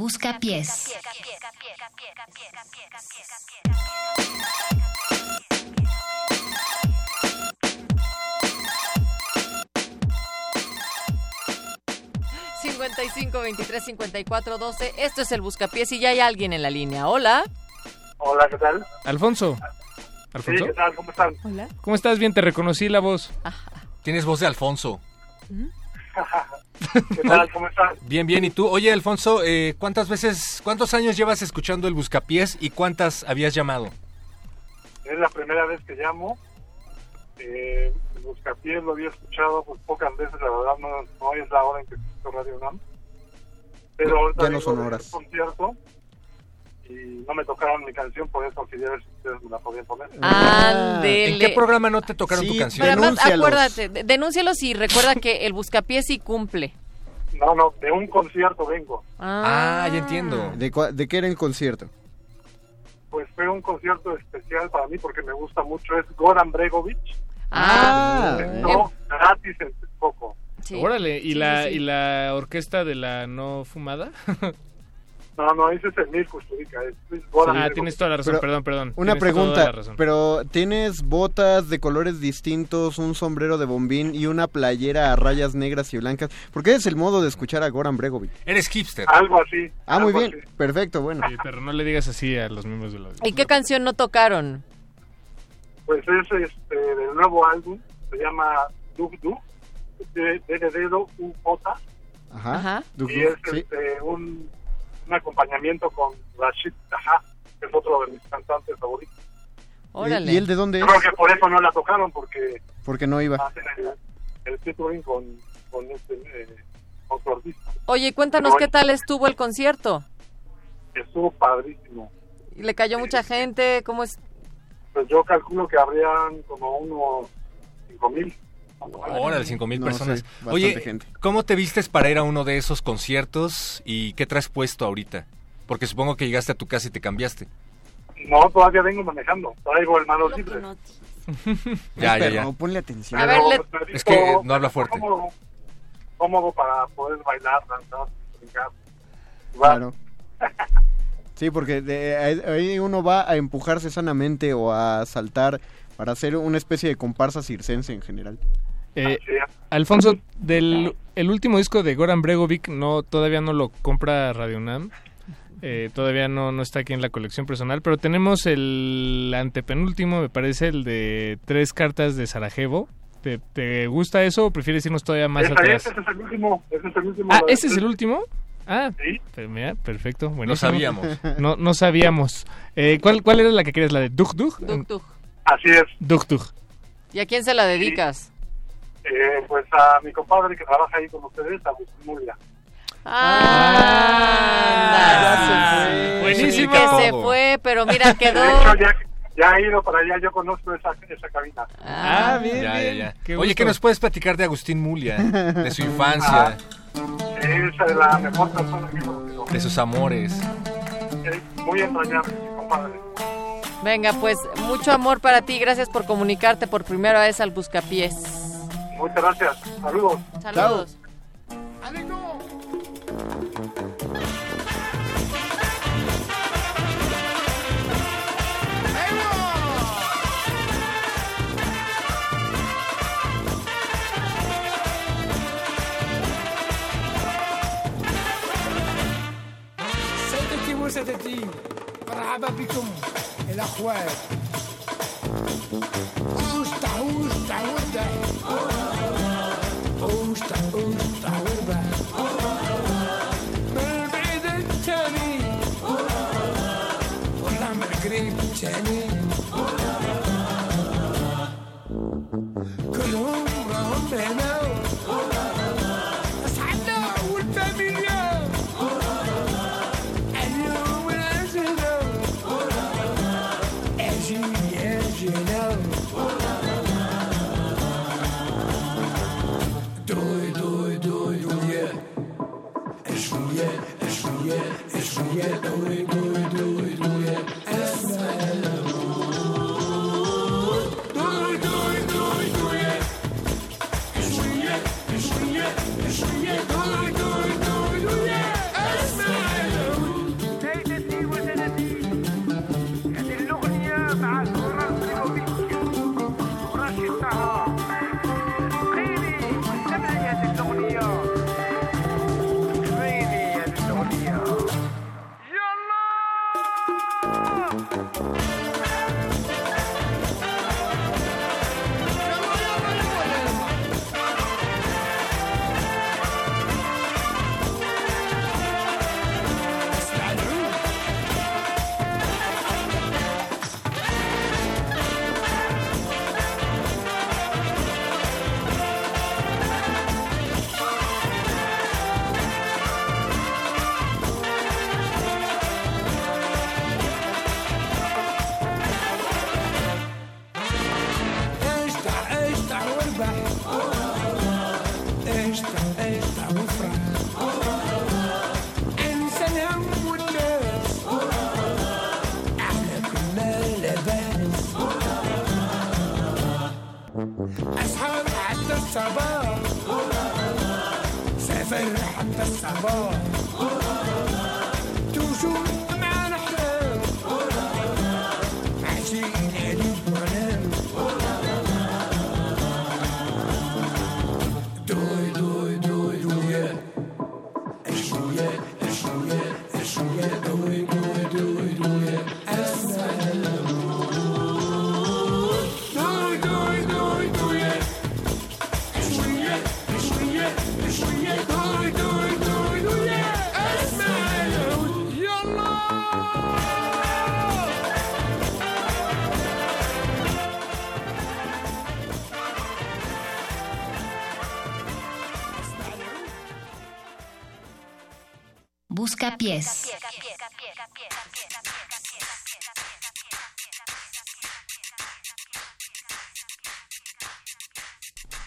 Buscapiés. ...55 23 54 12... ...esto es el Buscapiés y ya hay alguien en la línea. Hola. Hola, ¿qué tal? Alfonso. ¿qué tal? ¿Cómo están? Hola. ¿Cómo estás? Bien, te reconocí la voz. Tienes voz de Alfonso. ¿Qué tal? ¿Cómo están? Bien, bien. ¿Y tú? Oye, Alfonso, eh, ¿cuántas veces, cuántos años llevas escuchando el Buscapiés y cuántas habías llamado? Es la primera vez que llamo. Eh, el Buscapiés lo había escuchado pues, pocas veces, la verdad no, no es la hora en que escucho Radio UNAM. Pero ahorita Ya no son de horas. un concierto y no me tocaron mi canción, por eso quería ver si ustedes me la podían poner. Ándele. ¿En qué programa no te tocaron Sí, tu canción? Pero además, acuérdate, de- denúncialos y recuerda que el Buscapiés sí cumple. No, no, de un concierto vengo. Ah, ya entiendo. ¿De, cua- ¿De qué era el concierto? Pues fue un concierto especial para mí porque me gusta mucho. Es Goran Bregovic. Ah, No, gratis en Texcoco. Órale, ¿y, Sí, la, sí, sí. ¿y la orquesta de la no fumada? No, no, ese es el Mil Goran ah, tienes toda la razón, Pero, perdón, perdón. Una Tienes toda pregunta, la razón. pero ¿tienes botas de colores distintos, un sombrero de bombín y una playera a rayas negras y blancas? Porque es el modo de escuchar a Goran Bregovic. Eres hipster. Algo así. Ah, muy bien, perfecto, bueno. Sí, pero no le digas así a los miembros de la ¿Y qué canción no tocaron? Pues es este, del nuevo álbum, se llama Duk Duk, de, de, de dedo U J, Ajá. Y Duk, es sí. este, un, un acompañamiento con Rashid Taha, que es otro de mis cantantes favoritos. Órale. ¿Y él de dónde es? creo que por eso no la tocaron, porque Porque no iba. hacen el, el featuring con, con este eh, con su artista. Oye, cuéntanos Pero qué tal estuvo el concierto. Estuvo padrísimo. ¿Y ¿Le cayó mucha gente? ¿Cómo es? Pues yo calculo que habrían como unos 5 mil. Órale, cinco mil No, personas. sí, Oye, gente. ¿cómo te vistes para ir a uno de esos conciertos y qué traes puesto ahorita? Porque supongo que llegaste a tu casa y te cambiaste. No, todavía vengo manejando. Traigo el manos libres. Ya, ya, ya. ponle atención. A ver, le- Pero me Es que no habla fuerte. Cómodo, cómodo para poder bailar, danzar, brincar. Claro. Sí, porque de- ahí uno va a empujarse sanamente o a saltar para hacer una especie de comparsa circense en general. Eh, Alfonso, del el último disco de Goran Bregovic no todavía no lo compra Radio UNAM. Eh, todavía no, no está aquí en la colección personal, pero tenemos el antepenúltimo, me parece, el de tres cartas de Sarajevo. ¿Te, te gusta eso o prefieres irnos todavía más Ese, atrás? ese es el último. Ese es el último. Ah, ¿ese es el último? Ah, Sí. mira, perfecto. buenísimo. sabíamos. No, no sabíamos. Eh, ¿cuál, ¿Cuál era la que querías? ¿La de Dug Dug? Tuk. Así es. Dug Dug. ¿Y a quién se la dedicas? Eh, pues a mi compadre que trabaja ahí con ustedes, a Agustín Mulia. Ah, Buenísimo. que se fue, pero mira, quedó. De hecho, ya, ya he ido para allá, yo conozco esa, esa cabina. Ah, bien, Ya, ya, bien. ya. Qué Oye. ¿qué nos puedes platicar de Agustín Mulia? De su infancia, Esa es la mejor persona que he conocido. de sus amores. Es muy entrañable, mi compadre. Venga, pues mucho amor para ti. Gracias por comunicarte por primera vez al Buscapiés. Muchas gracias. Saludos. Saludos. سيدتي وسادتي مرحبا بكم الاخوات اوش تعوش تعود قريب التاني كلهم راهم هنا اصحابنا والفاميليا اليوم العزلة اجي يا جنة دوي دوي دوي دوي شوية شوية شوية دوي دوي أسهر حتى الصباح. سافر حتى الصباح.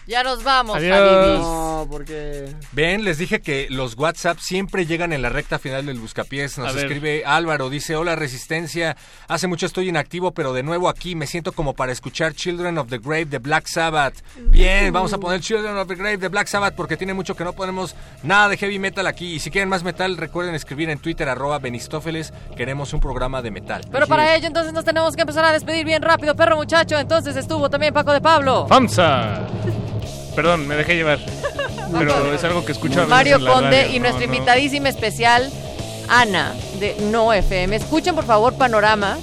Ya nos vamos, Adiós. No, porque... Ven, les dije que los WhatsApp siempre llegan en la recta final del Buscapiés. Nos escribe Álvaro, dice, hola Resistencia, hace mucho estoy inactivo, pero de nuevo aquí me siento como para escuchar Children of the Grave de Black Sabbath. Bien, vamos a poner Children of the Grave de Black Sabbath porque tiene mucho que no ponemos nada de heavy metal aquí. Y si quieren más metal, recuerden escribir en Twitter arroba Benistófeles, queremos un programa de metal. Pero para ello entonces nos tenemos que empezar a despedir bien rápido, perro muchacho. Entonces estuvo también Paco de Pablo. ¡Famsa! Perdón, me dejé llevar. Pero es algo que escucho a veces Mario en la Conde radio. y No, nuestra no. invitadísima especial, Ana, de No FM. Escuchen por favor Panorama.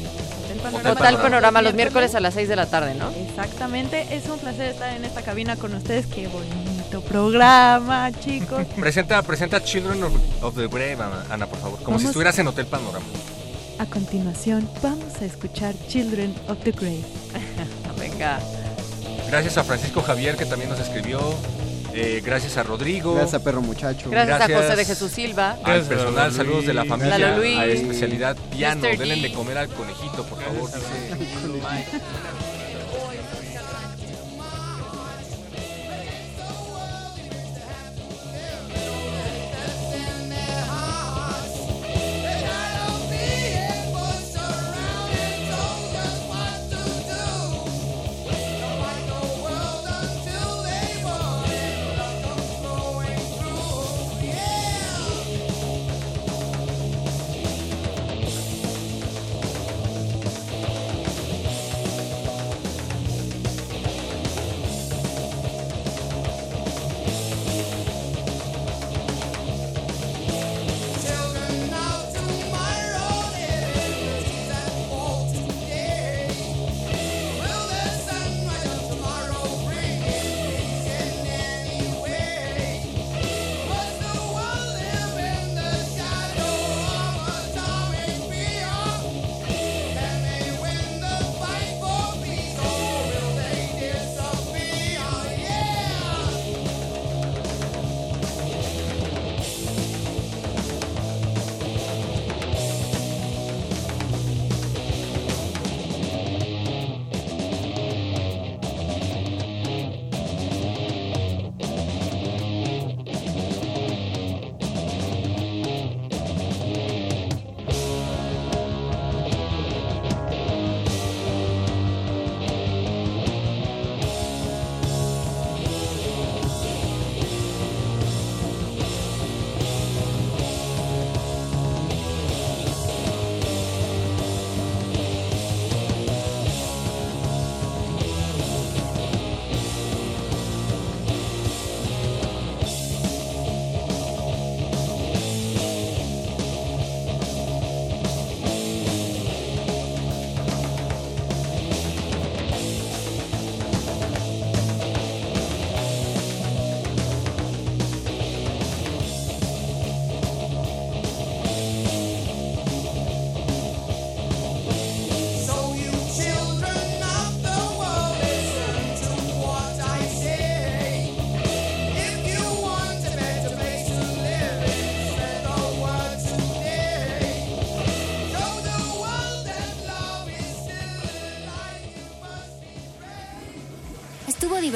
Total Panorama los miércoles a las 6 de la tarde, ¿no? Exactamente, es un placer estar en esta cabina con ustedes. Qué bonito programa, chicos. Presenta, presenta Children of, of the Grave, Ana, por favor, como si estuvieras en Hotel Panorama. A continuación, vamos a escuchar Children of the Grave. Venga. Gracias a Francisco Javier que también nos escribió. Eh, gracias a Rodrigo. Gracias a Perro Muchacho. Gracias, a José de Jesús Silva. Al Gracias, personal, Lalo saludos de la familia. Lalo Luis. A especialidad piano. Denle de comer al conejito, por favor.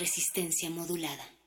Resistencia modulada.